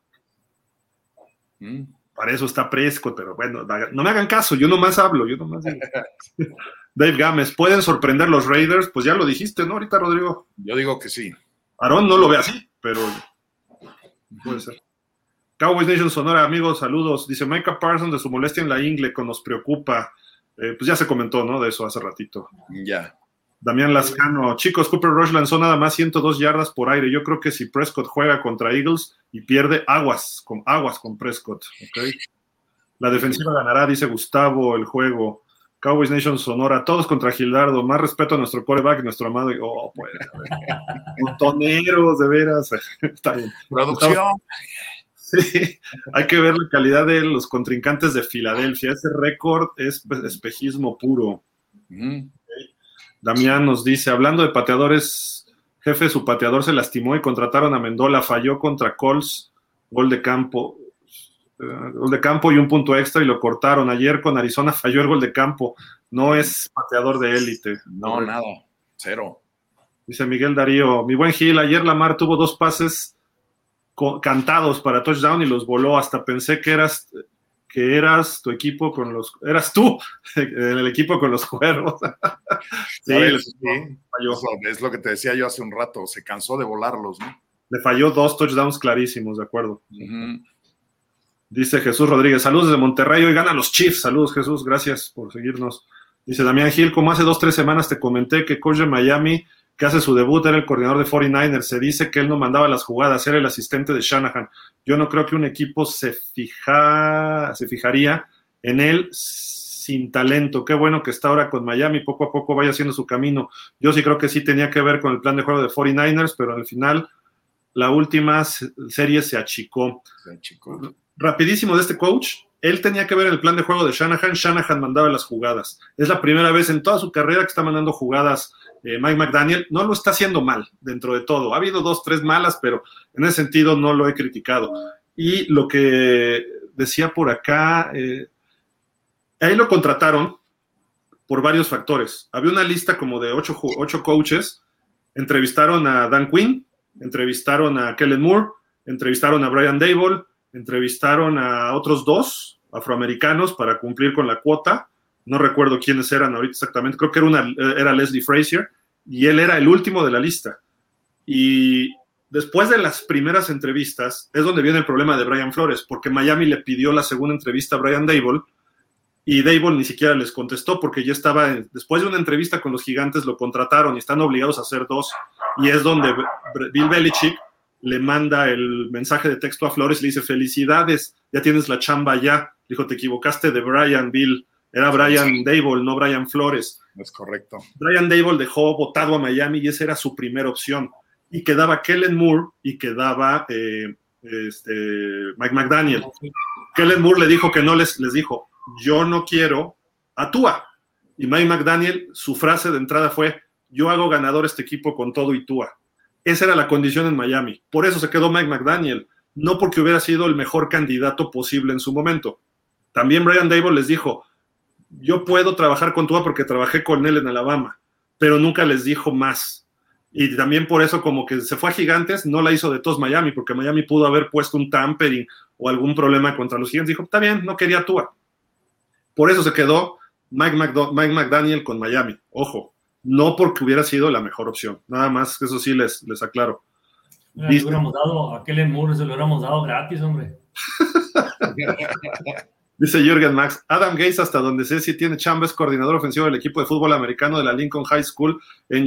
Mm. Para eso está fresco, pero bueno, no me hagan caso, yo nomás hablo, yo nomás digo. Dave Gámez, ¿pueden sorprender los Raiders? Pues ya lo dijiste, ¿no? Ahorita, Rodrigo. Yo digo que sí. Aarón no lo ve así, pero puede ser. Cowboys Nation Sonora, amigos, saludos. Dice Micah Parsons de su molestia en la ingle, que nos preocupa. Eh, pues ya se comentó, ¿no? De eso hace ratito. Ya. Damián Lascano, chicos, Cooper Rush lanzó nada más 102 yardas por aire. Yo creo que si Prescott juega contra Eagles y pierde aguas, con aguas con Prescott, La defensiva ganará, dice Gustavo, el juego. Cowboys Nation Sonora, todos contra Gildardo, más respeto a nuestro coreback, nuestro amado. Oh, pues, montoneros, de veras. Está bien. Producción. Sí, hay que ver la calidad de los contrincantes de Filadelfia. Ese récord es espejismo puro. Damián nos dice, hablando de pateadores, jefe, su pateador se lastimó y contrataron a Mendola, falló contra Colts, gol de campo, eh, gol de campo y un punto extra y lo cortaron. Ayer con Arizona falló el gol de campo. No es pateador de élite. No, nada, cero. Dice Miguel Darío, mi buen Gil, ayer Lamar tuvo dos pases cantados para touchdown y los voló. Hasta pensé que eras que eras tu equipo con los, eras tú en el equipo con los cuervos. sí, falló. Es lo que te decía yo hace un rato, se cansó de volarlos, ¿no? Le falló dos touchdowns clarísimos, de acuerdo. Dice Jesús Rodríguez, saludos de Monterrey, hoy ganan los Chiefs, saludos Jesús, gracias por seguirnos. Dice Damián Gil, como hace dos, tres semanas te comenté que coach de Miami que hace su debut, era el coordinador de 49ers. Se dice que él no mandaba las jugadas, era el asistente de Shanahan. Yo no creo que un equipo se, fija, se fijaría en él sin talento. Qué bueno que está ahora con Miami, poco a poco vaya haciendo su camino. Yo sí creo que sí tenía que ver con el plan de juego de 49ers, pero al final la última serie se achicó. Se achicó. Rapidísimo de este coach, él tenía que ver el plan de juego de Shanahan, Shanahan mandaba las jugadas. Es la primera vez en toda su carrera que está mandando jugadas eh, Mike McDaniel. No lo está haciendo mal dentro de todo. Ha habido dos, tres malas, pero en ese sentido no lo he criticado. Y lo que decía por acá, eh, ahí lo contrataron por varios factores. Había una lista como de ocho, ocho coaches. Entrevistaron a Dan Quinn, entrevistaron a Kellen Moore, entrevistaron a Brian Dable, entrevistaron a otros dos afroamericanos para cumplir con la cuota. No recuerdo quiénes eran ahorita exactamente, creo que era, una, era Leslie Frazier y él era el último de la lista. Y después de las primeras entrevistas es donde viene el problema de Brian Flores, porque Miami le pidió la segunda entrevista a Brian Dable y Dable ni siquiera les contestó porque ya estaba, después de una entrevista con los gigantes lo contrataron y están obligados a hacer dos. Y es donde Bill Belichick le manda el mensaje de texto a Flores y le dice, felicidades, ya tienes la chamba ya. Dijo, te equivocaste de Brian Bill, era Brian Dable, no Brian Flores. Es correcto. Brian Dable dejó votado a Miami y esa era su primera opción. Y quedaba Kellen Moore y quedaba eh, este, Mike McDaniel. Kellen Moore le dijo que no les, les dijo, yo no quiero a Tua. Y Mike McDaniel, su frase de entrada fue, yo hago ganador este equipo con todo y Tua. Esa era la condición en Miami. Por eso se quedó Mike McDaniel, no porque hubiera sido el mejor candidato posible en su momento. También Brian Dable les dijo, yo puedo trabajar con Tua porque trabajé con él en Alabama, pero nunca les dijo más. Y también por eso como que se fue a Gigantes, no la hizo de todos Miami, porque Miami pudo haber puesto un tampering o algún problema contra los Gigantes. Dijo, está bien, no quería Tua. Por eso se quedó Mike, Mike McDaniel con Miami. Ojo, no porque hubiera sido la mejor opción. Nada más, eso sí les, les aclaro. le hubiéramos dado a Kellen Moore, se lo hubiéramos dado gratis, hombre. Dice Jürgen Max, Adam Gates, hasta donde sé si tiene chamba, es coordinador ofensivo del equipo de fútbol americano de la Lincoln High School en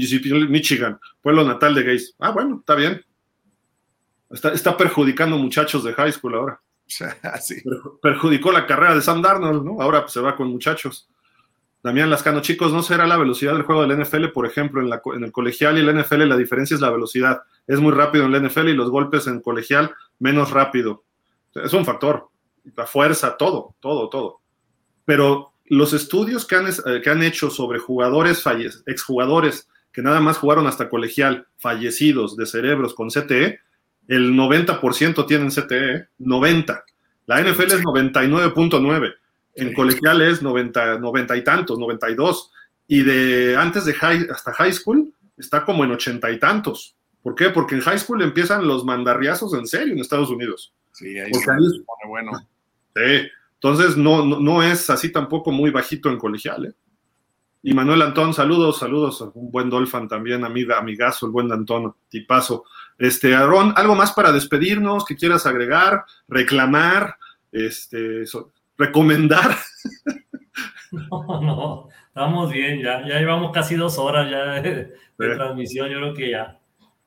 Michigan, pueblo natal de Gates. Ah, bueno, está bien. Está, está perjudicando muchachos de high school ahora. sí. perjudicó la carrera de Sam Darnold, ¿no? Ahora pues, se va con muchachos. Damián Lascano, chicos, ¿no será la velocidad del juego del NFL? Por ejemplo, en, la, en el colegial y el NFL la diferencia es la velocidad. Es muy rápido en el NFL y los golpes en colegial menos rápido. Es un factor. La fuerza, todo, todo, todo. Pero los estudios que han, eh, que han hecho sobre jugadores, exjugadores que nada más jugaron hasta colegial, fallecidos de cerebros con CTE, el 90% tienen CTE, 90. La NFL es 99.9 en colegiales 90, 90 y tantos, 92, y de antes de high, hasta high school está como en ochenta y tantos. ¿Por qué? Porque en high school empiezan los mandarriazos en serio en Estados Unidos. Sí, ahí se pone bueno. Sí, entonces no, no, es así tampoco muy bajito en colegial. ¿eh? Y Manuel Antón, saludos, saludos, un buen Dolphin también, amiga, amigazo, el buen Antón, tipazo. Este, Aaron, ¿algo más para despedirnos que quieras agregar, reclamar? Este, recomendar. No, no, estamos bien, ya, ya llevamos casi dos horas ya de, transmisión, yo creo que ya.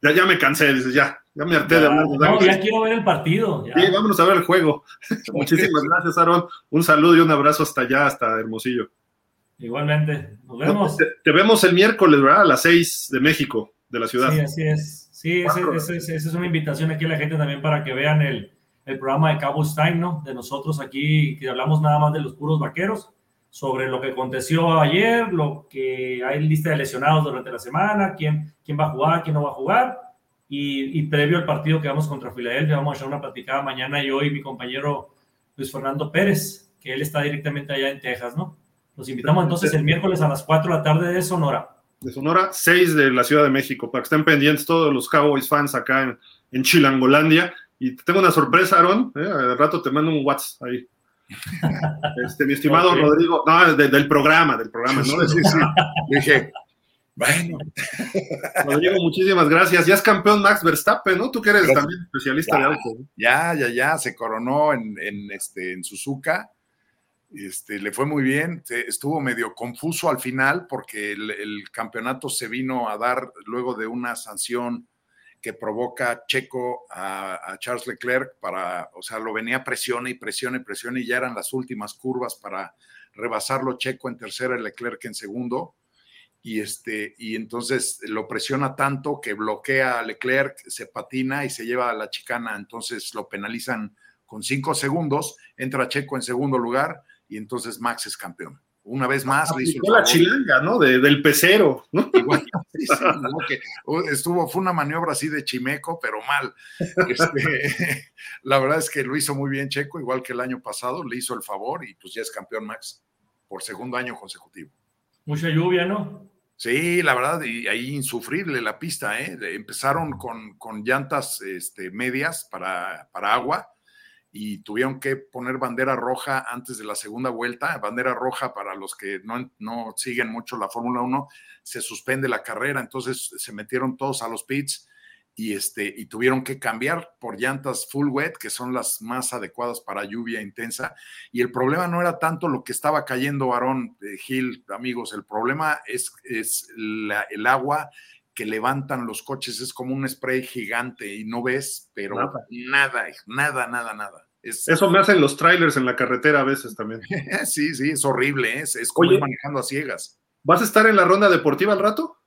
Ya, ya me cansé, dices, ya, ya me harté de hablar. No, ya quiero ver el partido. Sí, vámonos a ver el juego. Muchísimas gracias, Aaron. Un saludo y un abrazo hasta allá, hasta Hermosillo. Igualmente, nos vemos. Te, vemos el miércoles, ¿verdad? A las seis de México, de la ciudad. Sí, así es. Sí, esa es una invitación aquí a la gente también para que vean el, el programa de Cabo Time, ¿no? De nosotros aquí, que hablamos nada más de los puros vaqueros, sobre lo que aconteció ayer, lo que hay lista de lesionados durante la semana, quién, quién va a jugar, quién no va a jugar. Y, y previo al partido que vamos contra Filadelfia, vamos a hacer una platicada mañana yo y mi compañero Luis Fernando Pérez, que él está directamente allá en Texas, ¿no? Los invitamos entonces el miércoles a las 4 de la tarde de Sonora. De Sonora, 6 de la Ciudad de México, para que estén pendientes todos los Cowboys fans acá en, en Chilangolandia. Y tengo una sorpresa, Aaron. ¿eh? Al rato te mando un WhatsApp ahí. Este, mi estimado okay. Rodrigo, no, de, del programa, del programa, ¿no? Sí, sí. Dije, bueno. Rodrigo, muchísimas gracias. Ya es campeón Max Verstappen, ¿no? Tú que eres gracias. también especialista ya, de auto. ¿no? Ya, ya, ya, se coronó en, en, este, en Suzuka. Este, le fue muy bien, estuvo medio confuso al final porque el, el, campeonato se vino a dar luego de una sanción que provoca Checo a, a, Charles Leclerc para, o sea, lo venía presione y presione y presione y ya eran las últimas curvas para rebasarlo Checo en tercera y Leclerc en segundo. Y, este, y entonces lo presiona tanto que bloquea a Leclerc, se patina y se lleva a la chicana, entonces lo penalizan con cinco segundos, entra Checo en segundo lugar y entonces Max es campeón. Una vez más le hizo el la chilanga, ¿no? De, del pecero, ¿no? Igual, sí, sí, ¿no? que estuvo, fue una maniobra así de chimeco, pero mal. Este, la verdad es que lo hizo muy bien Checo, igual que el año pasado, le hizo el favor y pues ya es campeón Max por segundo año consecutivo. Mucha lluvia, ¿no? Sí, la verdad, y ahí insufrible la pista, ¿eh? Empezaron con, con llantas este, medias para, para agua y tuvieron que poner bandera roja antes de la segunda vuelta. Bandera roja para los que no, no siguen mucho la Fórmula 1, se suspende la carrera, entonces se metieron todos a los pits y, este, y tuvieron que cambiar por llantas full wet, que son las más adecuadas para lluvia intensa. Y el problema no era tanto lo que estaba cayendo, Aarón eh, Gil, amigos, el problema es, es la, el agua que levantan los coches, es como un spray gigante y no ves, pero nada, nada, nada, nada. nada. Es, Eso me hacen los trailers en la carretera a veces también. sí, sí, es horrible, es, es como Oye, ir manejando a ciegas. ¿Vas a estar en la ronda deportiva al rato?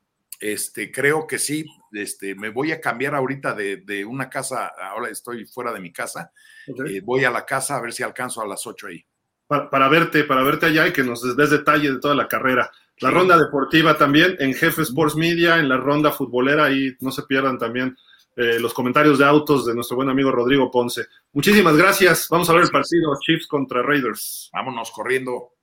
Este, creo que sí. Este, me voy a cambiar ahorita de, de una casa, ahora estoy fuera de mi casa. Okay. Eh, voy a la casa a ver si alcanzo a las 8 ahí. Para, para, verte, para verte allá y que nos des detalle de toda la carrera. La sí. ronda deportiva también en Jefe Sports Media, en la ronda futbolera, ahí no se pierdan también eh, los comentarios de autos de nuestro buen amigo Rodrigo Ponce. Muchísimas gracias. Vamos a ver el partido Chiefs contra Raiders. Vámonos corriendo.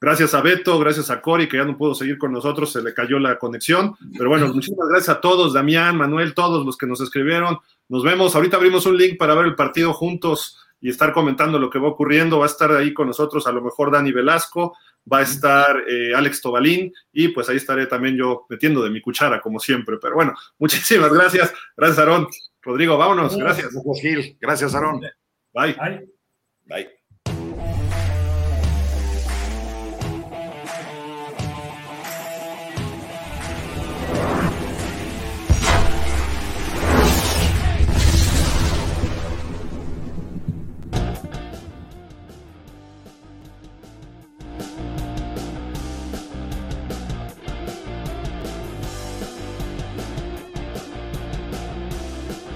Gracias a Beto, gracias a Cory, que ya no pudo seguir con nosotros, se le cayó la conexión. Pero bueno, muchísimas gracias a todos, Damián, Manuel, todos los que nos escribieron. Nos vemos. Ahorita abrimos un link para ver el partido juntos y estar comentando lo que va ocurriendo. Va a estar ahí con nosotros a lo mejor Dani Velasco, va a estar eh, Alex Tobalín y pues ahí estaré también yo metiendo de mi cuchara como siempre. Pero bueno, muchísimas gracias. Gracias, Aarón. Rodrigo, vámonos. Gracias. Gracias, Gil. Gracias, Aarón. Bye. Bye. Bye.